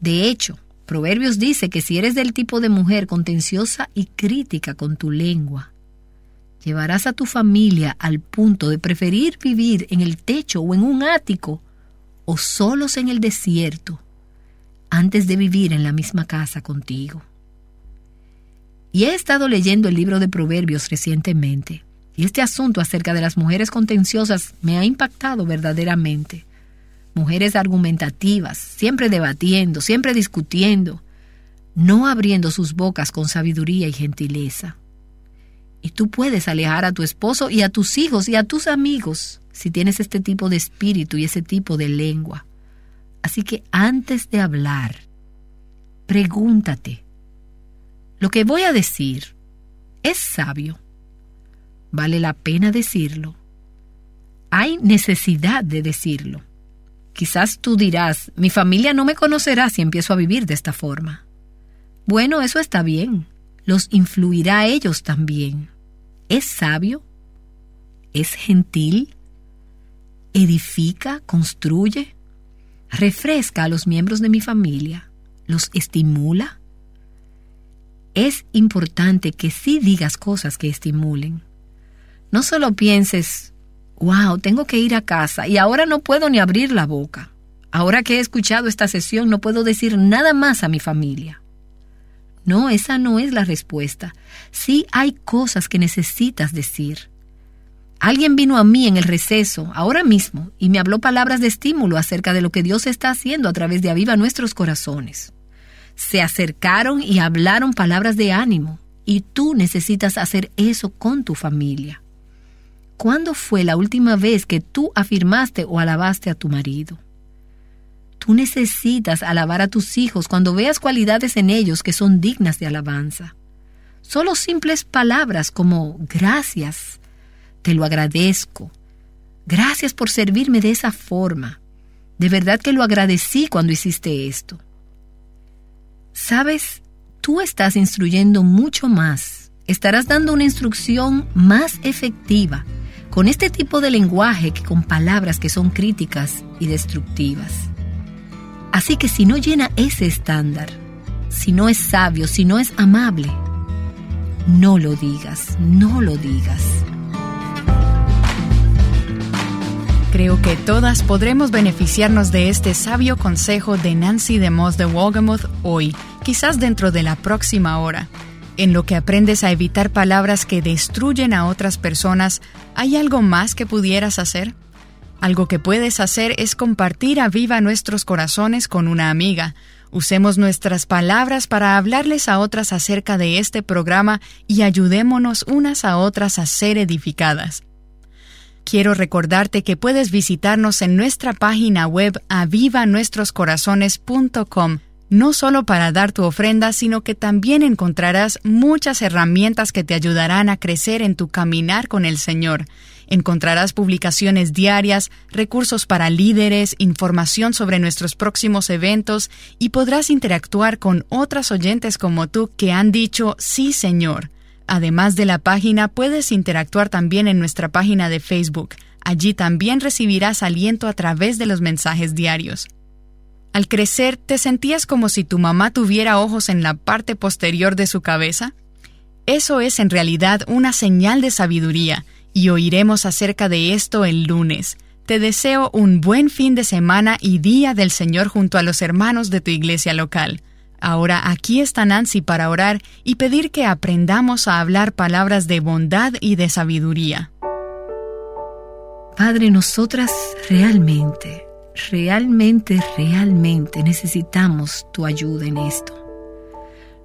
De hecho, Proverbios dice que si eres del tipo de mujer contenciosa y crítica con tu lengua, llevarás a tu familia al punto de preferir vivir en el techo o en un ático o solos en el desierto antes de vivir en la misma casa contigo. Y he estado leyendo el libro de Proverbios recientemente, y este asunto acerca de las mujeres contenciosas me ha impactado verdaderamente mujeres argumentativas, siempre debatiendo, siempre discutiendo, no abriendo sus bocas con sabiduría y gentileza. Y tú puedes alejar a tu esposo y a tus hijos y a tus amigos si tienes este tipo de espíritu y ese tipo de lengua. Así que antes de hablar, pregúntate, ¿lo que voy a decir es sabio? ¿Vale la pena decirlo? ¿Hay necesidad de decirlo? Quizás tú dirás, mi familia no me conocerá si empiezo a vivir de esta forma. Bueno, eso está bien. Los influirá a ellos también. ¿Es sabio? ¿Es gentil? ¿Edifica? ¿Construye? ¿Refresca a los miembros de mi familia? ¿Los estimula? Es importante que sí digas cosas que estimulen. No solo pienses, wow, tengo que ir a casa y ahora no puedo ni abrir la boca. Ahora que he escuchado esta sesión no puedo decir nada más a mi familia. No, esa no es la respuesta. Sí hay cosas que necesitas decir. Alguien vino a mí en el receso, ahora mismo, y me habló palabras de estímulo acerca de lo que Dios está haciendo a través de Aviva Nuestros Corazones. Se acercaron y hablaron palabras de ánimo, y tú necesitas hacer eso con tu familia. ¿Cuándo fue la última vez que tú afirmaste o alabaste a tu marido? Tú necesitas alabar a tus hijos cuando veas cualidades en ellos que son dignas de alabanza. Solo simples palabras como gracias, te lo agradezco, gracias por servirme de esa forma, de verdad que lo agradecí cuando hiciste esto. Sabes, tú estás instruyendo mucho más, estarás dando una instrucción más efectiva con este tipo de lenguaje que con palabras que son críticas y destructivas. Así que si no llena ese estándar, si no es sabio, si no es amable, no lo digas, no lo digas. Creo que todas podremos beneficiarnos de este sabio consejo de Nancy DeMoss de Wolgamoth hoy, quizás dentro de la próxima hora. En lo que aprendes a evitar palabras que destruyen a otras personas, ¿hay algo más que pudieras hacer? Algo que puedes hacer es compartir a viva nuestros corazones con una amiga. Usemos nuestras palabras para hablarles a otras acerca de este programa y ayudémonos unas a otras a ser edificadas. Quiero recordarte que puedes visitarnos en nuestra página web avivanuestroscorazones.com no solo para dar tu ofrenda, sino que también encontrarás muchas herramientas que te ayudarán a crecer en tu caminar con el Señor. Encontrarás publicaciones diarias, recursos para líderes, información sobre nuestros próximos eventos y podrás interactuar con otras oyentes como tú que han dicho sí, Señor. Además de la página, puedes interactuar también en nuestra página de Facebook. Allí también recibirás aliento a través de los mensajes diarios. Al crecer, ¿te sentías como si tu mamá tuviera ojos en la parte posterior de su cabeza? Eso es en realidad una señal de sabiduría, y oiremos acerca de esto el lunes. Te deseo un buen fin de semana y día del Señor junto a los hermanos de tu iglesia local. Ahora aquí está Nancy para orar y pedir que aprendamos a hablar palabras de bondad y de sabiduría. Padre, nosotras realmente, realmente, realmente necesitamos tu ayuda en esto.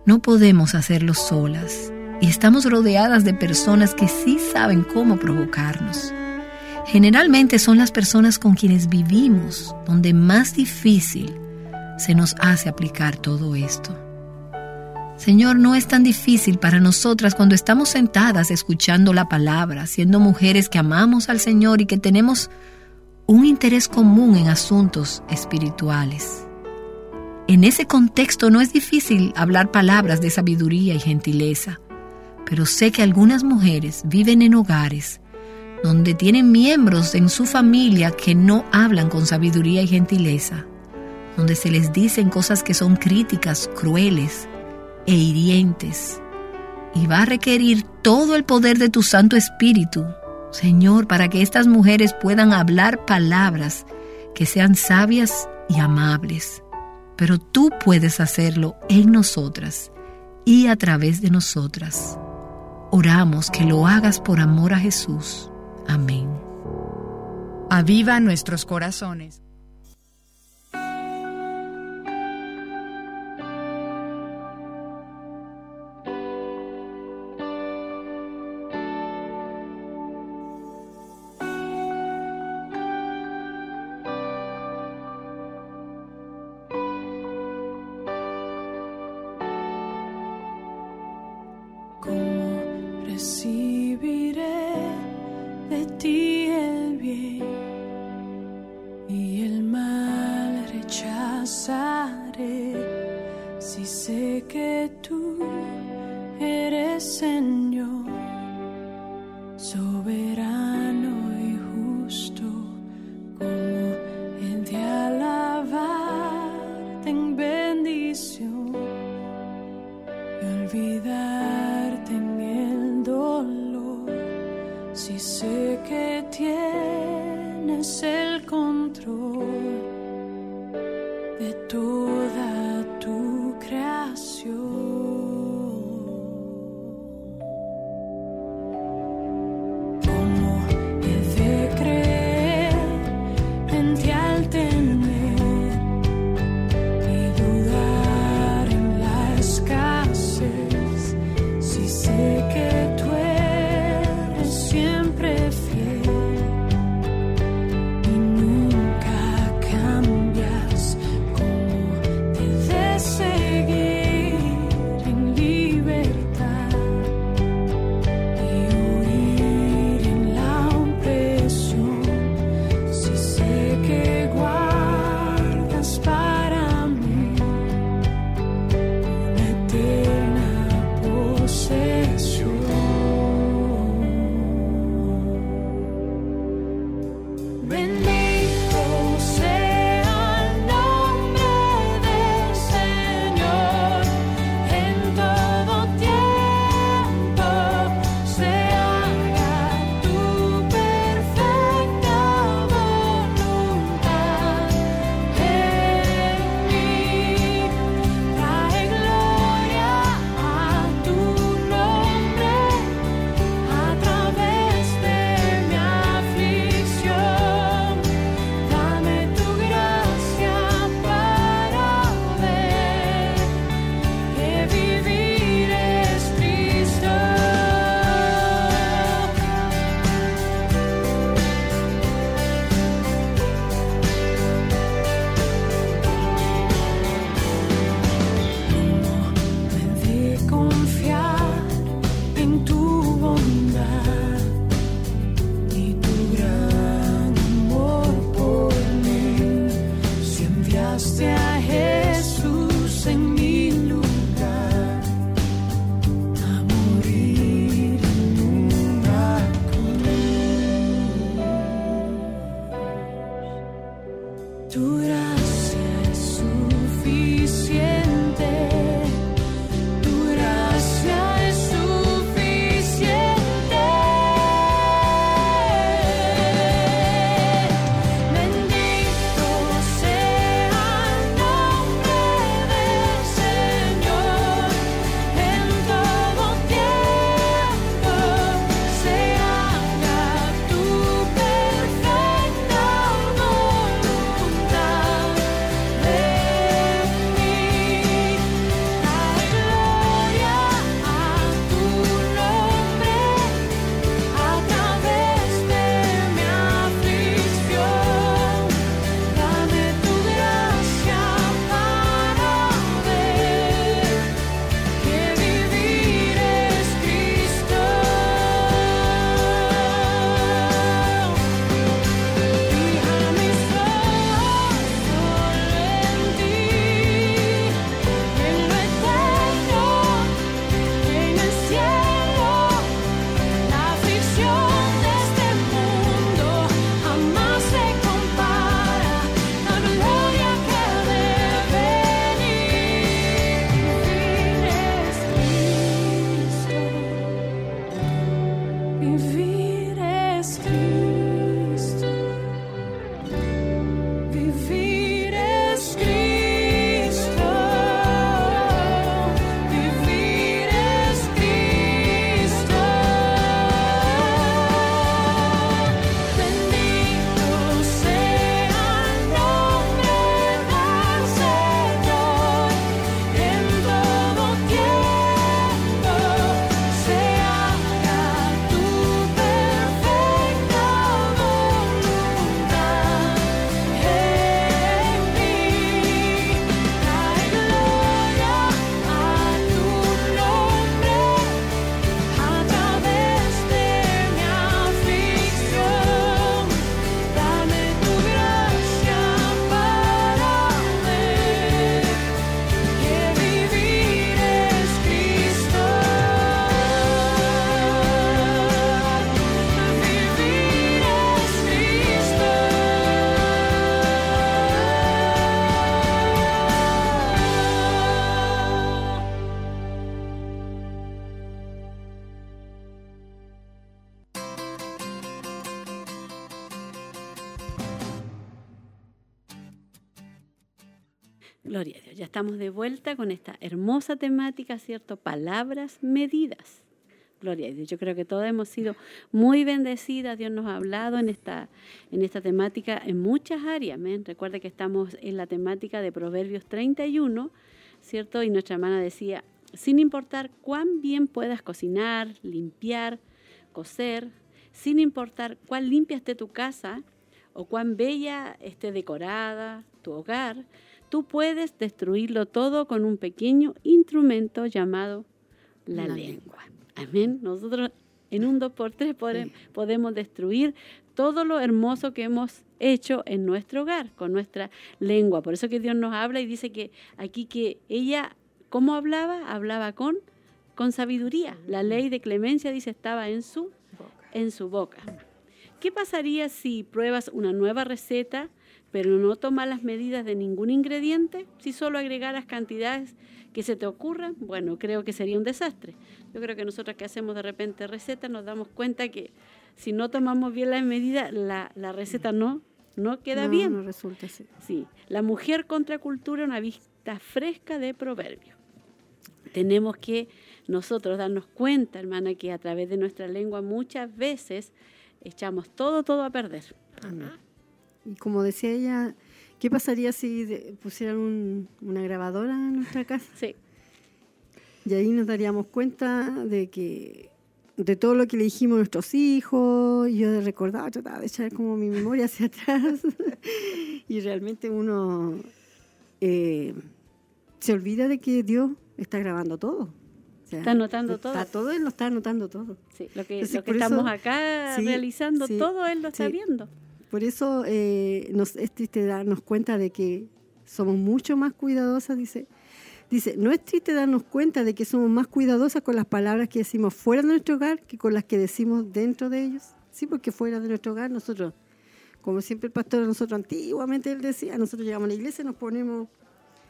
No podemos hacerlo solas y estamos rodeadas de personas que sí saben cómo provocarnos. Generalmente son las personas con quienes vivimos donde más difícil se nos hace aplicar todo esto. Señor, no es tan difícil para nosotras cuando estamos sentadas escuchando la palabra, siendo mujeres que amamos al Señor y que tenemos un interés común en asuntos espirituales. En ese contexto no es difícil hablar palabras de sabiduría y gentileza, pero sé que algunas mujeres viven en hogares donde tienen miembros en su familia que no hablan con sabiduría y gentileza, donde se les dicen cosas que son críticas, crueles e hirientes. Y va a requerir todo el poder de tu Santo Espíritu, Señor, para que estas mujeres puedan hablar palabras que sean sabias y amables pero tú puedes hacerlo en nosotras y a través de nosotras. Oramos que lo hagas por amor a Jesús. Amén. Aviva nuestros corazones. Estamos de vuelta con esta hermosa temática, ¿cierto? Palabras medidas. Gloria a Dios. Yo creo que todas hemos sido muy bendecidas. Dios nos ha hablado en esta, en esta temática en muchas áreas. Amén. Recuerda que estamos en la temática de Proverbios 31, ¿cierto? Y nuestra hermana decía, sin importar cuán bien puedas cocinar, limpiar, coser, sin importar cuán limpia esté tu casa o cuán bella esté decorada tu hogar, tú puedes destruirlo todo con un pequeño instrumento llamado la, La lengua. Amén. Nosotros en un 2x3 pode- podemos destruir todo lo hermoso que hemos hecho en nuestro hogar con nuestra lengua. Por eso que Dios nos habla y dice que aquí que ella, ¿cómo hablaba? Hablaba con, con sabiduría. La ley de clemencia, dice, estaba en su, en su boca. ¿Qué pasaría si pruebas una nueva receta, pero no tomas las medidas de ningún ingrediente? Si solo agregaras cantidades que se te ocurran, bueno, creo que sería un desastre. Yo creo que nosotros que hacemos de repente recetas nos damos cuenta que si no tomamos bien las medidas, la, la receta no, no queda No, bien. No resulta así. Sí, la mujer contra cultura, una vista fresca de proverbios. Tenemos que nosotros darnos cuenta, hermana, que a través de nuestra lengua muchas veces echamos todo, todo a perder. Amén. Y como decía ella, ¿qué pasaría si pusieran un- una grabadora en nuestra casa? Sí, Y ahí nos daríamos cuenta de que de todo lo que le dijimos a nuestros hijos, y yo recordaba, trataba de echar como mi memoria hacia atrás, y realmente uno eh, se olvida de que Dios está grabando todo. O sea, Está anotando está todo. todo. Él lo está anotando todo. sí, lo que, Entonces, lo que por eso- estamos acá sí, realizando, sí, todo él lo está viendo. Por eso eh, nos, es triste darnos cuenta de que somos mucho más cuidadosas, dice. Dice, no es triste darnos cuenta de que somos más cuidadosas con las palabras que decimos fuera de nuestro hogar que con las que decimos dentro de ellos. Sí, porque fuera de nuestro hogar nosotros, como siempre el pastor, nosotros antiguamente él decía, nosotros llegamos a la iglesia y nos ponemos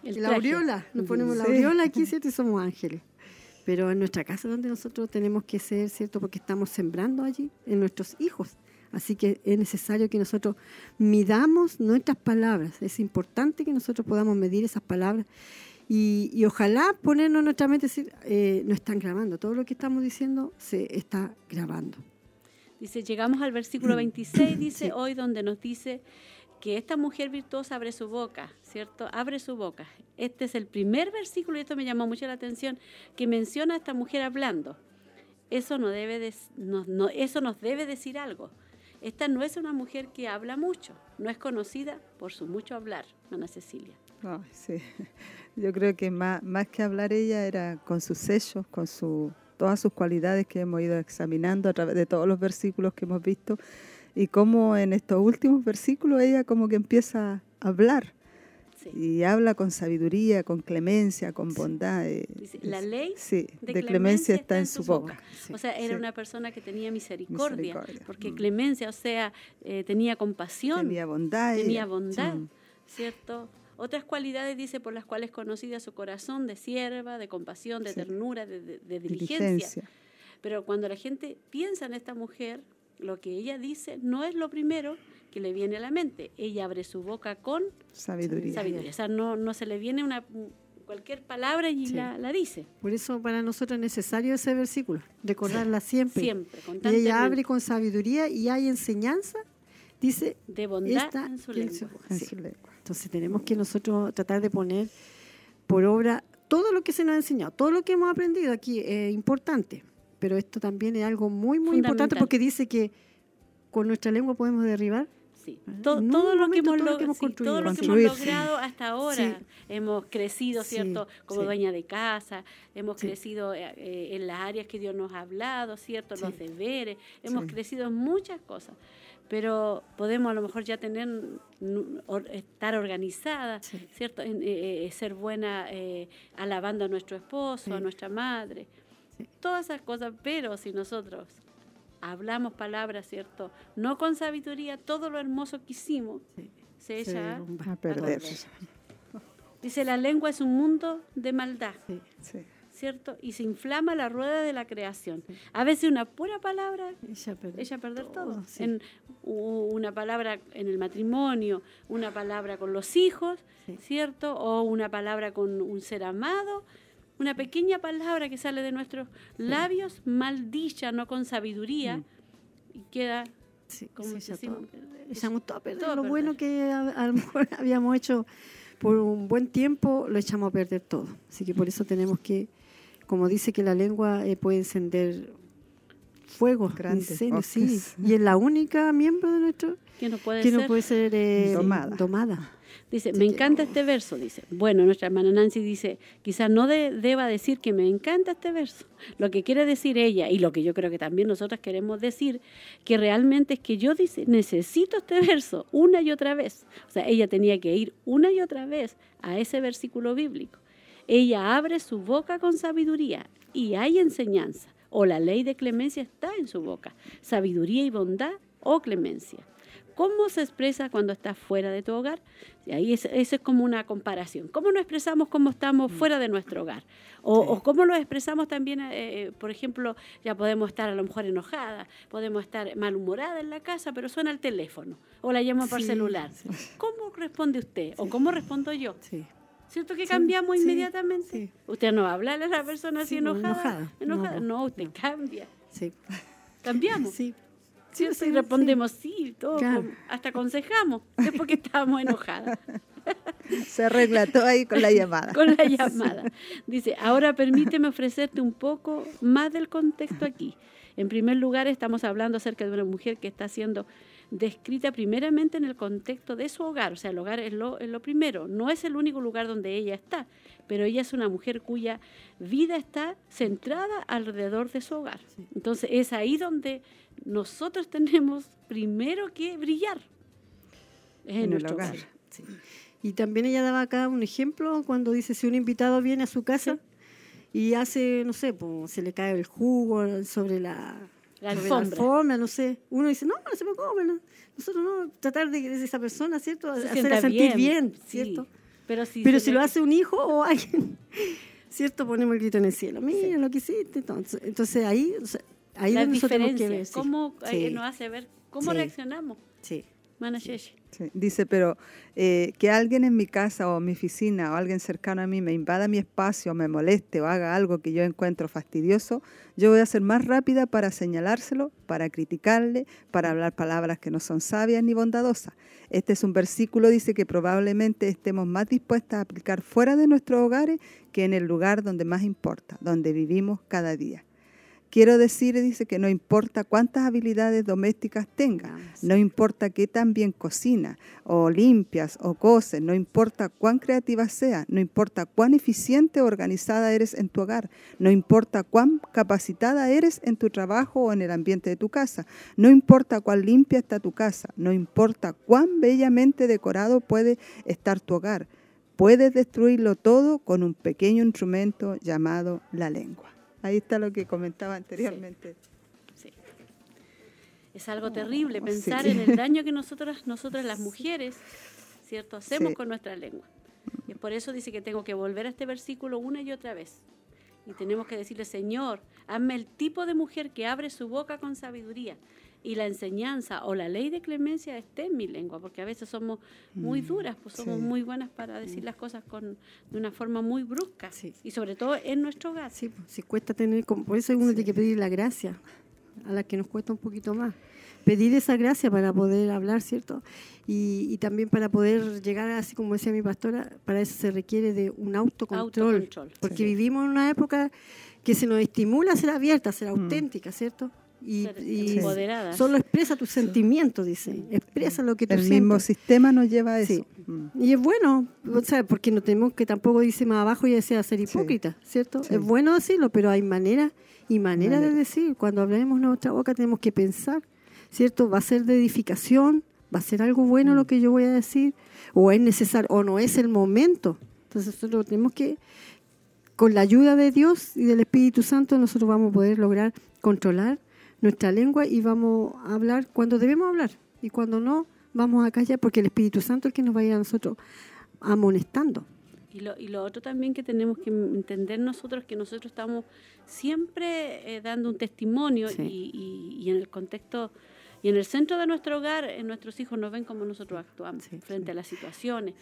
El la aureola, nos ponemos la aureola aquí, ¿cierto? Y somos ángeles. Pero en nuestra casa donde nosotros tenemos que ser, ¿cierto? Porque estamos sembrando allí en nuestros hijos. Así que es necesario que nosotros midamos nuestras palabras. Es importante que nosotros podamos medir esas palabras y, y ojalá ponernos en nuestra mente decir, eh, no están grabando. Todo lo que estamos diciendo se está grabando. Dice, llegamos al versículo 26, dice Sí. hoy donde nos dice que esta mujer virtuosa abre su boca, ¿cierto? Abre su boca. Este es el primer versículo, y esto me llamó mucho la atención, que menciona a esta mujer hablando. Eso, no debe de- no- no- eso nos debe decir algo. Esta no es una mujer que habla mucho, no es conocida por su mucho hablar, Ana Cecilia. Ay, sí. Yo creo que más, más que hablar ella era con sus sellos, con su, todas sus cualidades que hemos ido examinando a través de todos los versículos que hemos visto y cómo en estos últimos versículos ella como que empieza a hablar Sí. y habla con sabiduría, con clemencia, con bondad. eh, Dice, la ley sí, de de, clemencia está en su boca. O sea, era Sí. una persona que tenía misericordia, Misericordia, porque mm. clemencia, o sea, eh, tenía compasión, Tenía bondad. tenía ella, bondad, sí. ¿cierto? Otras cualidades, dice, por las cuales conocida su corazón de sierva, de compasión, de Sí. ternura, de, de- de diligencia. Diligencia. Pero cuando la gente piensa en esta mujer, lo que ella dice no es lo primero que le viene a la mente. Ella abre su boca con Sabiduría. sabiduría. O sea, no, no se le viene una cualquier palabra y Sí. la, la dice. Por eso para nosotros es necesario ese versículo, recordarla siempre. Siempre, Y ella abre con sabiduría y hay enseñanza, dice de bondad esta en su en lengua. su- En sí. su lengua. Entonces tenemos que nosotros tratar de poner por obra todo lo que se nos ha enseñado, todo lo que hemos aprendido aquí es importante, pero esto también es algo muy, muy importante porque dice que con nuestra lengua podemos derribar. Sí. To- todo, lo que momento, hemos, todo lo log- que hemos sí, todo construido. lo que hemos logrado hasta ahora. Sí. Hemos crecido, Sí, ¿cierto? Como sí. dueña de casa, hemos Sí. crecido eh, eh, en las áreas que Dios nos ha hablado, ¿cierto? Sí. Los deberes, hemos Sí. crecido en muchas cosas. Pero podemos a lo mejor ya tener, or- estar organizada, Sí. ¿cierto? En, eh, ser buena eh, alabando a nuestro esposo, a nuestra madre. Sí. Todas esas cosas, pero si nosotros hablamos palabras, ¿cierto? No con sabiduría, todo lo hermoso que hicimos Sí. se Se echa a- derrumba. A perder. Dice, la lengua es un mundo de maldad. Sí. Sí. ¿cierto? Y se inflama la rueda de la creación. A veces una pura palabra Ella perder todo. En, una palabra en el matrimonio, una palabra con los hijos. ¿cierto? O una palabra con un ser amado. Una pequeña palabra que sale de nuestros labios, maldicha, no con sabiduría, y queda Sí, como sí, decimos, todo- echamos todo a perder. todo lo perder. bueno que a, a lo mejor habíamos hecho por un buen tiempo, lo echamos a perder todo. Así que por eso tenemos que, como dice que la lengua eh, puede encender fuegos, Grandes incendios, sí. Y es la única miembro de nuestro que no puede que ser. no puede ser eh, Domada. domada. Dice, me encanta este verso, dice. Bueno, nuestra hermana Nancy dice, quizás no de- deba decir que me encanta este verso. Lo que quiere decir ella, y lo que yo creo que también nosotras queremos decir, que realmente es que yo dice, necesito este verso una y otra vez. O sea, ella tenía que ir una y otra vez a ese versículo bíblico. Ella abre su boca con sabiduría y hay enseñanza, o la ley de clemencia está en su boca, sabiduría y bondad o clemencia. ¿Cómo se expresa cuando estás fuera de tu hogar? Y ahí es, eso es como una comparación. ¿Cómo nos expresamos cuando estamos fuera de nuestro hogar? O, o cómo lo expresamos también, eh, por ejemplo, ya podemos estar a lo mejor enojada, podemos estar malhumorada en la casa, pero suena el teléfono o la llamo por Sí, celular. sí. ¿Cómo responde usted o cómo respondo yo? Sí. ¿Cierto que Sí, cambiamos sí, inmediatamente? sí. Usted no va a la persona así Sí, pues, enojada. enojada. enojada. No, No, usted cambia. Sí. Cambiamos. Sí. ¿Cierto? sí, y sí. respondemos sí, todo, Claro. con- hasta aconsejamos, es porque estábamos enojadas Se arregla todo ahí con la llamada. con la llamada. Dice, ahora permíteme ofrecerte un poco más del contexto aquí. En primer lugar, estamos hablando acerca de una mujer que está siendo descrita primeramente en el contexto de su hogar, o sea, el hogar es lo, es lo primero, no es el único lugar donde ella está, pero ella es una mujer cuya vida está centrada alrededor de su hogar. Entonces, es ahí donde nosotros tenemos primero que brillar. Es en, En nuestro hogar. hogar. Sí. Y también ella daba acá un ejemplo cuando dice si un invitado viene a su casa y hace, no sé, pues, se le cae el jugo sobre la, La sobre alfombra. alfombra, no sé. Uno dice, no, no se preocupe. no. Nosotros no, tratar de que esa persona, ¿cierto? Se Hacerla sentir bien, sí. ¿cierto? Pero si, Pero si lo hace un hijo o alguien, ¿cierto? Ponemos el grito en el cielo. Mira lo que hiciste. Entonces, entonces ahí, o sea, ahí las diferencias, cómo eh, Sí. nos hace ver cómo Sí. reaccionamos. Sí. Dice, pero eh, que alguien en mi casa o en mi oficina o alguien cercano a mí me invada mi espacio, me moleste o haga algo que yo encuentro fastidioso, yo voy a ser más rápida para señalárselo, para criticarle, para hablar palabras que no son sabias ni bondadosas. Este es un versículo, dice que probablemente estemos más dispuestas a aplicar fuera de nuestros hogares que en el lugar donde más importa, donde vivimos cada día. Quiero decir, dice que no importa cuántas habilidades domésticas tengas, no importa qué tan bien cocina, o limpias, o coses, no importa cuán creativa seas, no importa cuán eficiente o organizada eres en tu hogar, no importa cuán capacitada eres en tu trabajo o en el ambiente de tu casa, no importa cuán limpia está tu casa, no importa cuán bellamente decorado puede estar tu hogar, puedes destruirlo todo con un pequeño instrumento llamado la lengua. Ahí está lo que comentaba anteriormente. Sí. Es algo terrible pensar sí. en el daño que nosotras, nosotras las mujeres, ¿cierto? Hacemos Sí. con nuestra lengua. Y por eso dice que tengo que volver a este versículo una y otra vez. Y tenemos que decirle, Señor, hazme el tipo de mujer que abre su boca con sabiduría. Y la enseñanza o la ley de clemencia esté en mi lengua, porque a veces somos muy duras, pues somos sí. muy buenas para decir las cosas con, de una forma muy brusca. Sí. Y sobre todo en nuestro hogar. Sí, pues, si cuesta tener, por eso uno tiene que pedir la gracia, a la que nos cuesta un poquito más. Pedir esa gracia para poder hablar, ¿cierto? Y, y también para poder llegar, así como decía mi pastora, para eso se requiere de un autocontrol. Autocontrol. Porque vivimos en una época que se nos estimula a ser abierta, a ser Mm. auténtica, ¿cierto? Y, y solo expresa tus sentimientos, dice. Expresa lo que tú El sientes. mismo sistema nos lleva a eso. Sí. Mm. Y es bueno, o sea, porque no tenemos que tampoco dice más abajo y sea ser hipócrita, ¿cierto? Sí. Es bueno decirlo, pero hay maneras y maneras de Manera. decir. Cuando hablemos nuestra boca tenemos que pensar, ¿cierto? Va a ser de edificación, va a ser algo bueno Mm. lo que yo voy a decir, o es necesario, o no es el momento. Entonces nosotros tenemos que, con la ayuda de Dios y del Espíritu Santo, nosotros vamos a poder lograr controlar nuestra lengua y vamos a hablar cuando debemos hablar y cuando no, vamos a callar porque el Espíritu Santo es el que nos va a ir a nosotros amonestando. Y lo, y lo otro también que tenemos que entender nosotros que nosotros estamos siempre eh, dando un testimonio Sí. y, y- y en el contexto y en el centro de nuestro hogar eh, nuestros hijos nos ven cómo nosotros actuamos Sí, frente sí. a las situaciones,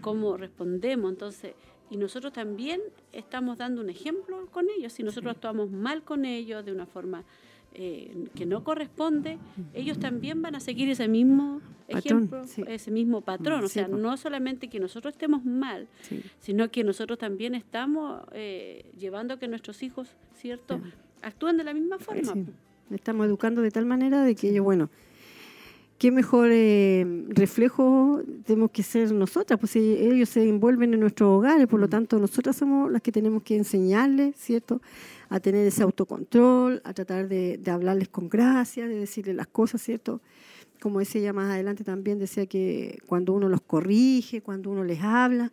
cómo respondemos. Entonces, y nosotros también estamos dando un ejemplo con ellos. Si nosotros actuamos mal con ellos de una forma eh, que no corresponde, ellos también van a seguir ese mismo Patrón, ejemplo, sí. ese mismo patrón. O sea, po. no solamente que nosotros estemos mal, Sí. sino que nosotros también estamos eh, llevando a que nuestros hijos, ¿cierto?, actúen de la misma forma. Sí. Estamos educando de tal manera de que ellos, bueno, qué mejor eh, reflejo tenemos que ser nosotras, pues si ellos se envuelven en nuestros hogares, por lo tanto nosotras somos las que tenemos que enseñarles, ¿cierto? A tener ese autocontrol, a tratar de, de hablarles con gracia, de decirles las cosas, ¿cierto? Como decía ella más adelante también, decía que cuando uno los corrige, cuando uno les habla.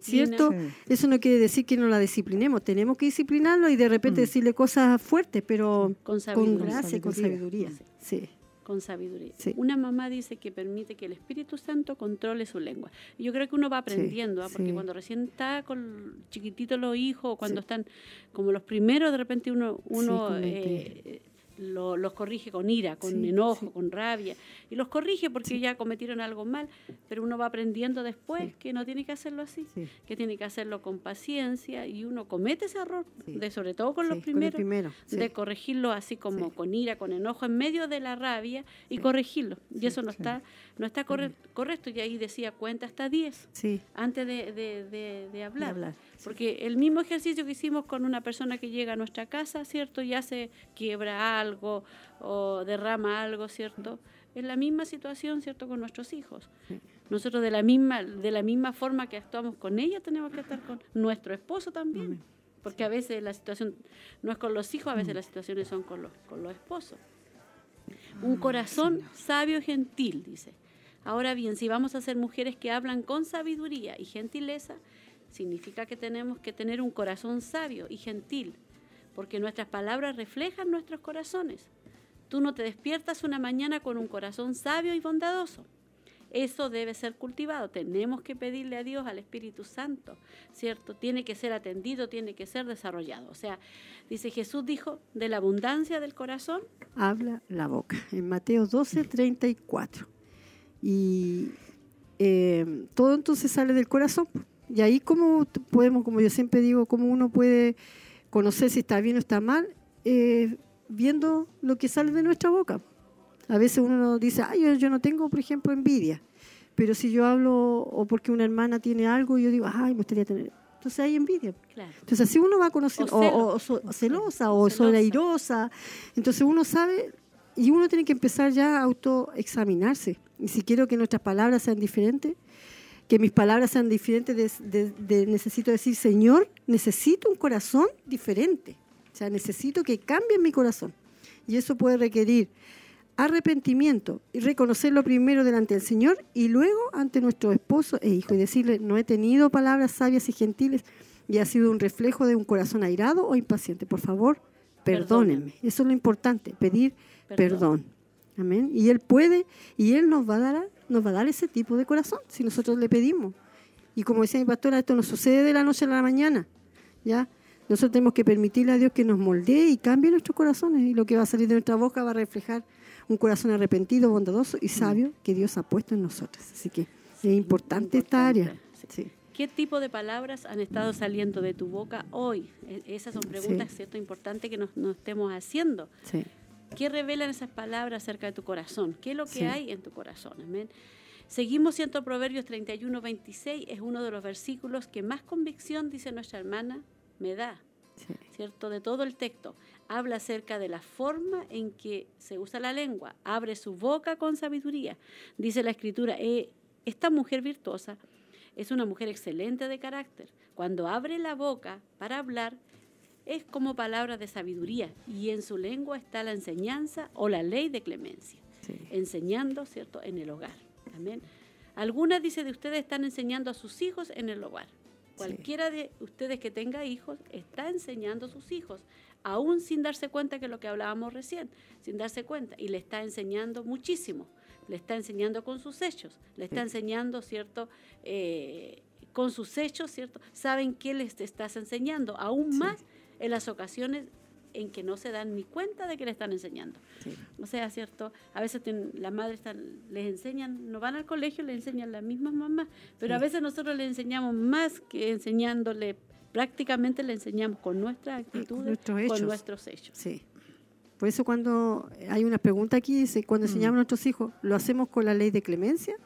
¿cierto? Sí. Eso no quiere decir que no la disciplinemos, tenemos que disciplinarlo y de repente decirle cosas fuertes, pero Con con gracia y con sabiduría. sabiduría. Sí. Con sabiduría. Sí. Una mamá dice que permite que el Espíritu Santo controle su lengua. Yo creo que uno va aprendiendo, ¿ah? porque sí. cuando recién está con chiquititos los hijos, cuando están como los primeros, de repente uno, uno eh, lo- los corrige con ira, con Sí, enojo, sí. con rabia. Y los corrige porque ya cometieron algo mal, pero uno va aprendiendo después que no tiene que hacerlo así, Sí. que tiene que hacerlo con paciencia y uno comete ese error, de sobre todo con los primeros primero, de corregirlo así como con ira, con enojo, en medio de la rabia y corregirlo. Y eso no está no está corre- correcto. Y ahí decía cuenta hasta 10 Sí, antes de, de- de- de hablar. hablar, Porque el mismo ejercicio que hicimos con una persona que llega a nuestra casa, ¿cierto? Y hace, quiebra algo o derrama algo, ¿cierto? Es la misma situación, ¿cierto? Con nuestros hijos. Nosotros de la misma de la misma forma que actuamos con ella, tenemos que estar con nuestro esposo también. Porque a veces la situación no es con los hijos, a veces las situaciones son con los, con los esposos. Un corazón sabio y gentil, dice. Ahora bien, si vamos a ser mujeres que hablan con sabiduría y gentileza, significa que tenemos que tener un corazón sabio y gentil, porque nuestras palabras reflejan nuestros corazones. Tú no te despiertas una mañana con un corazón sabio y bondadoso. Eso debe ser cultivado. Tenemos que pedirle a Dios, al Espíritu Santo, ¿cierto? Tiene que ser atendido, tiene que ser desarrollado. O sea, dice Jesús dijo, de la abundancia del corazón, habla la boca. En Mateo 12, 34. Y eh, todo entonces sale del corazón. Y ahí como podemos, como yo siempre digo, cómo uno puede conocer si está bien o está mal, eh, viendo lo que sale de nuestra boca. A veces uno dice, ay, yo, yo no tengo, por ejemplo, envidia. Pero si yo hablo, o porque una hermana tiene algo, yo digo, ay, me gustaría tener. Entonces hay envidia. claro. Entonces así uno va conociendo, O o, o- o so- o celosa, o Celosa. Entonces uno sabe, y uno tiene que empezar ya a autoexaminarse. Y si quiero que nuestras palabras sean diferentes, que mis palabras sean diferentes, de, de- de- necesito decir, Señor, necesito un corazón diferente. O sea, necesito que cambie mi corazón. Y eso puede requerir arrepentimiento y reconocerlo primero delante del Señor y luego ante nuestro esposo e hijo y decirle, no he tenido palabras sabias y gentiles y ha sido un reflejo de un corazón airado o impaciente. Por favor, perdónenme. Eso es lo importante, pedir Perdón. perdón. Amén. Y Él puede y Él nos va, a dar, nos va a dar ese tipo de corazón si nosotros le pedimos. Y como decía mi pastora, esto no sucede de la noche a la mañana. ¿Ya? Nosotros tenemos que permitirle a Dios que nos moldee y cambie nuestros corazones. Y lo que va a salir de nuestra boca va a reflejar un corazón arrepentido, bondadoso y sabio que Dios ha puesto en nosotros. Así que es importante, esta área. Importante, sí. Sí. ¿Qué tipo de palabras han estado saliendo de tu boca hoy? E- Esas son preguntas, Sí. ¿cierto? Importantes que nos, nos estemos haciendo. Sí. ¿Qué revelan esas palabras acerca de tu corazón? ¿Qué es lo que Sí. hay en tu corazón? Amén. Seguimos siendo Proverbios 31, 26. Es uno de los versículos que más convicción, dice nuestra hermana, me da. Sí. ¿cierto? De todo el texto. Habla acerca de la forma en que se usa la lengua. Abre su boca con sabiduría. Dice la escritura, "Eh, esta mujer virtuosa es una mujer excelente de carácter. Cuando abre la boca para hablar, es como palabra de sabiduría y en su lengua está la enseñanza o la ley de clemencia. Sí. Enseñando, ¿cierto?, en el hogar. Amén. Algunas, dice, de ustedes están enseñando a sus hijos en el hogar. Cualquiera de ustedes que tenga hijos está enseñando a sus hijos, aún sin darse cuenta que lo que hablábamos recién, sin darse cuenta, y le está enseñando muchísimo, le está enseñando con sus hechos, le está enseñando, ¿cierto?, eh, con sus hechos, ¿cierto? Saben qué les estás enseñando, aún más en las ocasiones en que no se dan ni cuenta de que le están enseñando. O sea, ¿cierto? A veces las madres les enseñan, no van al colegio, les enseñan las mismas mamás, pero a veces nosotros les enseñamos más que enseñándole, prácticamente le enseñamos con nuestras actitudes, con, nuestros hechos. Sí. Por eso cuando hay una pregunta aquí, dice, cuando mm. enseñamos a nuestros hijos, ¿lo hacemos con la ley de clemencia?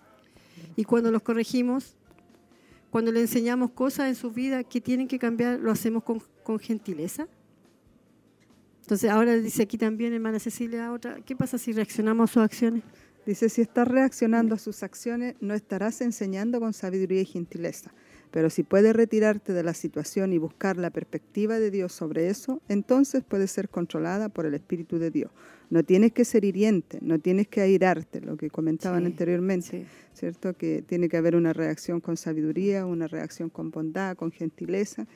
Y cuando los corregimos, cuando le enseñamos cosas en su vida que tienen que cambiar, ¿lo hacemos con, con gentileza? Entonces ahora dice aquí también, hermana Cecilia, otra, ¿qué pasa si reaccionamos a sus acciones? Dice, si estás reaccionando a sus acciones, no estarás enseñando con sabiduría y gentileza. Pero si puedes retirarte de la situación y buscar la perspectiva de Dios sobre eso, entonces puedes ser controlada por el Espíritu de Dios. No tienes que ser hiriente, no tienes que airarte, lo que comentaban anteriormente, ¿cierto? Que tiene que haber una reacción con sabiduría, una reacción con bondad, con gentileza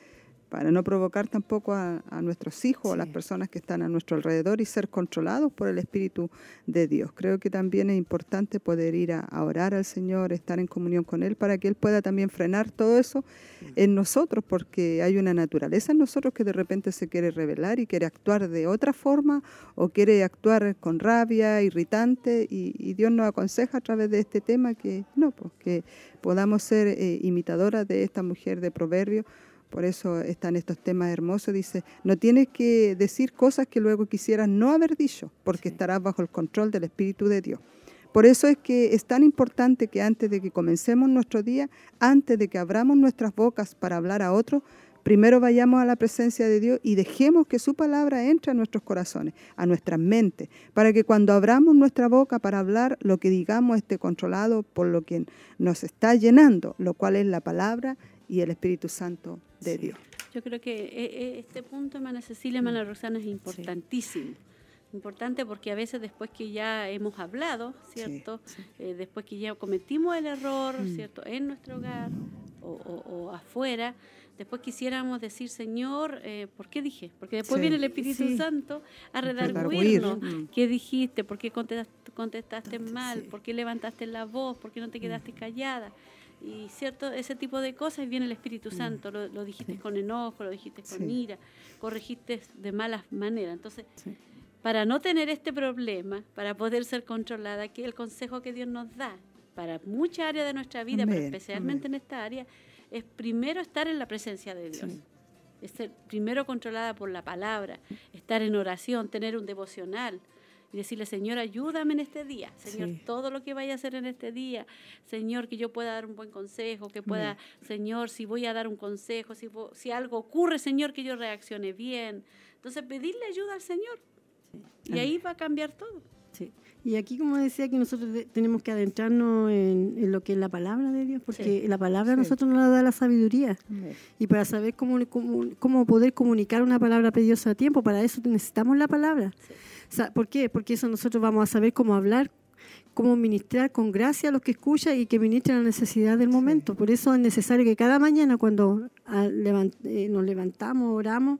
para no provocar tampoco a, nuestros hijos o las personas que están a nuestro alrededor y ser controlados por el Espíritu de Dios. Creo que también es importante poder ir a, orar al Señor, estar en comunión con Él, para que Él pueda también frenar todo eso en nosotros, porque hay una naturaleza en nosotros que de repente se quiere revelar y quiere actuar de otra forma o quiere actuar con rabia, irritante, y, Dios nos aconseja a través de este tema que no, pues, que podamos ser eh, imitadoras de esta mujer de proverbio por eso están estos temas hermosos. Dice, no tienes que decir cosas que luego quisieras no haber dicho, porque estarás bajo el control del Espíritu de Dios. Por eso es que es tan importante que antes de que comencemos nuestro día, antes de que abramos nuestras bocas para hablar a otros, primero vayamos a la presencia de Dios y dejemos que su palabra entre a nuestros corazones, a nuestras mentes, para que cuando abramos nuestra boca para hablar, lo que digamos esté controlado por lo que nos está llenando, lo cual es la palabra y el Espíritu Santo de Dios. Yo creo que eh, eh, este punto, hermana Cecilia, hermana Roxana, es importantísimo. Importante porque a veces después que ya hemos hablado, ¿cierto? Eh, después que ya cometimos el error, mm. ¿cierto? En nuestro hogar o, afuera, después quisiéramos decir, Señor, ¿por qué dije? Porque después viene el Espíritu Santo a redarguirnos. Mm. ¿Qué dijiste? ¿Por qué contestaste, contestaste mal? ¿Por qué levantaste la voz? ¿Por qué no te quedaste callada? Y cierto ese tipo de cosas viene el Espíritu mm. Santo lo, dijiste con enojo lo dijiste con ira corregiste de malas maneras. Entonces para no tener este problema para poder ser controlada que el consejo que Dios nos da para muchas áreas de nuestra vida pero especialmente en esta área es primero estar en la presencia de Dios. Es ser primero controlada por la palabra estar en oración tener un devocional y decirle, Señor, ayúdame en este día, Señor, todo lo que vaya a hacer en este día, Señor, que yo pueda dar un buen consejo, que pueda, Señor, si voy a dar un consejo, si, si algo ocurre, Señor, que yo reaccione bien. Entonces, pedirle ayuda al Señor. Y ahí va a cambiar todo. Sí. Y aquí, como decía, que nosotros tenemos que adentrarnos en, lo que es la palabra de Dios, porque la palabra a nosotros nos da la sabiduría. Y para saber cómo, cómo, cómo, poder comunicar una palabra preciosa a tiempo, para eso necesitamos la palabra. ¿Por qué? Porque eso nosotros vamos a saber cómo hablar, cómo ministrar con gracia a los que escuchan y que ministren la necesidad del momento. Por eso es necesario que cada mañana cuando ah, eh, nos levantamos, oramos,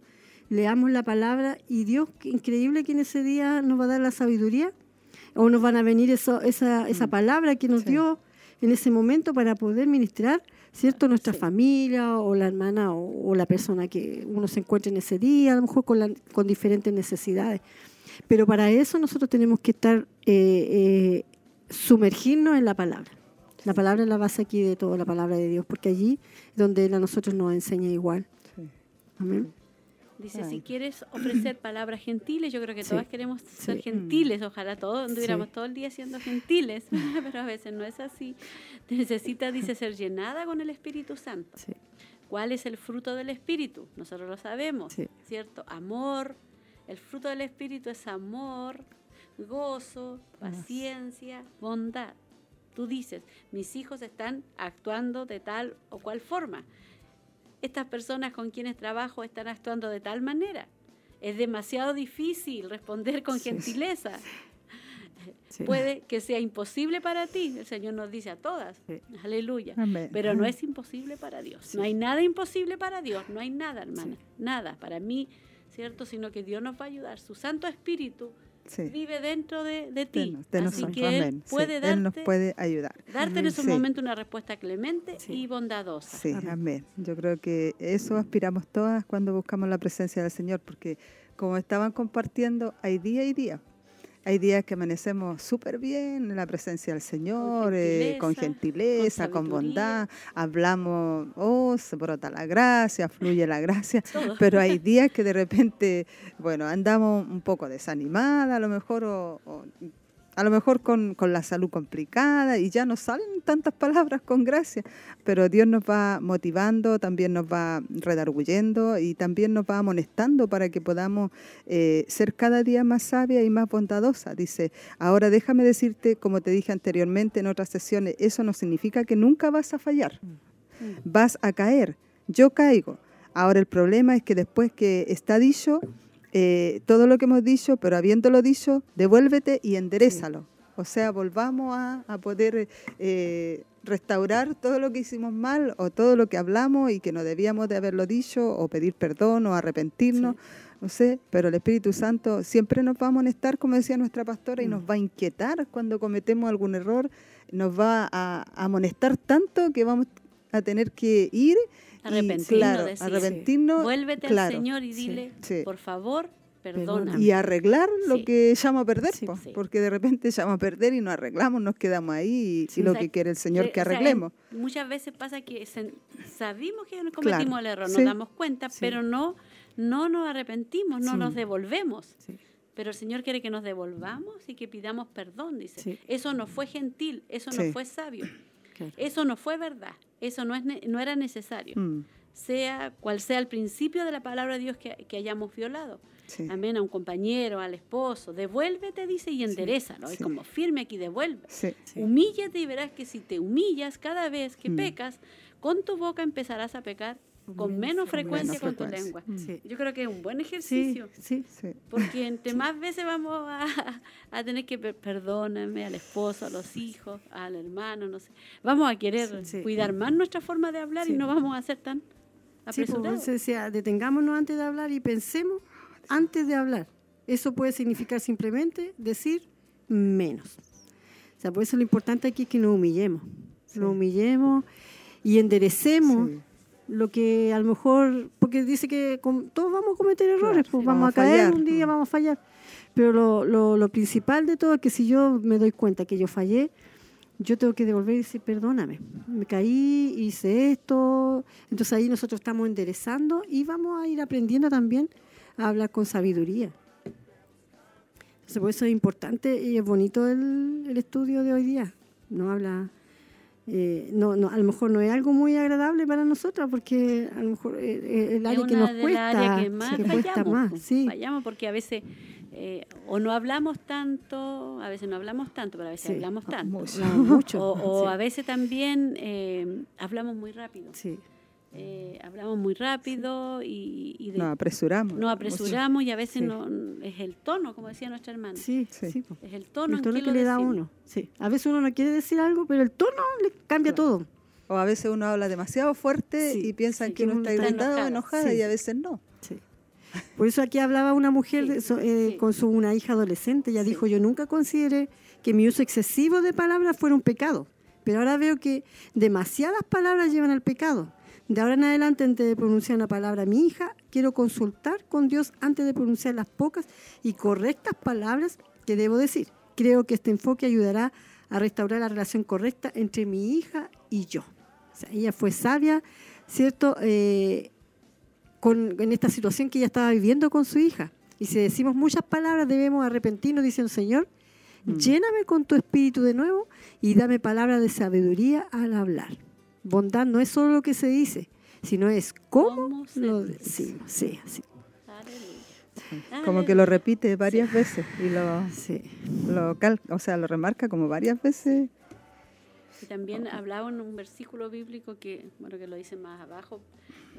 leamos la palabra y Dios, increíble que en ese día nos va a dar la sabiduría o nos van a venir eso, esa, esa mm. palabra que nos dio en ese momento para poder ministrar, ¿cierto? Nuestra familia o la hermana o, la persona que uno se encuentre en ese día, a lo mejor con, con diferentes necesidades. Pero para eso nosotros tenemos que estar, eh, eh, sumergirnos en la palabra. La palabra es la base aquí de todo, la palabra de Dios, porque allí es donde Él a nosotros nos enseña igual. Amén. Dice, si quieres ofrecer palabras gentiles, yo creo que todas queremos ser gentiles, ojalá todos estuviéramos todo el día siendo gentiles, pero a veces no es así. Necesita, dice, ser llenada con el Espíritu Santo. ¿Cuál es el fruto del Espíritu? Nosotros lo sabemos, ¿cierto? Amor, el fruto del Espíritu es amor, gozo, paciencia, bondad. Tú dices, mis hijos están actuando de tal o cual forma. Estas personas con quienes trabajo están actuando de tal manera. Es demasiado difícil responder con gentileza. Puede que sea imposible para ti, el Señor nos dice a todas, aleluya, pero no es imposible para Dios. No hay nada imposible para Dios, no hay nada, hermana, nada. Para mí, ¿cierto? Sino que Dios nos va a ayudar. Su Santo Espíritu Sí. vive dentro de, de ti. De, de Así nosotros, que Él. Sí, puede Él nos darte, puede ayudar. darte en esos Sí. momentos una respuesta clemente y bondadosa. Sí, amén. Yo creo que eso aspiramos todas cuando buscamos la presencia del Señor, porque como estaban compartiendo, hay día y día. Hay días que amanecemos súper bien en la presencia del Señor, eh, con gentileza, gentileza, con, con bondad. Hablamos, oh, se brota la gracia, fluye la gracia. Todo. Pero hay días que de repente, bueno, andamos un poco desanimadas, a lo mejor, o, o a lo mejor con, con la salud complicada y ya no salen tantas palabras con gracia, pero Dios nos va motivando, también nos va redarguyendo y también nos va amonestando para que podamos eh, ser cada día más sabia y más bondadosa. Dice, ahora déjame decirte, como te dije anteriormente en otras sesiones, eso no significa que nunca vas a fallar, vas a caer, yo caigo. Ahora el problema es que después que está dicho, eh, todo lo que hemos dicho, pero habiéndolo dicho, devuélvete y enderezalo. O sea, volvamos a, a poder eh, restaurar todo lo que hicimos mal o todo lo que hablamos y que no debíamos de haberlo dicho o pedir perdón o arrepentirnos. No sé, pero el Espíritu Santo siempre nos va a amonestar, como decía nuestra pastora, y nos va a inquietar cuando cometemos algún error, nos va a, a amonestar tanto que vamos a tener que ir y, Arrepentirnos, claro, decir. arrepentirnos, Vuélvete claro. al Señor y dile, por favor, perdóname. y arreglar lo Sí. que echamos a perder, Sí, sí. porque de repente echamos a perder y no arreglamos, nos quedamos ahí y, y lo O sea, que quiere el Señor que o sea, arreglemos. muchas veces pasa que sabimos que cometimos Claro, el error, nos damos cuenta, pero no, no nos arrepentimos, no nos devolvemos. Pero el Señor quiere que nos devolvamos y que pidamos perdón, dice. Eso no fue gentil, eso no fue sabio, Claro. eso no fue verdad, eso no, es ne- no era necesario. Mm, Sea cual sea el principio de la palabra de Dios que, que hayamos violado. sí. Amén, a un compañero, al esposo. Devuélvete, dice, y enderezalo. Y sí. como firme aquí, devuelve. Sí. Humíllate y verás que si te humillas cada vez que Mm. pecas, con tu boca empezarás a pecar con menos frecuencia con tu lengua. Sí. Yo creo que es un buen Sí, ejercicio. sí. Sí. Porque entre más veces vamos a, a tener que per- perdóname al esposo, a los hijos, al hermano, no sé. Vamos a querer Sí. cuidar más nuestra forma de hablar y Sí. no vamos a ser tan Sí, pues, apresurados. se decía, detengámonos antes de hablar y pensemos antes de hablar. Eso puede significar simplemente decir menos. O sea, por eso lo importante aquí es que nos humillemos. Nos humillemos y enderecemos Sí. Lo que a lo mejor, porque dice que com- todos vamos a cometer errores, Claro, pues vamos, vamos a caer fallar. un día, Mm. vamos a fallar. Pero lo, lo, lo principal de todo es que si yo me doy cuenta que yo fallé, yo tengo que devolver y decir, perdóname, me caí, hice esto. Entonces ahí nosotros estamos enderezando y vamos a ir aprendiendo también a hablar con sabiduría. Entonces por eso es importante y es bonito el, el estudio de hoy día. No habla, eh, no, no, a lo mejor no es algo muy agradable para nosotras porque a lo mejor eh, eh, el Es área que nos cuesta, las áreas que más que cuesta fallamos, más, sí. fallamos porque a veces eh, o no hablamos tanto, a veces no hablamos tanto, pero a veces Sí, hablamos tanto. mucho. O, o Sí. a veces también eh, hablamos muy rápido. Sí. Eh, hablamos muy rápido y, y de- Nos apresuramos. nos apresuramos y a veces Sí. no, es el tono, como decía nuestra hermana. Sí, Sí. Es el tono, el tono en que que le da a uno. Sí. A veces uno no quiere decir algo, pero el tono le cambia todo. O a veces uno habla demasiado fuerte Sí, y piensan sí, que uno está irritado o enojada. enojada Sí. y a veces no. Sí. Por eso aquí hablaba una mujer Sí, de- so- eh, sí. con su una hija adolescente. Ella dijo, yo nunca consideré que mi uso excesivo de palabras fuera un pecado. Pero ahora veo que demasiadas palabras llevan al pecado. De ahora en adelante, antes de pronunciar una palabra a mi hija, quiero consultar con Dios antes de pronunciar las pocas y correctas palabras que debo decir. Creo que este enfoque ayudará a restaurar la relación correcta entre mi hija y yo. O sea, ella fue sabia, ¿cierto? Eh, con, en esta situación que ella estaba viviendo con su hija. Y si decimos muchas palabras, debemos arrepentirnos diciendo, Señor, lléname con tu espíritu de nuevo y dame palabras de sabiduría al hablar. Bondad no es solo lo que se dice, sino es cómo ¿Cómo se lo decimos. Sí, sí. Como que lo repite varias veces y lo, sí. lo cal- o sea, lo remarca como varias veces. Y también hablaba en un versículo bíblico que, bueno, que lo dice más abajo,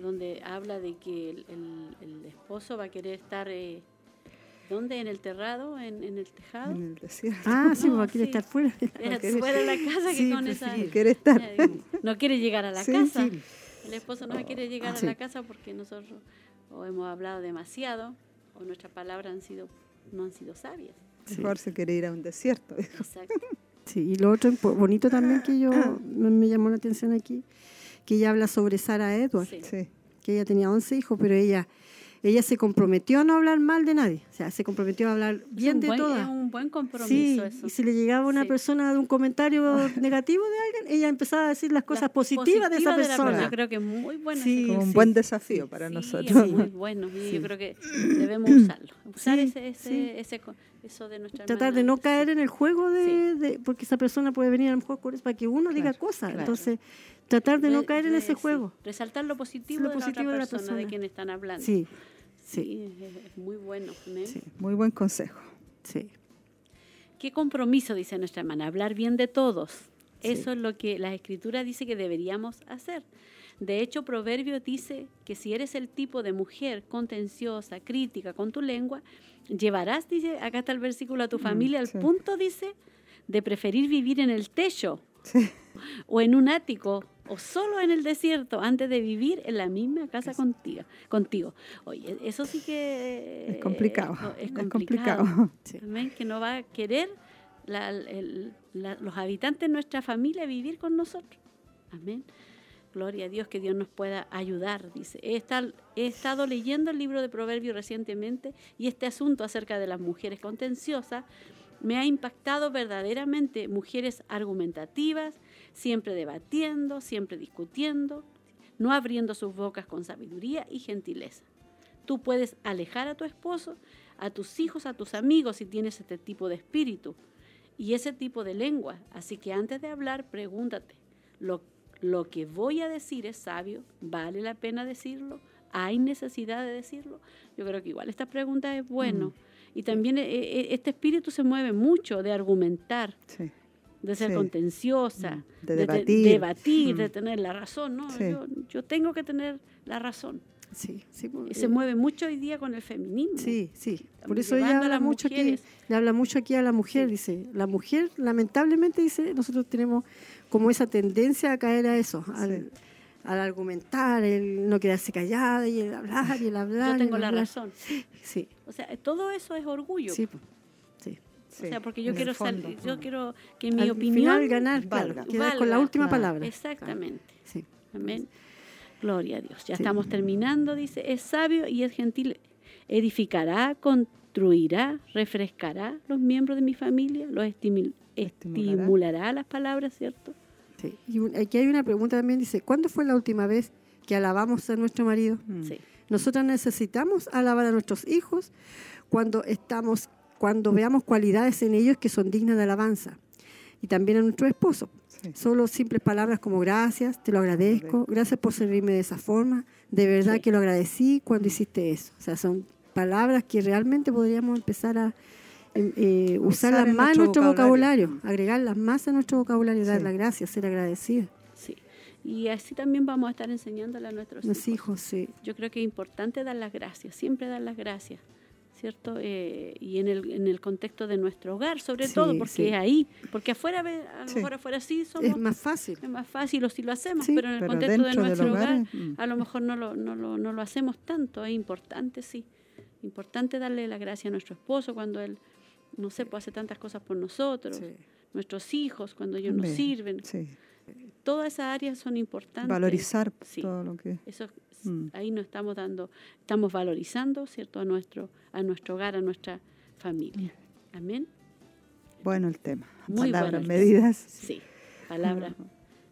donde habla de que el, el- el esposo va a querer estar, eh, ¿dónde? En el terrado, en, en el tejado. en el desierto. Ah, sí, No, porque quiere sí. estar fuera. Era fuera de la casa que con esa... sí. Quiere estar. No quiere llegar a la Sí, casa. sí. El esposo no quiere llegar Sí. a la casa porque nosotros o hemos hablado demasiado o nuestras palabras han sido, no han sido sabias. Mejor se quiere ir a un desierto. dijo. Exacto. Sí, y lo otro bonito también que yo me, me llamó la atención aquí, que ella habla sobre Sara Edward, Sí. Sí, que ella tenía 11 hijos, pero ella ella se comprometió a no hablar mal de nadie, o sea, se comprometió a hablar bien un de buen, todas. Es un buen Sí, compromiso eso. y si le llegaba una Sí. persona de un comentario negativo de alguien, ella empezaba a decir las cosas positivas de esa persona. Yo creo que es muy bueno. Sí, como un sí. buen desafío para Sí, nosotros. es muy bueno. Y Sí. yo creo que debemos usarlo. Usar Sí, ese, ese, sí. ese co- eso de nuestra Tratar de hermana. no caer Sí. en el juego de, de- porque esa persona puede venir a lo mejor con eso para que uno diga cosas. claro. Entonces, tratar de no Re- caer en ese sí. juego. Resaltar lo positivo, Lo de, positivo la de otra la persona, de persona. quien están hablando. Sí, sí, Sí, es, muy bueno. sí, Muy buen consejo. sí. ¿Qué compromiso, dice nuestra hermana? Hablar bien de todos. Eso es lo que la escritura dice que deberíamos hacer. De hecho, Proverbios dice que si eres el tipo de mujer contenciosa, crítica con tu lengua, llevarás, dice, acá está el versículo, a tu familia al sí. punto, dice, de preferir vivir en el techo Sí. o en un ático o solo en el desierto antes de vivir en la misma casa contigo. contigo. Oye, eso sí que Es complicado, Es, es complicado. complicado. Amén, que no va a querer la- el- la- los habitantes de nuestra familia vivir con nosotros. Amén. Gloria a Dios que Dios nos pueda ayudar, dice. He estado, leyendo el libro de Proverbios recientemente y este asunto acerca de las mujeres contenciosas me ha impactado verdaderamente. Mujeres argumentativas, siempre debatiendo, siempre discutiendo, no abriendo sus bocas con sabiduría y gentileza. Tú puedes alejar a tu esposo, a tus hijos, a tus amigos si tienes este tipo de espíritu y ese tipo de lengua. Así que antes de hablar, pregúntate, ¿lo, lo que voy a decir es sabio? ¿Vale la pena decirlo? ¿Hay necesidad de decirlo? Yo creo que igual esta pregunta es bueno. Y también eh, eh, este espíritu se mueve mucho de argumentar, Sí. de ser Sí. contenciosa, Mm, de debatir. debatir, Mm. de tener la razón. ¿no? Sí. Yo, yo tengo que tener la razón. Sí, sí, Y se mueve mucho hoy día con el feminismo. Sí, sí. Por eso ella habla mucho aquí, mujeres. le habla mucho aquí a la mujer, dice, la mujer lamentablemente dice, nosotros tenemos como esa tendencia a caer a eso, al, al argumentar, el no quedarse callada y el hablar y el hablar. Yo tengo la hablar. razón. Sí, O sea, todo eso es orgullo. sí, sí. o sea, porque yo en quiero fondo. salir, yo quiero que mi Al opinión final ganar, valga. claro, quedar con la última Claro. palabra. Exactamente. Sí. Amén. Gloria a Dios. Ya Sí. estamos terminando, dice, es sabio y es gentil. Edificará, construirá, refrescará los miembros de mi familia, los Estimulará. estimulará las palabras, ¿cierto? Sí. Y aquí hay una pregunta también, dice, ¿cuándo fue la última vez que alabamos a nuestro marido? Mm. Sí. Nosotras necesitamos alabar a nuestros hijos cuando estamos, cuando veamos cualidades en ellos que son dignas de alabanza. Y también a nuestro esposo. Sí. Solo simples palabras como gracias, te lo agradezco, gracias por servirme de esa forma, de verdad que lo agradecí cuando hiciste eso. O sea, son palabras que realmente podríamos empezar a eh, eh, usarlas en más nuestro vocabulario. vocabulario, agregarlas más a nuestro vocabulario, dar Sí. las gracias, ser agradecida. Sí. Y así también vamos a estar enseñándole a nuestros Los hijos. hijos, sí. Yo creo que es importante dar las gracias, siempre dar las gracias, ¿cierto? Eh, y en el, en el contexto de nuestro hogar, sobre Sí, todo, porque es ahí, porque afuera, a lo mejor afuera sí somos, Es más fácil. es más fácil o si lo hacemos, pero en el pero contexto de nuestro hogar, hogar, mm. a lo mejor no lo, no, lo, no lo hacemos tanto, es importante, sí. Importante darle la gracia a nuestro esposo cuando él, no sé, pues hace tantas cosas por nosotros, Sí. nuestros hijos, cuando ellos nos sirven. Sí. Todas esas áreas son importantes. Valorizar Sí. todo lo que... Eso Mm. ahí nos estamos dando, estamos valorizando, ¿cierto? A nuestro, a nuestro hogar, a nuestra familia. Amén. Bueno el tema. Muy Palabras, bueno el tema. medidas. Sí. Palabras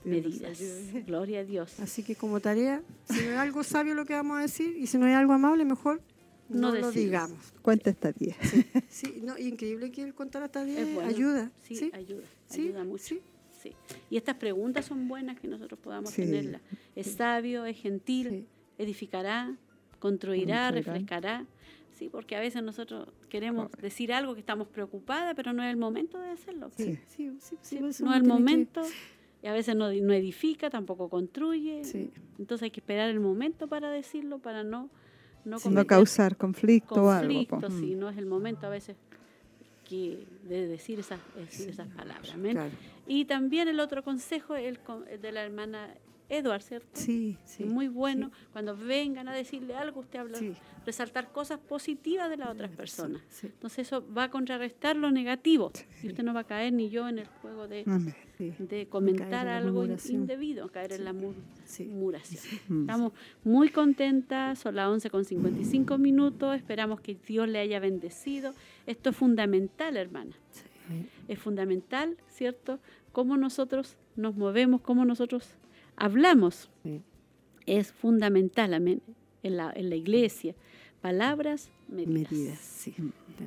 medidas. Gloria a Dios. Así que como tarea, si no hay algo sabio lo que vamos a decir y si no hay algo amable, mejor No no, lo digamos. Cuenta esta 10. Sí, no, increíble que él contara hasta 10 Es bueno. ayuda. Sí, Sí, ayuda. Sí, Ayuda mucho. sí. Sí. Y estas preguntas son buenas que nosotros podamos Sí. tenerlas. Es sabio, es gentil, Sí. edificará, construirá, Construirá. refrescará. Sí, porque a veces nosotros queremos decir algo que estamos preocupadas, pero no es el momento de hacerlo. Sí, sí, sí, sí, Sí, no es el tiene que- momento. Y a veces no, no edifica, tampoco construye. Sí. Entonces hay que esperar el momento para decirlo, para no, no, No causar conflicto, o algo. conflicto, po. sí, no es el momento a veces que de decir esas, decir esas palabras. Claro. Y también el otro consejo el de la hermana Edward, ¿cierto? Sí, sí. Muy bueno. Cuando vengan a decirle algo, usted habla, Sí. resaltar cosas positivas de las otras personas. Sí. Entonces eso va a contrarrestar lo negativo. Y usted no va a caer ni yo en el juego de, Amén. Sí. de en comentar algo indebido, caer en la mur- Sí. murmuración. Mm. Estamos muy contentas, son las 11 con 55 minutos, esperamos que Dios le haya bendecido. Esto es fundamental, hermana. Es fundamental, ¿cierto? Cómo nosotros nos movemos, cómo nosotros hablamos. Sí. Es fundamental, amén, en la, en la iglesia. Palabras medidas. medidas, sí.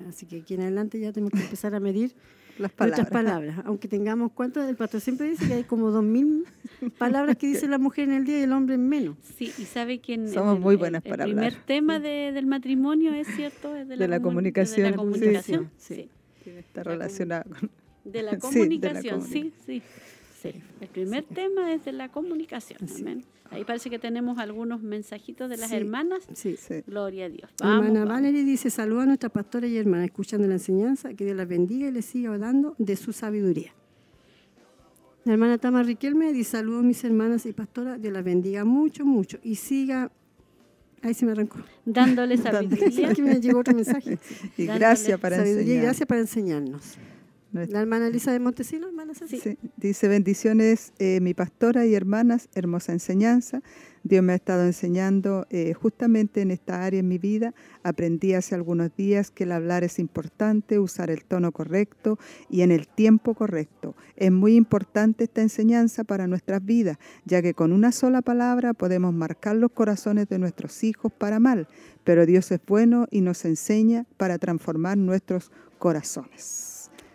Así que aquí en adelante ya tenemos que empezar a medir Las palabras. nuestras palabras. Aunque tengamos, ¿cuántas? El pastor siempre dice que hay como dos mil palabras que dice la mujer en el día y el hombre en menos. Sí, y sabe que en- Somos en muy el- buenas el, para primer hablar. tema de- del matrimonio es cierto, es de la, De la comu- comunicación, De la sí, comunicación, sí. sí. Está La relacionada con... De la Sí, de la comunicación, sí, comunicación. Sí. El primer tema es de la comunicación, amén. Ahí parece que tenemos algunos mensajitos de las Sí. hermanas. Sí. Sí. Gloria a Dios. Vamos, hermana vamos. Valerie dice, saluda a nuestra pastora y hermana, escuchando la enseñanza, que Dios las bendiga y les siga dando de su sabiduría. La hermana Tama Riquelme dice, saludos a mis hermanas y pastoras, Dios las bendiga mucho, mucho y siga... Ahí se me arrancó. Dándole sabiduría. Me llegó otro mensaje. Y Dándole gracias para Sabiduría y enseñar. gracias para enseñarnos. Nuestra- La hermana Elisa de Montesino, hermana Ceci. Sí, Dice, bendiciones, eh, mi pastora y hermanas, hermosa enseñanza. Dios me ha estado enseñando eh, justamente en esta área en mi vida. Aprendí hace algunos días que el hablar es importante, usar el tono correcto y en el tiempo correcto. Es muy importante esta enseñanza para nuestras vidas, ya que con una sola palabra podemos marcar los corazones de nuestros hijos para mal, pero Dios es bueno y nos enseña para transformar nuestros corazones.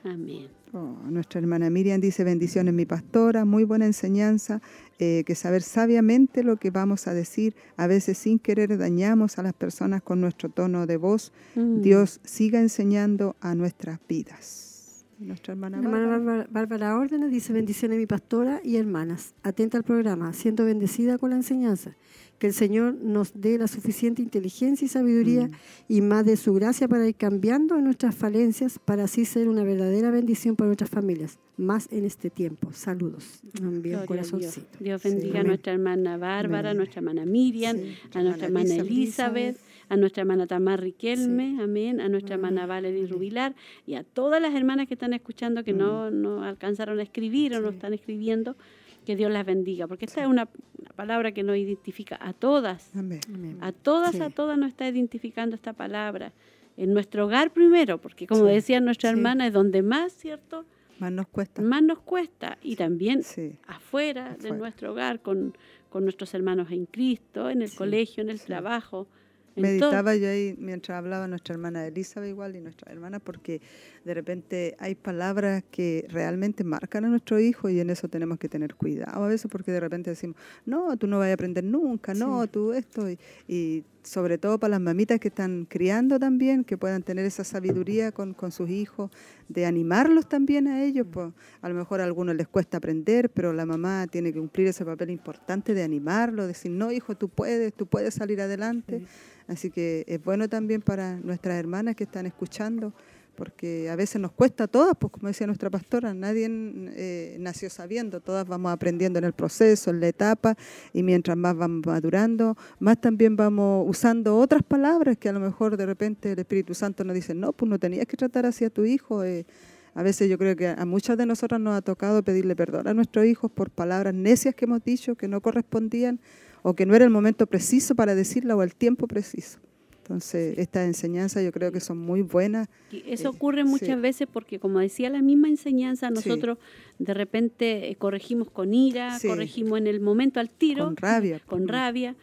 Amén. Oh, nuestra hermana Miriam dice bendiciones mi pastora, muy buena enseñanza, eh, que saber sabiamente lo que vamos a decir, a veces sin querer dañamos a las personas con nuestro tono de voz. Mm. Dios siga enseñando a nuestras vidas. Nuestra hermana hermana Bárbara Órdenes dice bendiciones mi pastora y hermanas. Atenta al programa, siendo bendecida con la enseñanza. Que el Señor nos dé la suficiente inteligencia y sabiduría Mm. y más de su gracia para ir cambiando nuestras falencias para así ser una verdadera bendición para nuestras familias. Más en este tiempo. Saludos. Envía un Dios. corazoncito. Dios Sí. bendiga a nuestra hermana Bárbara, a nuestra hermana Miriam, Sí, a nuestra hermana Elizabeth, a nuestra hermana Tamar Riquelme, amén, a nuestra hermana Valerie Rubilar y a todas las hermanas que están escuchando que no, no alcanzaron a escribir o no están escribiendo, que Dios las bendiga, porque esta es una, una palabra que nos identifica a todas, Amén. Amén. a todas, Sí. a todas nos está identificando esta palabra. En nuestro hogar primero, porque como Sí. decía nuestra Sí. hermana, es donde más, ¿cierto? Más nos cuesta. Más nos cuesta. Y también Sí. afuera, de nuestro hogar, con, con nuestros hermanos en Cristo, en el Sí, colegio, en el sí. trabajo. Meditaba yo ahí mientras hablaba nuestra hermana Elizabeth igual y nuestra hermana porque de repente hay palabras que realmente marcan a nuestro hijo y en eso tenemos que tener cuidado a veces porque de repente decimos, no, tú no vas a aprender nunca, no, tú esto y, y sobre todo para las mamitas que están criando también, que puedan tener esa sabiduría con, con sus hijos, de animarlos también a ellos, pues a lo mejor a algunos les cuesta aprender, pero la mamá tiene que cumplir ese papel importante de animarlo, decir, no, hijo, tú puedes, tú puedes salir adelante. Así que es bueno también para nuestras hermanas que están escuchando, porque a veces nos cuesta a todas, pues como decía nuestra pastora, nadie eh, nació sabiendo, todas vamos aprendiendo en el proceso, en la etapa, y mientras más vamos madurando, más también vamos usando otras palabras que a lo mejor de repente el Espíritu Santo nos dice, no, pues no tenías que tratar así a tu hijo. eh". A veces yo creo que a muchas de nosotras nos ha tocado pedirle perdón a nuestros hijos por palabras necias que hemos dicho que no correspondían o que no era el momento preciso para decirla o el tiempo preciso. Entonces, estas enseñanzas yo creo que son muy buenas. Eso Eh, ocurre sí. muchas veces porque, como decía la misma enseñanza, Sí. nosotros de repente eh, corregimos con ira, Sí. corregimos en el momento al tiro, Con rabia. con rabia.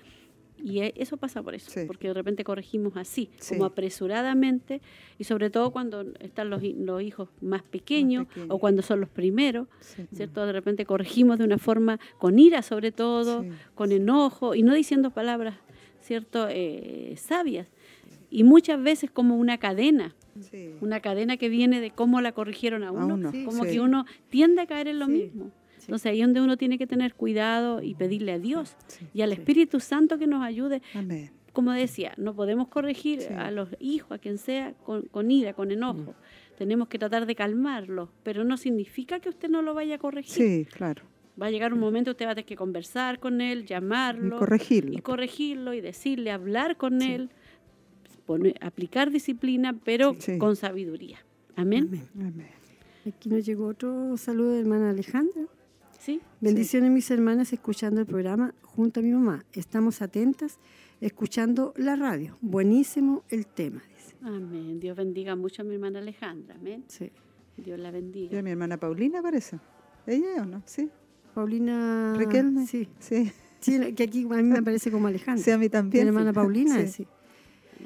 Y eh, eso pasa por eso, porque de repente corregimos así, Sí. como apresuradamente, y sobre todo cuando están los, los hijos más pequeños, pequeños. o cuando son los primeros. ¿cierto? De repente corregimos de una forma con ira sobre todo, con enojo, y no diciendo palabras, ¿cierto?, eh, sabias. Y muchas veces como una cadena, Sí. una cadena que viene de cómo la corrigieron a uno, uno, como sí. que uno tiende a caer en lo mismo. Entonces ahí es donde uno tiene que tener cuidado y pedirle a Dios y al. Espíritu Santo que nos ayude. Amén. Como decía, no podemos corregir a los hijos, a quien sea, con, con ira, con enojo. Mm. Tenemos que tratar de calmarlos, pero no significa que usted no lo vaya a corregir. Sí, claro. Va a llegar un momento usted va a tener que conversar con él, llamarlo. Y corregirlo. Y corregirlo y decirle, hablar con él, poner- aplicar disciplina, pero Sí. con sabiduría. Amén. Amén. Aquí nos llegó otro saludo de hermana Alejandra. ¿Sí? Bendiciones mis hermanas escuchando el programa junto a mi mamá. Estamos atentas escuchando la radio. Buenísimo el tema, dice. Amén. Dios bendiga mucho a mi hermana Alejandra. Amén. Sí. Dios la ¿Y bendiga. a mi hermana Paulina parece? ¿Ella o no? Sí. Paulina. Sí. Sí. Sí, que aquí a mí me parece como Alejandra. Sí, a mí también. Mi hermana sí. Paulina, Sí.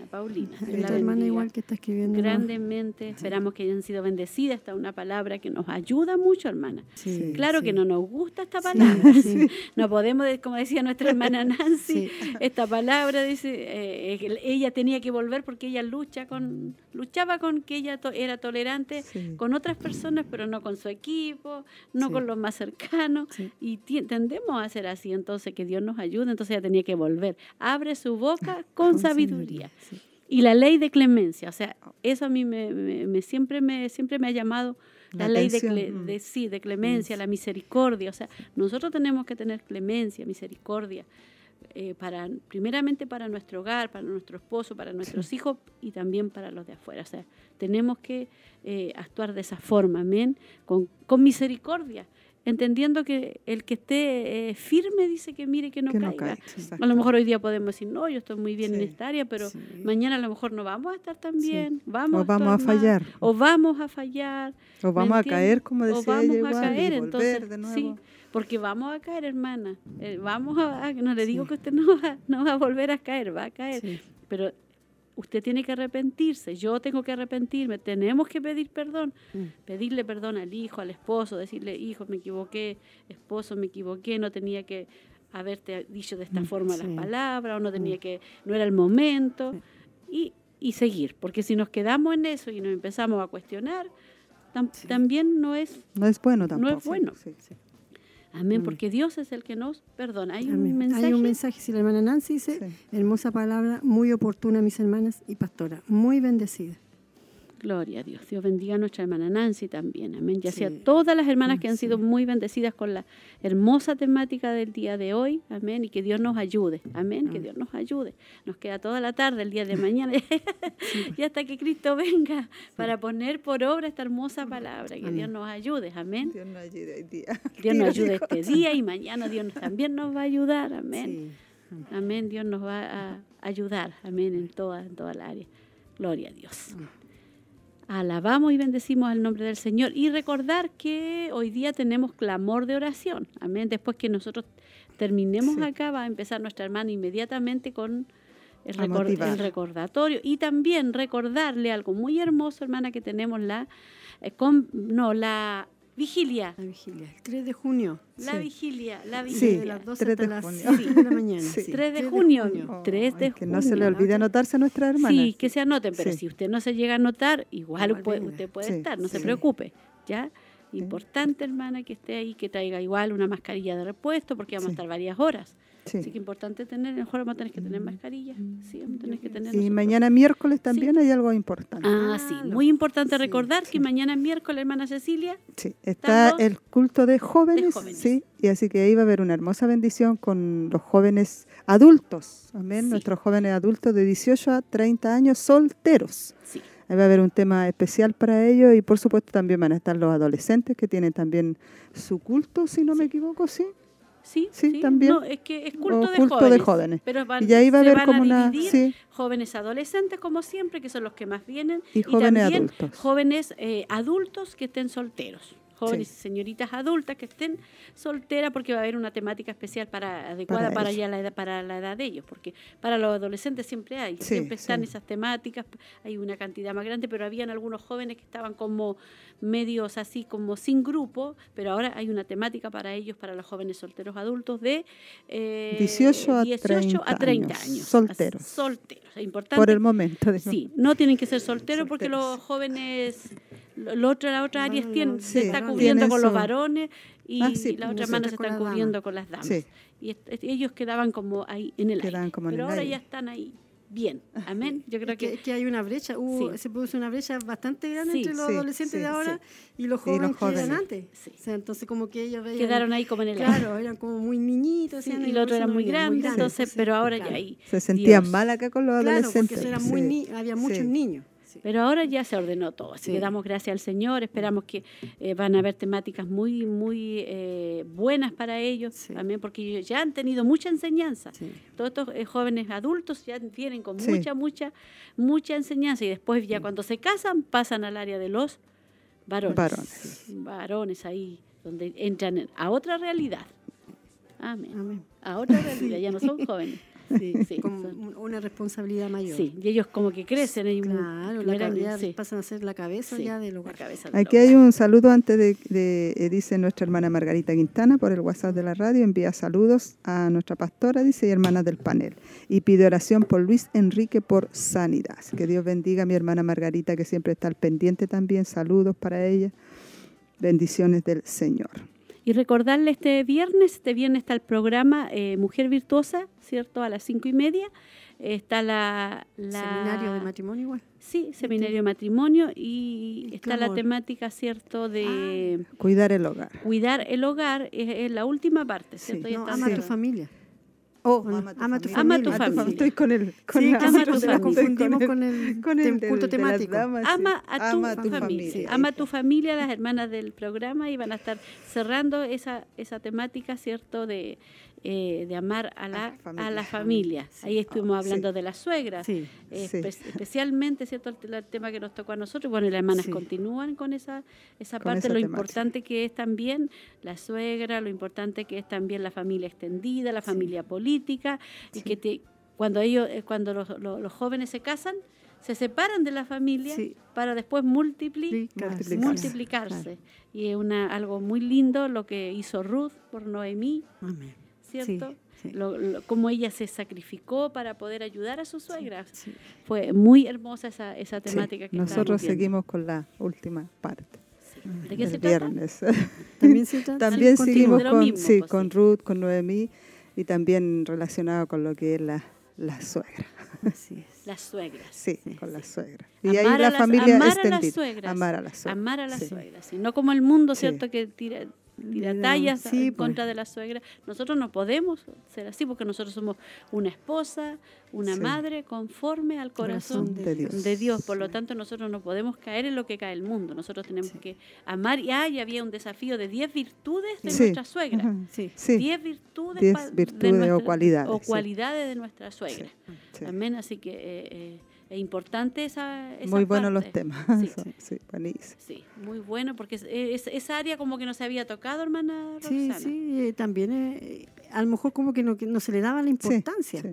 Paulina. Hermana igual que está escribiendo. Grandemente. Esperamos que hayan sido bendecidas. Esta es una palabra que nos ayuda mucho, hermana. Sí, Claro sí. que no nos gusta esta palabra. sí. No podemos, de- como decía nuestra hermana Nancy, Sí. esta palabra dice, eh, que ella tenía que volver porque ella lucha con, luchaba con que ella to- era tolerante Sí. con otras personas, pero no con su equipo, no Sí. con los más cercanos. Sí. Y tendemos a ser así, entonces que Dios nos ayude. Entonces ella tenía que volver. Abre su boca con, sabiduría. sí. Y la ley de clemencia, o sea, eso a mí me, me- me- siempre, me, siempre me ha llamado la, La ley de, cle- de- sí, de clemencia, la misericordia. O sea, nosotros tenemos que tener clemencia, misericordia, eh, para, primeramente para nuestro hogar, para nuestro esposo, para nuestros hijos y también para los de afuera. O sea, tenemos que eh, actuar de esa forma, amén, con, con misericordia, entendiendo que el que esté eh, firme dice que mire que no Que no caiga. caiga, exacto. a lo mejor hoy día podemos decir, no, yo estoy muy bien en Sí. esta área, pero Sí. mañana a lo mejor no vamos a estar tan bien, vamos, O vamos a mal, fallar. o vamos a fallar, O ¿me vamos a caer, como o decía vamos ella a igual, caer, entonces, de nuevo. sí, porque vamos a caer, hermana, eh, vamos a, a- no le digo que usted no va, no va a volver a caer, va a caer, Sí. pero usted tiene que arrepentirse, yo tengo que arrepentirme, tenemos que pedir perdón, Mm. pedirle perdón al hijo, al esposo, decirle, hijo, me equivoqué, esposo, me equivoqué, no tenía que haberte dicho de esta forma sí. las palabras, o no tenía que, no era el momento, y, y seguir, porque si nos quedamos en eso y nos empezamos a cuestionar, tam- también no es No es bueno tampoco. no es bueno. Amén, porque Dios es el que nos perdona. Hay Amén. un mensaje. Hay un mensaje, si la hermana Nancy dice, Sí. hermosa palabra, muy oportuna, mis hermanas y pastora, muy bendecida. Gloria a Dios. Dios bendiga a nuestra hermana Nancy también. Amén. Ya sea Sí. todas las hermanas que han sido muy bendecidas con la hermosa temática del día de hoy. Amén. Y que Dios nos ayude. Amén. Que Dios nos ayude. Nos queda toda la tarde, el día de mañana. y hasta que Cristo venga para poner por obra esta hermosa palabra. Que Dios nos ayude. Amén. Dios nos ayude hoy día. Dios nos ayude este día y mañana Dios también nos va a ayudar. Amén. Amén. Dios nos va a ayudar. Amén. En toda, en toda la área. Gloria a Dios. Alabamos y bendecimos al nombre del Señor. Y recordar que hoy día tenemos clamor de oración. Amén. Después que nosotros terminemos Sí. acá, va a empezar nuestra hermana inmediatamente con el, el recordatorio. Y también recordarle algo muy hermoso, hermana, que tenemos la, eh, con- no, la vigilia. La vigilia, el 3 de junio. La Sí. vigilia, la Sí, vigilia. de las 12 3 hasta de las junio. 7 de la mañana. Sí. sí. 3 de 3 de junio. junio. 3 de Ay, que no se le junio. olvide anotarse a nuestra hermana. Sí, que se anoten, pero Sí. si usted no se llega a anotar, igual, Igual puede- usted puede Sí, estar, no se sí. preocupe, ¿ya? Importante, hermana, que esté ahí, que traiga igual una mascarilla de repuesto, porque vamos a Sí. estar varias horas. Sí. Así que importante tener, mejor vamos a tener que tener mascarilla, sí, vamos a tener que tener Y nosotros. mañana miércoles también hay algo importante. Ah, sí, muy importante sí, recordar que mañana miércoles, hermana Cecilia, Sí, está el culto de jóvenes, jóvenes. sí, y así que ahí va a haber una hermosa bendición con los jóvenes adultos, amén, Sí. nuestros jóvenes adultos de 18 a 30 años solteros. sí, Ahí va a haber un tema especial para ellos y por supuesto también van a estar los adolescentes que tienen también su culto, si no me equivoco, sí. Sí, Sí, también. No, es que es culto, de, culto jóvenes, de jóvenes. Pero van, Y ahí va a haber como una- sí. jóvenes adolescentes, como siempre, que son los que más vienen, Y jóvenes también adultos. jóvenes eh, adultos que estén solteros. Jóvenes Sí. y señoritas adultas que estén solteras porque va a haber una temática especial para adecuada Para para, ya la edad, para la edad de ellos, porque para los adolescentes siempre hay, Sí, siempre están sí. esas temáticas, hay una cantidad más grande, pero habían algunos jóvenes que estaban como medios así como sin grupo, pero ahora hay una temática para ellos, para los jóvenes solteros adultos de eh, 18 a 18 a 30 años, años. solteros. Solteros, importante. Por el momento. digo. Sí, no tienen que ser solteros porque Solteros. los jóvenes, otro, las otras áreas Bueno, tienen, se está varones. cubriendo con los varones y, Ah, sí, y las otras nosotros hermanas se las cubriendo con las damas. Sí. Y ellos quedaban como ahí en el Quedaban aire. como en Pero el ahora aire. ya están ahí. bien. Amén. Yo creo Es que, que, es que hay una brecha, hubo- Sí. se produce una brecha bastante grande Sí, entre los sí, adolescentes sí, de ahora y los Y jóvenes, los jóvenes. que eran antes. Sí. O sea, entonces como que ellos veían, quedaron ahí como en el claro, eran como muy niñitos. Y los otros por eso eran no muy grandes, entonces, Sí, pero ahora claro. ya ahí. Se sentían Dios. mal acá con los Claro, adolescentes. porque eran sí. muy ni- había muchos Sí. niños. Sí. Pero ahora ya se ordenó todo, así Sí. que damos gracias al Señor, esperamos que eh, van a haber temáticas muy, muy eh, buenas para ellos Sí. también, porque ya han tenido mucha enseñanza. Todos estos eh, jóvenes adultos ya vienen con mucha, mucha, mucha enseñanza y después ya cuando se casan pasan al área de los varones. Varones. Varones ahí, donde entran en- a otra realidad. Amén. Amén. A otra realidad, ya no son jóvenes. Sí, Sí, con son- una responsabilidad mayor. Sí, y ellos como que crecen. Claro, la cabeza, sí, pasan a ser la cabeza sí, ya del la hogar. cabeza del Aquí hogar. hay un saludo antes de, de- eh, dice nuestra hermana Margarita Quintana por el WhatsApp de la radio, envía saludos a nuestra pastora, dice, y hermanas del panel. Y pide oración por Luis Enrique por sanidad. Que Dios bendiga a mi hermana Margarita, que siempre está al pendiente también. Saludos para ella. Bendiciones del Señor. Y recordarle este viernes, este viernes está el programa eh, Mujer Virtuosa, ¿cierto? A las cinco y media. Está la, la- Seminario de matrimonio igual. Sí, seminario de matrimonio y está la temática, ¿cierto? De Cuidar el hogar. cuidar el hogar, es, es la última parte, ¿cierto? Sí. No, ama a tu familia. Oh, ama tu ama tu familia. Ama tu familia. Estoy con el, con Sí, la- ama tu la confundimos con el, con el las temático. damas. Ama a tu, Ama a tu familia. familia. Ama a tu familia, las hermanas del programa y van a estar cerrando esa, esa temática, ¿cierto? De, eh, de amar a la, familia. a la familia. Ahí estuvimos Sí. hablando de las suegras. Sí. Eh, espe- especialmente cierto el, te- el tema que nos tocó a nosotros bueno y las hermanas continúan con esa esa Con parte esa lo temática. importante que es también la suegra lo importante que es también la familia extendida la familia política y que te, cuando ellos eh, cuando los, los- los jóvenes se casan se separan de la familia Sí. para después multipli- Multiplicarse. multiplicarse y es una algo muy lindo lo que hizo Ruth por Noemí Amén. Cierto Sí, sí. Lo- lo- cómo ella se sacrificó para poder ayudar a sus suegras Sí. fue muy hermosa esa, esa Sí, temática que Nosotros seguimos con la última parte. ¿De qué del se trata? viernes. También se trata- También seguimos lo con, mismo, sí, pues, con sí. Ruth, con Noemí y también relacionado con lo que es la, la suegra. Así es. Las suegras. Sí, con la suegra. Y Amar ahí a la las- familia amar a las suegras. Amar a las suegras. Amar a las sí. suegras. No como el mundo, Sí. ¿cierto? Que tira, tira Le tallas sí, en pues. contra de la suegra. Nosotros no podemos ser así porque nosotros somos una esposa, una Sí. madre conforme al corazón de Dios. de Dios. Por Sí. lo tanto, nosotros no podemos caer en lo que cae el mundo. Nosotros tenemos que amar. Y ah, y había un desafío de 10 virtudes de Sí. nuestra suegra. Ajá. Sí. Sí, 10 virtudes, 10 pa- de virtudes o cualidades, o sí. cualidades de nuestra suegra. sí. Amén. Así que eh, eh, es importante esa, esa Muy buenos los temas. Sí, Son- sí, buenísimo. sí, muy bueno porque es, es- esa área como que no se había tocado, hermana Sí, Roxana. sí, eh, también eh, a lo mejor como que no, que no se le daba la importancia, sí.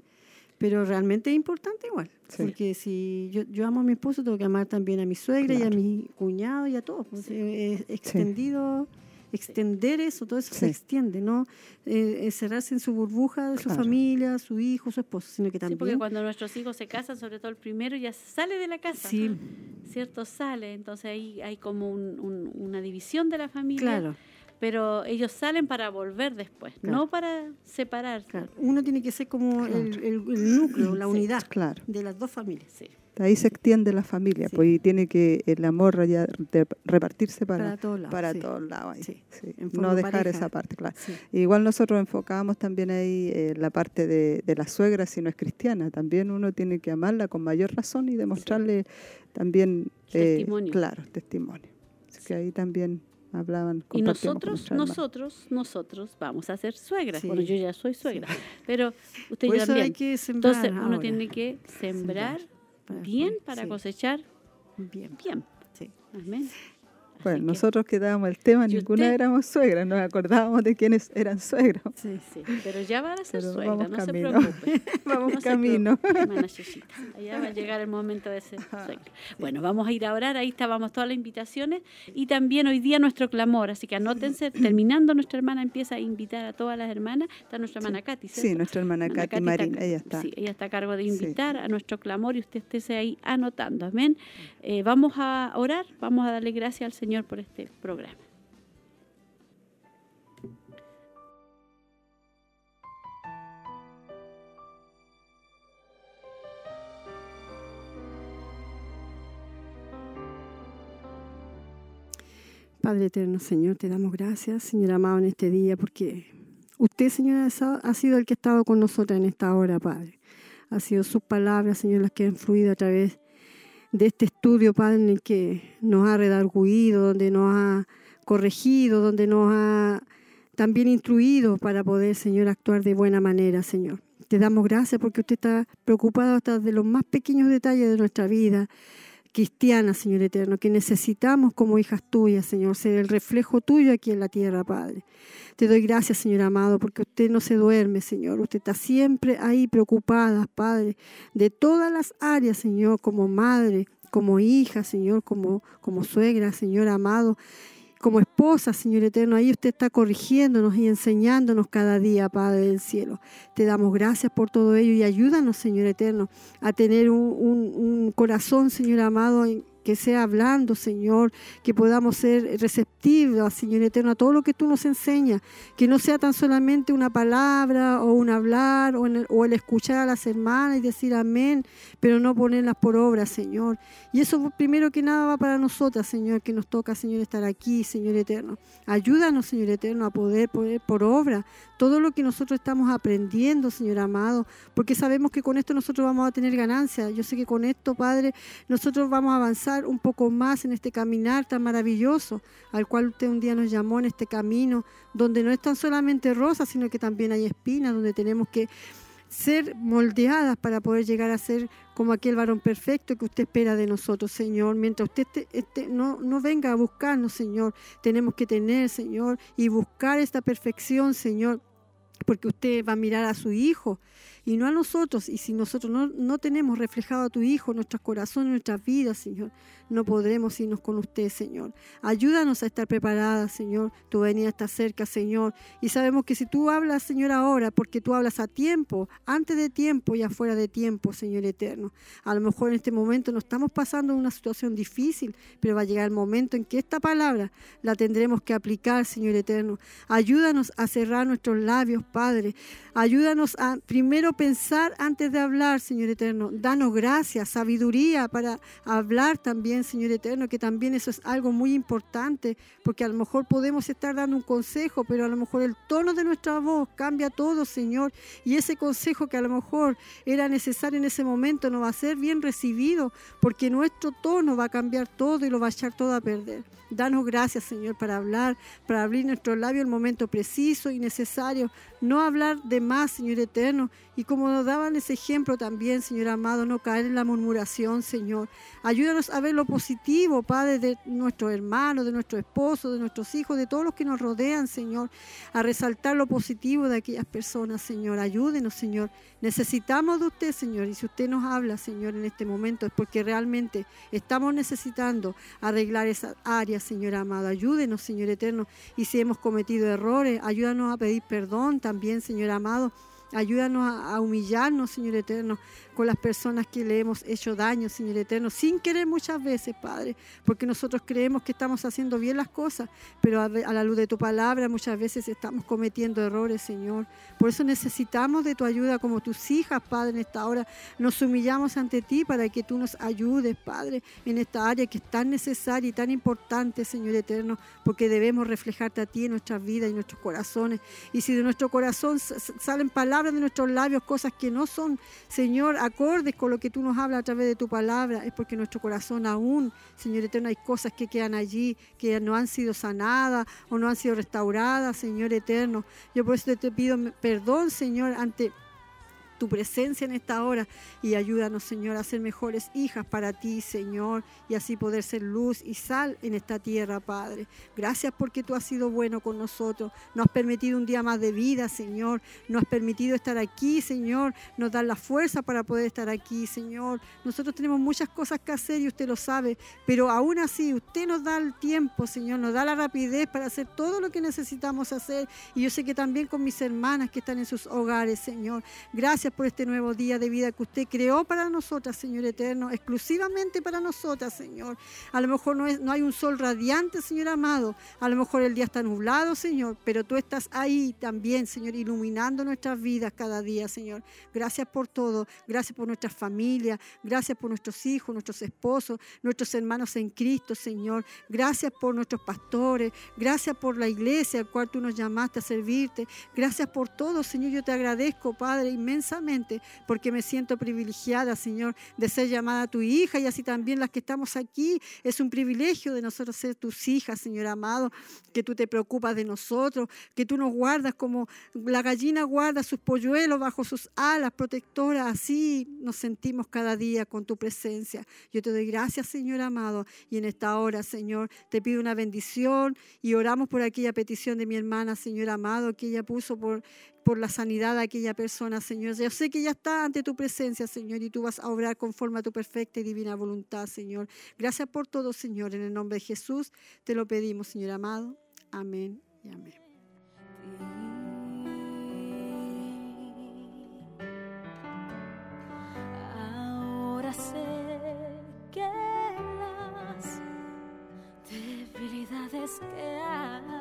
pero realmente es importante igual, Sí. porque si yo, yo amo a mi esposo, tengo que amar también a mi suegra y a mi cuñado y a todos, pues, es extendido, extender eso, todo eso se Sí. extiende, no eh, encerrarse en su burbuja de su Claro. familia, su hijo, su esposo, sino que Sí, porque también... cuando nuestros hijos se casan, sobre todo el primero, ya sale de la casa. Sí, ¿Cierto? Sale. Entonces ahí hay como un- un- una división de la familia. claro, Pero ellos salen para volver después, Claro. no para separarse. claro. Uno tiene que ser como el, el- el núcleo, la Sí. unidad Claro. de las dos familias. Sí. Ahí se extiende la familia, Sí. pues y tiene que el amor ya de- repartirse para, Para todos lados, para sí. todos lados. ahí, Sí. sí. En forma No dejar pareja. esa parte, claro. Sí. Igual nosotros enfocábamos también ahí eh, la parte de, de la suegra, si no es cristiana. También uno tiene que amarla con mayor razón y demostrarle también, eh, Testimonio. claro, testimonio. Así que ahí también hablaban. Y nosotros, nosotros, nosotros vamos a ser suegras. Sí. Bueno, yo ya soy suegra, pero usted ya eso también. hay que sembrar Entonces uno ahora. tiene que sembrar, para bien para sí. cosechar Bien, bien. sí. Amén. Bueno, Así que- nosotros quedábamos el tema, ¿Y ninguna usted? éramos suegras, nos acordábamos de quiénes eran suegros. Sí. Sí, pero ya van a ser suegras, no camino. se preocupen. Vamos No camino. Allá va a llegar el momento de ser suegra. Bueno, vamos a ir a orar, ahí estábamos todas las invitaciones y también hoy día nuestro clamor, así que anótense, terminando nuestra hermana empieza a invitar a todas las hermanas, está nuestra hermana Katy, Sí, ¿cierto? nuestra hermana Hermana Katy Katy Marín, ella está. Sí, ella está a cargo de Sí. invitar a nuestro clamor y usted esté ahí anotando, amén. Eh, vamos a orar, vamos a darle gracias al Señor Señor, por este programa. Padre eterno, Señor, te damos gracias, Señor amado, en este día, porque usted, Señor, ha sido el que ha estado con nosotros en esta hora, Padre. Ha sido sus palabras, Señor, las que han fluido a través de este estudio, Padre, en que nos ha redarguido, donde nos ha corregido, donde nos ha también instruido para poder, Señor, actuar de buena manera, Señor. Te damos gracias porque usted está preocupado hasta de los más pequeños detalles de nuestra vida cristiana, Señor eterno, que necesitamos como hijas tuyas, Señor, ser el reflejo tuyo aquí en la tierra, Padre. Te doy gracias, Señor amado, porque usted no se duerme, Señor. Usted está siempre ahí preocupada, Padre, de todas las áreas, Señor, como madre, como hija, Señor, como, como suegra, Señor amado como esposa, Señor eterno, ahí usted está corrigiéndonos y enseñándonos cada día, Padre del cielo. Te damos gracias por todo ello y ayúdanos, Señor eterno, a tener un, un corazón, Señor amado, que sea hablando, Señor, que podamos ser receptivos, Señor eterno, a todo lo que tú nos enseñas, que no sea tan solamente una palabra o un hablar o, el, escuchar a las hermanas y decir amén, pero no ponerlas por obra, Señor. Y eso primero que nada va para nosotras, Señor, que nos toca, Señor, estar aquí, Señor eterno. Ayúdanos, Señor eterno, a poder poner por obra todo lo que nosotros estamos aprendiendo, Señor amado, porque sabemos que con esto nosotros vamos a tener ganancia. Yo sé que con esto, Padre, nosotros vamos a avanzar un poco más en este caminar tan maravilloso al cual usted un día nos llamó en este camino, donde no es tan solamente rosa, sino que también hay espinas, donde tenemos que ser moldeadas para poder llegar a ser como aquel varón perfecto que usted espera de nosotros, Señor. Mientras usted no, no venga a buscarnos, Señor, tenemos que tener, Señor, y buscar esta perfección, Señor, porque usted va a mirar a su Hijo y no a nosotros. Y si nosotros no, no tenemos reflejado a tu Hijo en nuestros corazones, en nuestras vidas, Señor, no podremos irnos con usted, Señor. Ayúdanos a estar preparadas, Señor. Tu venida está cerca, Señor. Y sabemos que si tú hablas, Señor, ahora, porque tú hablas a tiempo, antes de tiempo y afuera de tiempo, Señor eterno. A lo mejor en este momento no estamos pasando una situación difícil, pero va a llegar el momento en que esta palabra la tendremos que aplicar, Señor eterno. Ayúdanos a cerrar nuestros labios, Padre. Ayúdanos a primero pensar antes de hablar, Señor eterno. Danos gracia, sabiduría para hablar también Señor eterno, que también eso es algo muy importante, porque a lo mejor podemos estar dando un consejo, pero a lo mejor el tono de nuestra voz cambia todo, Señor, y ese consejo que a lo mejor era necesario en ese momento no va a ser bien recibido, porque nuestro tono va a cambiar todo y lo va a echar todo a perder. Danos gracias, Señor, para hablar, para abrir nuestro labio el momento preciso y necesario, no hablar de más, Señor eterno, y como nos daban ese ejemplo también, Señor amado, no caer en la murmuración, Señor. Ayúdanos a ver lo positivo, Padre, de nuestros hermanos, de nuestro esposo, de nuestros hijos, de todos los que nos rodean, Señor, a resaltar lo positivo de aquellas personas, Señor. Ayúdenos, Señor. Necesitamos de usted, Señor, y si usted nos habla, Señor, en este momento es porque realmente estamos necesitando arreglar esas áreas, Señor amado. Ayúdenos, Señor eterno, y si hemos cometido errores, ayúdanos a pedir perdón también, Señor amado amado. Ayúdanos a, humillarnos, Señor eterno, con las personas que le hemos hecho daño, Señor eterno, sin querer muchas veces, Padre, porque nosotros creemos que estamos haciendo bien las cosas, pero a, la luz de tu palabra muchas veces estamos cometiendo errores, Señor. Por eso necesitamos de tu ayuda como tus hijas, Padre, en esta hora. Nos humillamos ante ti para que tú nos ayudes, Padre, en esta área que es tan necesaria y tan importante, Señor eterno, porque debemos reflejarte a ti en nuestras vidas y nuestros corazones. Y si de nuestro corazón salen palabras de nuestros labios, cosas que no son, Señor, acordes con lo que tú nos hablas a través de tu palabra, es porque nuestro corazón aún, Señor eterno, hay cosas que quedan allí, que no han sido sanadas o no han sido restauradas, Señor eterno. Yo por eso te pido perdón, Señor, ante tu presencia en esta hora y ayúdanos, Señor, a ser mejores hijas para ti, Señor, y así poder ser luz y sal en esta tierra, Padre. Gracias porque tú has sido bueno con nosotros. Nos has permitido un día más de vida, Señor. Nos has permitido estar aquí, Señor. Nos da la fuerza para poder estar aquí, Señor. Nosotros tenemos muchas cosas que hacer y usted lo sabe, pero aún así usted nos da el tiempo, Señor, nos da la rapidez para hacer todo lo que necesitamos hacer. Y yo sé que también con mis hermanas que están en sus hogares, Señor. Gracias Por este nuevo día de vida que usted creó para nosotras, Señor eterno, exclusivamente para nosotras, Señor. A lo mejor no, es, no hay un sol radiante, Señor amado. A lo mejor el día está nublado, Señor, pero tú estás ahí también, Señor, iluminando nuestras vidas cada día, Señor. Gracias por todo. Gracias por nuestras familias. Gracias por nuestros hijos, nuestros esposos, nuestros hermanos en Cristo, Señor. Gracias por nuestros pastores. Gracias por la iglesia al cual tú nos llamaste a servirte. Gracias por todo, Señor. Yo te agradezco, Padre, porque me siento privilegiada, Señor, de ser llamada tu hija y así también las que estamos aquí. Es un privilegio de nosotros ser tus hijas, Señor amado, que tú te preocupas de nosotros, que tú nos guardas como la gallina guarda sus polluelos bajo sus alas protectoras. Así nos sentimos cada día con tu presencia. Yo te doy gracias, Señor amado, y en esta hora, Señor, te pido una bendición y oramos por aquella petición de mi hermana, Señor amado, que ella puso por por la sanidad de aquella persona, Señor. Yo sé que ya está ante tu presencia, Señor, y tú vas a obrar conforme a tu perfecta y divina voluntad, Señor. Gracias por todo, Señor. En el nombre de Jesús te lo pedimos, Señor amado. Amén y amén. Ahora sé que las debilidades que hay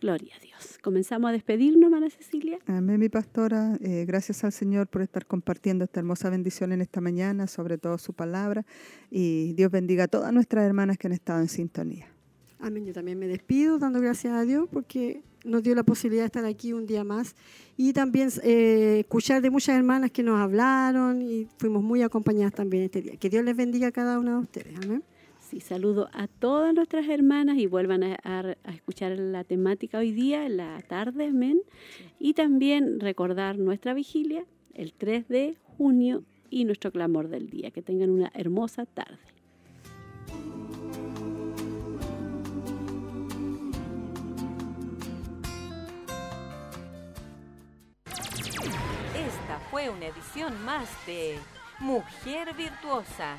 Gloria a Dios. Comenzamos a despedirnos, hermana Cecilia. Amén, mi pastora. Eh, gracias al Señor por estar compartiendo esta hermosa bendición en esta mañana, sobre todo su palabra. Y Dios bendiga a todas nuestras hermanas que han estado en sintonía. Amén. Yo también me despido dando gracias a Dios porque nos dio la posibilidad de estar aquí un día más y también eh, escuchar de muchas hermanas que nos hablaron y fuimos muy acompañadas también este día. Que Dios les bendiga a cada una de ustedes. Amén. Sí, saludo a todas nuestras hermanas y vuelvan a, a, a, escuchar la temática hoy día, en la tarde, amén. Y también recordar nuestra vigilia el 3 de junio y nuestro clamor del día. Que tengan una hermosa tarde. Esta fue una edición más de Mujer Virtuosa